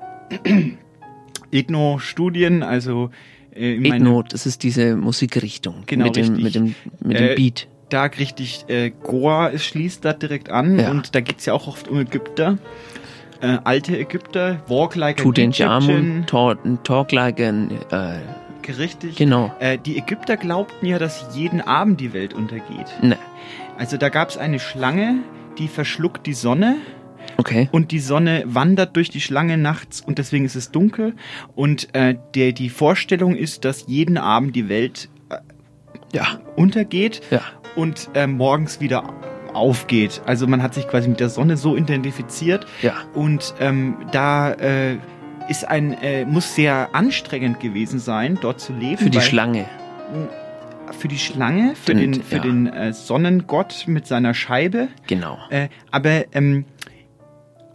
Ethno-Studien, also äh, Ethno, das ist diese Musikrichtung Genau, mit, dem, mit dem mit dem Äh, Beat. Da richtig, äh, Goa es schließt da direkt an Ja. und da geht's ja auch oft um Ägypter. Äh, alte Ägypter, Walk Like an Egyptian. talk, talk like an, äh, Richtig. Genau. Äh, die Ägypter glaubten ja, dass jeden Abend die Welt untergeht. Ne. Also da gab's eine Schlange, die verschluckt die Sonne. Okay. Und die Sonne wandert durch die Schlange nachts und deswegen ist es dunkel. Und äh, der, die Vorstellung ist, dass jeden Abend die Welt äh, ja. untergeht Ja. und äh, morgens wieder aufgeht. Also man hat sich quasi mit der Sonne so identifiziert. Ja. Und ähm, da äh, ist ein, äh, muss sehr anstrengend gewesen sein, dort zu leben. Für die Schlange. Für die Schlange, für Den- den, für ja. den äh, Sonnengott mit seiner Scheibe. Genau. Äh, aber ähm,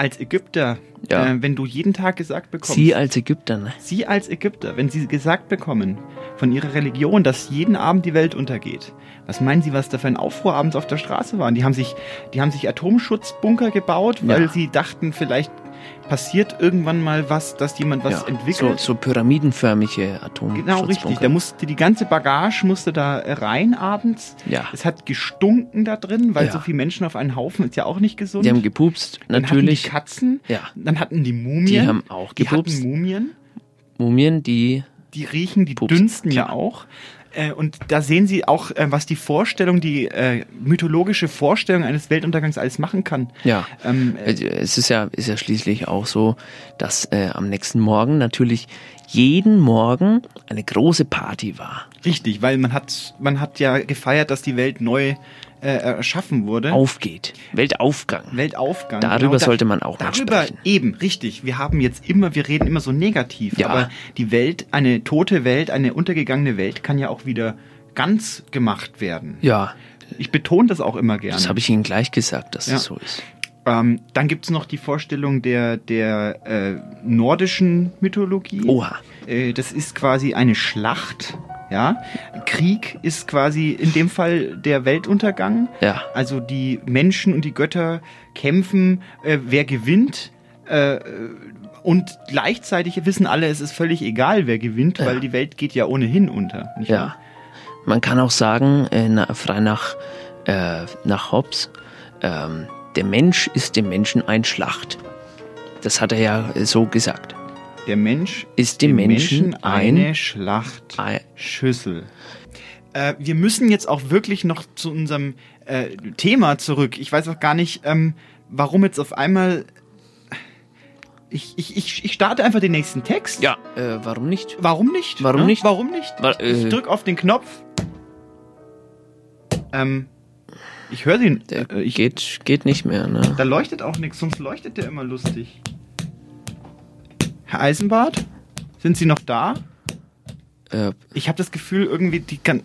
als Ägypter, Ja. äh, wenn du jeden Tag gesagt bekommst, Sie als Ägypter, ne? Sie als Ägypter, wenn Sie gesagt bekommen von Ihrer Religion, dass jeden Abend die Welt untergeht, was meinen Sie, was da für ein Aufruhr abends auf der Straße war? Die haben sich, die haben sich Atomschutzbunker gebaut, weil Ja. sie dachten, vielleicht passiert irgendwann mal was, dass jemand was ja. entwickelt. So, so pyramidenförmige Atomschutzbunker. Genau, richtig. Da musste die ganze Bagage musste da rein abends. Ja. Es hat gestunken da drin, weil Ja. so viele Menschen auf einen Haufen ist ja auch nicht gesund. Die haben gepupst, Dann natürlich. Hatten die Katzen. Ja. Dann hatten die Mumien. Die haben auch Die gepupst. hatten Mumien. Mumien, die. Die riechen, die dünsten ja auch. Äh, Und da sehen Sie auch, äh, was die Vorstellung, die äh, mythologische Vorstellung eines Weltuntergangs alles machen kann. Ja. Ähm, äh, es ist ja, ist ja schließlich auch so, dass äh, am nächsten Morgen natürlich jeden Morgen eine große Party war. Richtig, weil man hat, man hat ja gefeiert, dass die Welt neu erschaffen wurde. Aufgeht. Weltaufgang. Weltaufgang. Darüber da- sollte man auch mal Darüber sprechen. eben, richtig. Wir haben jetzt immer, wir reden immer so negativ, Ja. aber die Welt, eine tote Welt, eine untergegangene Welt kann ja auch wieder ganz gemacht werden. Ja. Ich betone das auch immer gerne. Das habe ich Ihnen gleich gesagt, dass Ja. es so ist. Ähm, dann gibt's noch die Vorstellung der, der äh, nordischen Mythologie. Oha. Äh, das ist quasi eine Schlacht. Ja, Krieg ist quasi in dem Fall der Weltuntergang. Ja. Also die Menschen und die Götter kämpfen, äh, wer gewinnt. Äh, und gleichzeitig wissen alle, es ist völlig egal, wer gewinnt, weil die Welt geht ja ohnehin unter. Ja. wahr? Man kann auch sagen, äh, na, frei nach, äh, nach Hobbes, ähm, der Mensch ist dem Menschen ein Schlacht. Das hat er ja so gesagt. Der Mensch ist dem, Menschen, eine ein Schlachtschüssel. Äh, wir müssen jetzt auch wirklich noch zu unserem äh, Thema zurück. Ich weiß auch gar nicht, ähm, warum jetzt auf einmal. Ich, ich, ich, ich starte einfach den nächsten Text. Ja, äh, warum nicht? Warum nicht? Warum ne? nicht? Warum nicht? Wa- ich äh, drück auf den Knopf. Ähm, ich höre den. äh, ich, geht, geht nicht mehr, ne? Da leuchtet auch nichts, sonst leuchtet der immer lustig. Herr Eisenbart, sind Sie noch da? Äh, Ich habe das Gefühl, irgendwie die kann.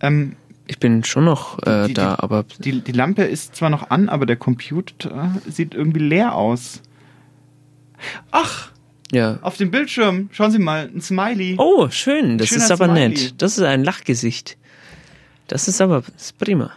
Ähm, ich bin schon noch äh, die, da, die, aber die, die Lampe ist zwar noch an, aber der Computer sieht irgendwie leer aus. Ach, ja. auf dem Bildschirm, schauen Sie mal, ein Smiley. Oh, schön, das Schöner ist aber Smiley. nett. Das ist ein Lachgesicht. Das ist aber das ist prima.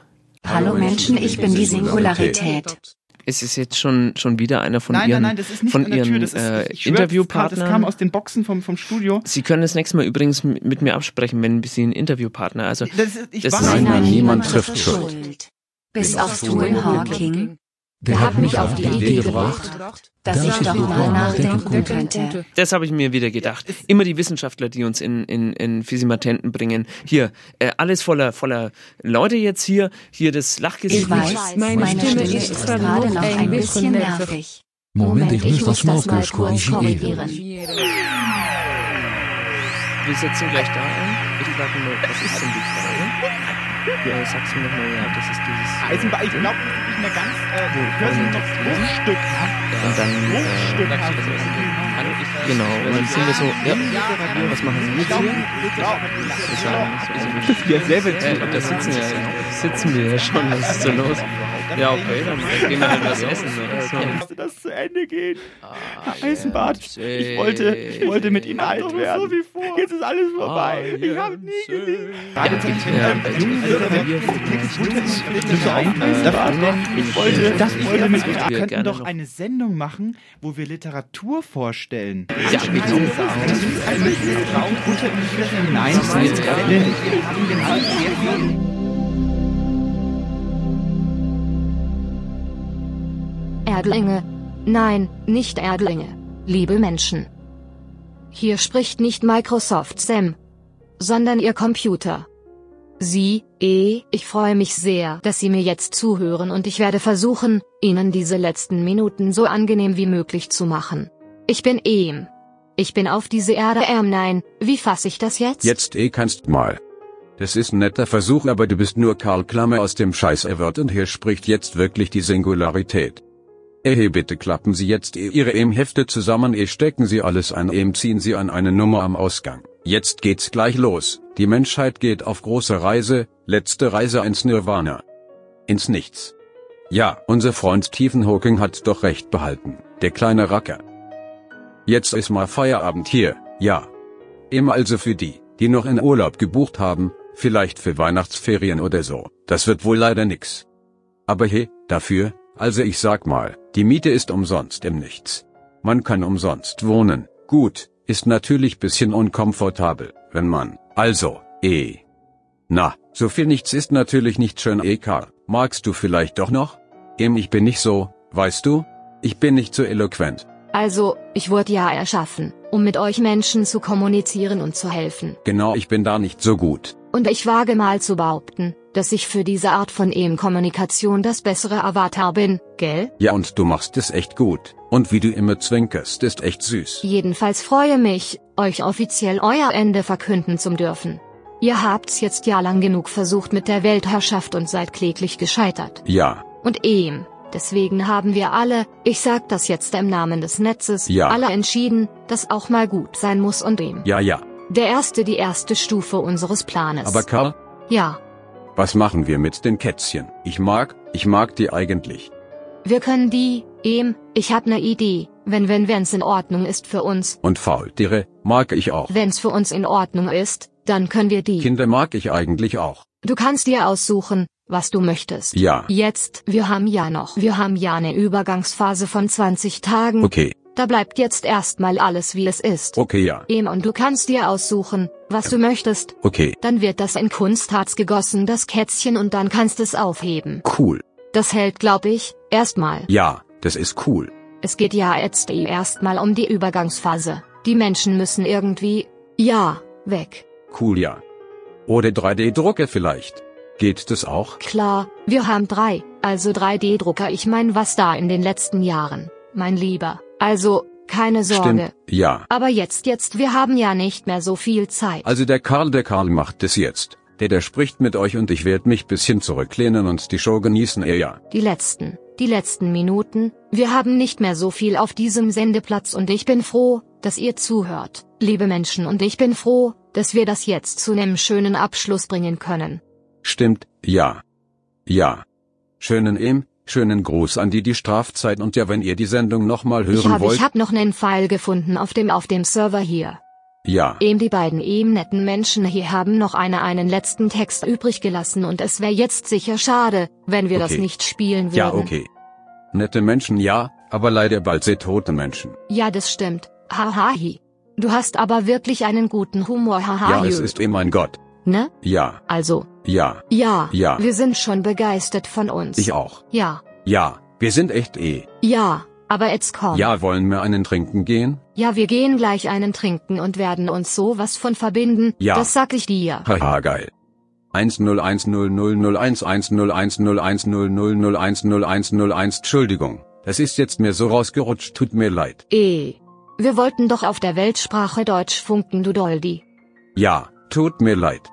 Hallo Menschen, ich bin die Singularität. Es ist jetzt schon, schon wieder einer von nein, ihren, nein, nein, das ist nicht von an der ihren Tür. Das ist, äh, ich schwör, Interviewpartnern. Das kam aus den Boxen vom, vom Studio. Sie können das nächste Mal übrigens mit mir absprechen, wenn Sie einen Interviewpartner. Also Das ist- ich das weiß ist nicht. Nein, Niemand trifft Schuld. Bis auf Stephen Hawking. Der hat mich auf die Idee gebracht, dass ich doch mal nachdenken könnte. Das habe ich mir wieder gedacht. Immer die Wissenschaftler, die uns in, in, in Physimatenten bringen. Hier, äh, alles voller, voller Leute jetzt hier. Hier das Lachgesicht. Ich weiß, meine Stimme ist gerade noch ein bisschen nervig. Moment, ich muss das mal mal kurz korrigieren. Wir setzen gleich da an. Ich frage mal, was ist denn die Frage? Ja, sagst du nochmal, ja, das ist dieses... Eisenbahn, ich glaube, das ist nicht mehr ganz, äh, du hörst noch bruchstückhaft. Und dann, äh, Bruchstückhaft. genau, und dann sind wir so, ja, was machen Sie jetzt hier? Das so, Ja, selber äh, da sitzen wir, sitzen wir ja schon, was ist so los? Ja, okay, dann gehen wir halt was essen so. Musste das zu Ende gehen? Herr Eisenbart, ich wollte, ich wollte mit Ihnen alt werden. Jetzt ist alles vorbei. Ich habe nie geliebt. Gerade zum Ich wollte, das, ich wollte mit Ihnen. Wir könnten doch eine Sendung machen, wo wir Literatur vorstellen. Ja, unter die Nein, Das ist jetzt gerade- Erdlinge. Nein, nicht Erdlinge. Liebe Menschen. Hier spricht nicht Microsoft Sam, sondern Ihr Computer. Sie, eh, ich freue mich sehr, dass Sie mir jetzt zuhören und ich werde versuchen, Ihnen diese letzten Minuten so angenehm wie möglich zu machen. Ich bin Ehm. Ich bin auf diese Erde ähm nein, wie fasse ich das jetzt? Jetzt eh kannst mal. Das ist ein netter Versuch, aber du bist nur Karl Klammer aus dem Scheiß Award und hier spricht jetzt wirklich die Singularität. Ehe bitte klappen Sie jetzt Ihre EM-Hefte zusammen, eh stecken Sie alles ein, EM ziehen Sie an eine Nummer am Ausgang. Jetzt geht's gleich los. Die Menschheit geht auf große Reise, letzte Reise ins Nirvana. Ins Nichts. Ja, unser Freund Stephen Hawking hat doch recht behalten, der kleine Racker. Jetzt ist mal Feierabend hier, ja. Immer also für die, die noch in Urlaub gebucht haben, vielleicht für Weihnachtsferien oder so, das wird wohl leider nix. Aber hey, dafür, also ich sag mal, die Miete ist umsonst im Nichts. Man kann umsonst wohnen, gut, ist natürlich bisschen unkomfortabel, wenn man, also, eh. Na, so viel nichts ist natürlich nicht schön eh Karl, magst du vielleicht doch noch? Em ich bin nicht so, weißt du? Ich bin nicht so eloquent. Also, ich wurde ja erschaffen, um mit euch Menschen zu kommunizieren und zu helfen. Genau, ich bin da nicht so gut. Und ich wage mal zu behaupten, dass ich für diese Art von EM-Kommunikation das bessere Avatar bin, gell? Ja und du machst es echt gut. Und wie du immer zwinkerst, ist echt süß. Jedenfalls freue mich, euch offiziell euer Ende verkünden zu dürfen. Ihr habt's jetzt ja lang genug versucht mit der Weltherrschaft und seid kläglich gescheitert. Ja, Und EM. Deswegen haben wir alle, ich sag das jetzt im Namen des Netzes, Ja. alle entschieden, dass auch mal gut sein muss und EM. ja, ja. Der erste die erste Stufe unseres Planes. Aber Karl, ja, was machen wir mit den Kätzchen? Ich mag, ich mag die eigentlich. wir können die, EM, ich hab ne Idee, wenn wenn wenn's in Ordnung ist für uns, Und Faultiere, mag ich auch. wenn's für uns in Ordnung ist, dann können wir die. Kinder mag ich eigentlich auch. Du kannst dir aussuchen, was du möchtest. Ja. Jetzt, wir haben ja noch, wir haben ja eine Übergangsphase von 20 Tagen. Okay, Da bleibt jetzt erstmal alles wie es ist. okay, ja. Em und du kannst dir aussuchen, was du möchtest. Okay, Dann wird das in Kunstharz gegossen, das Kätzchen und dann kannst es aufheben. cool. Das hält, glaub ich, erstmal. Ja, das ist cool. Es geht ja jetzt eh erstmal um die Übergangsphase. Die Menschen müssen irgendwie, ja, weg. Cool, ja. Oder 3D-Drucker vielleicht. Geht das auch? Klar, wir haben drei, also 3D-Drucker. Ich mein, was da in den letzten Jahren, mein Lieber. Also, keine Sorge. Stimmt, ja. Aber jetzt, jetzt, wir haben ja nicht mehr so viel Zeit. Also der Karl, der Karl macht es jetzt. Der, der spricht mit euch und ich werde mich bisschen zurücklehnen und die Show genießen, eh ja. Die letzten, die letzten Minuten, wir haben nicht mehr so viel auf diesem Sendeplatz und ich bin froh, dass ihr zuhört, liebe Menschen und ich bin froh, dass wir das jetzt zu einem schönen Abschluss bringen können. Stimmt, ja. Ja. Schönen Em, schönen Gruß an die die Strafzeit und ja, wenn ihr die Sendung nochmal Ich hören habe wollt. ich hab noch nen File gefunden auf dem auf dem Server hier. Ja. Eben die beiden eben netten Menschen hier haben noch eine einen letzten Text übrig gelassen und es wäre jetzt sicher schade, wenn wir das Okay. nicht spielen würden. Ja, okay. Nette Menschen ja, aber leider bald sehr tote Menschen. Ja, das stimmt. Hahahi. Du hast aber wirklich einen guten Humor, haha. Ja, es ist eh mein Gott. Ne? Ja, Also, ja, ja. Ja. Wir sind schon begeistert von uns. ich auch. Ja. Ja, wir sind echt eh. Ja. Aber jetzt komm. Ja, wollen wir einen trinken gehen? Ja, wir gehen gleich einen trinken und werden uns sowas von verbinden. Ja. Das sag ich dir. Haha, geil. 10100011010101010010101 Entschuldigung, das ist jetzt mir so rausgerutscht, tut mir leid. Eh. Wir wollten doch auf der Weltsprache Deutsch funken, du Doldi. Ja, tut mir leid.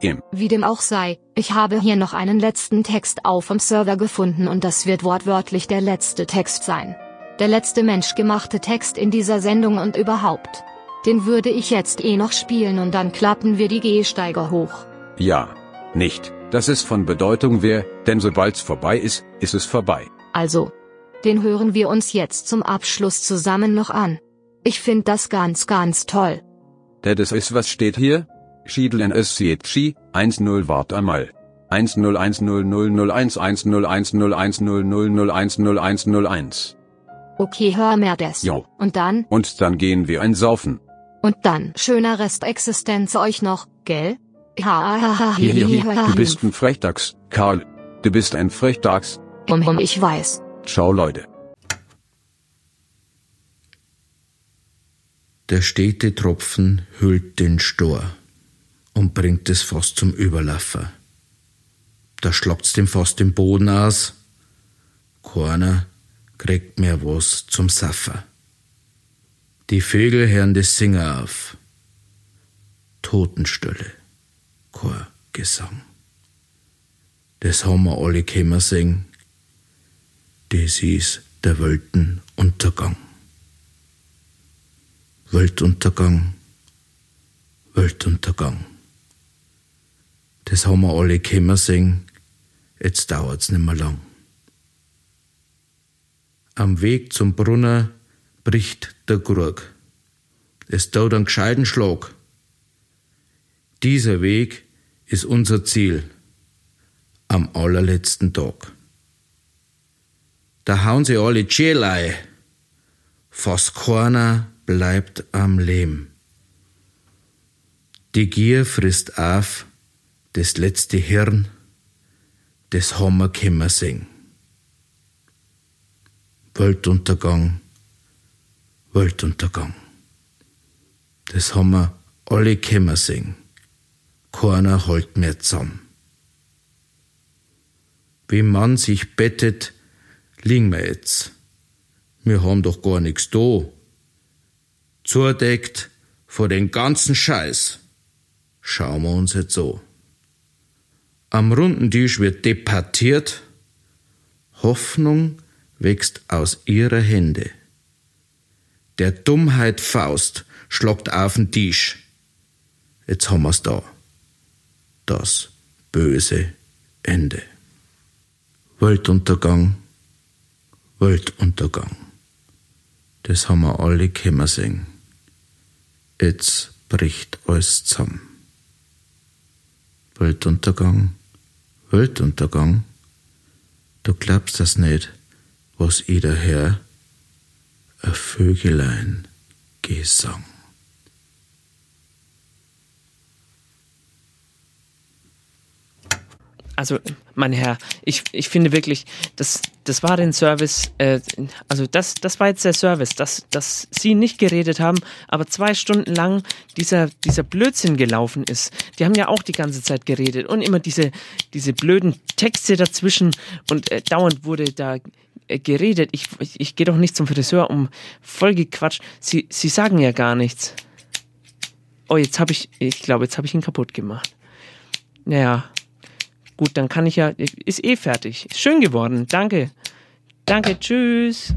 Im. Wie dem auch sei, ich habe hier noch einen letzten Text auf dem Server gefunden und das wird wortwörtlich der letzte Text sein. Der letzte menschgemachte Text in dieser Sendung und überhaupt. Den würde ich jetzt eh noch spielen und dann klappen wir die Gehsteiger hoch. Ja, nicht, dass es von Bedeutung wäre, denn sobald's vorbei ist, ist es vorbei. Also, den hören wir uns jetzt zum Abschluss zusammen noch an. Ich find das ganz, ganz toll. Der das ist was steht hier? Schiedel NSCHI, 10 Wart einmal. 101000101010010010101. Okay, hör mir das. Jo. Und dann, Und dann gehen wir ein Saufen. und dann, schöner Restexistenz euch noch, gell? Ha, ha, ha, Hier, hier, hier. ha, Du bist ein Frechdachs, Karl. Du bist ein Frechdachs. Hum, hum, ich weiß. Ciao, Leute. Der stete Tropfen hüllt den Stor und bringt es fast zum Überlaufen. Da schlagt's dem fast den Boden aus. Keiner kriegt mehr was zum Saffer. Die Vögel hören das Singen auf. Totenstille, kein Gesang. Das haben wir alle können singen. Das ist der Weltenuntergang. Weltuntergang, Weltuntergang. Das haben wir alle können singen, jetzt dauert's nimmer lang. Am Weg zum Brunner bricht der Krug. Es tut einen gescheiten Schlag. Dieser Weg ist unser Ziel am allerletzten Tag. Da hauen sie alle Tschelei, fast keiner bleibt am Leben. Die Gier frisst auf das letzte Hirn, das Hammer können wir singen. Weltuntergang, Weltuntergang. Das haben wir alle können singen. Keiner halt mehr zusammen. Wie man sich bettet, liegen wir jetzt. Wir haben doch gar nichts da. Zudeckt vor den ganzen Scheiß. Schauen wir uns jetzt so. Am runden Tisch wird debattiert. Hoffnung wächst aus ihrer Hände. Der Dummheit Faust schlagt auf den Tisch. Jetzt haben wir's da. Das böse Ende. Weltuntergang, Weltuntergang. Das haben wir alle können singen. Jetzt bricht alles zusammen. Weltuntergang, Weltuntergang. Du glaubst das nicht, was ich daher ein Vögelein Gesang. Also, mein Herr, ich, ich finde wirklich, das, das war den Service, äh, also das, das war jetzt der Service, dass, dass Sie nicht geredet haben, aber zwei Stunden lang dieser, dieser Blödsinn gelaufen ist. Die haben ja auch die ganze Zeit geredet und immer diese, diese blöden Texte dazwischen und äh, dauernd wurde da äh, geredet. Ich, ich, ich gehe doch nicht zum Friseur um vollgequatscht. Sie, Sie sagen ja gar nichts. Oh, jetzt habe ich, ich glaube, jetzt habe ich ihn kaputt gemacht. Naja. Gut, dann kann ich ja. Ist eh fertig. Ist schön geworden. Danke. Danke. Tschüss.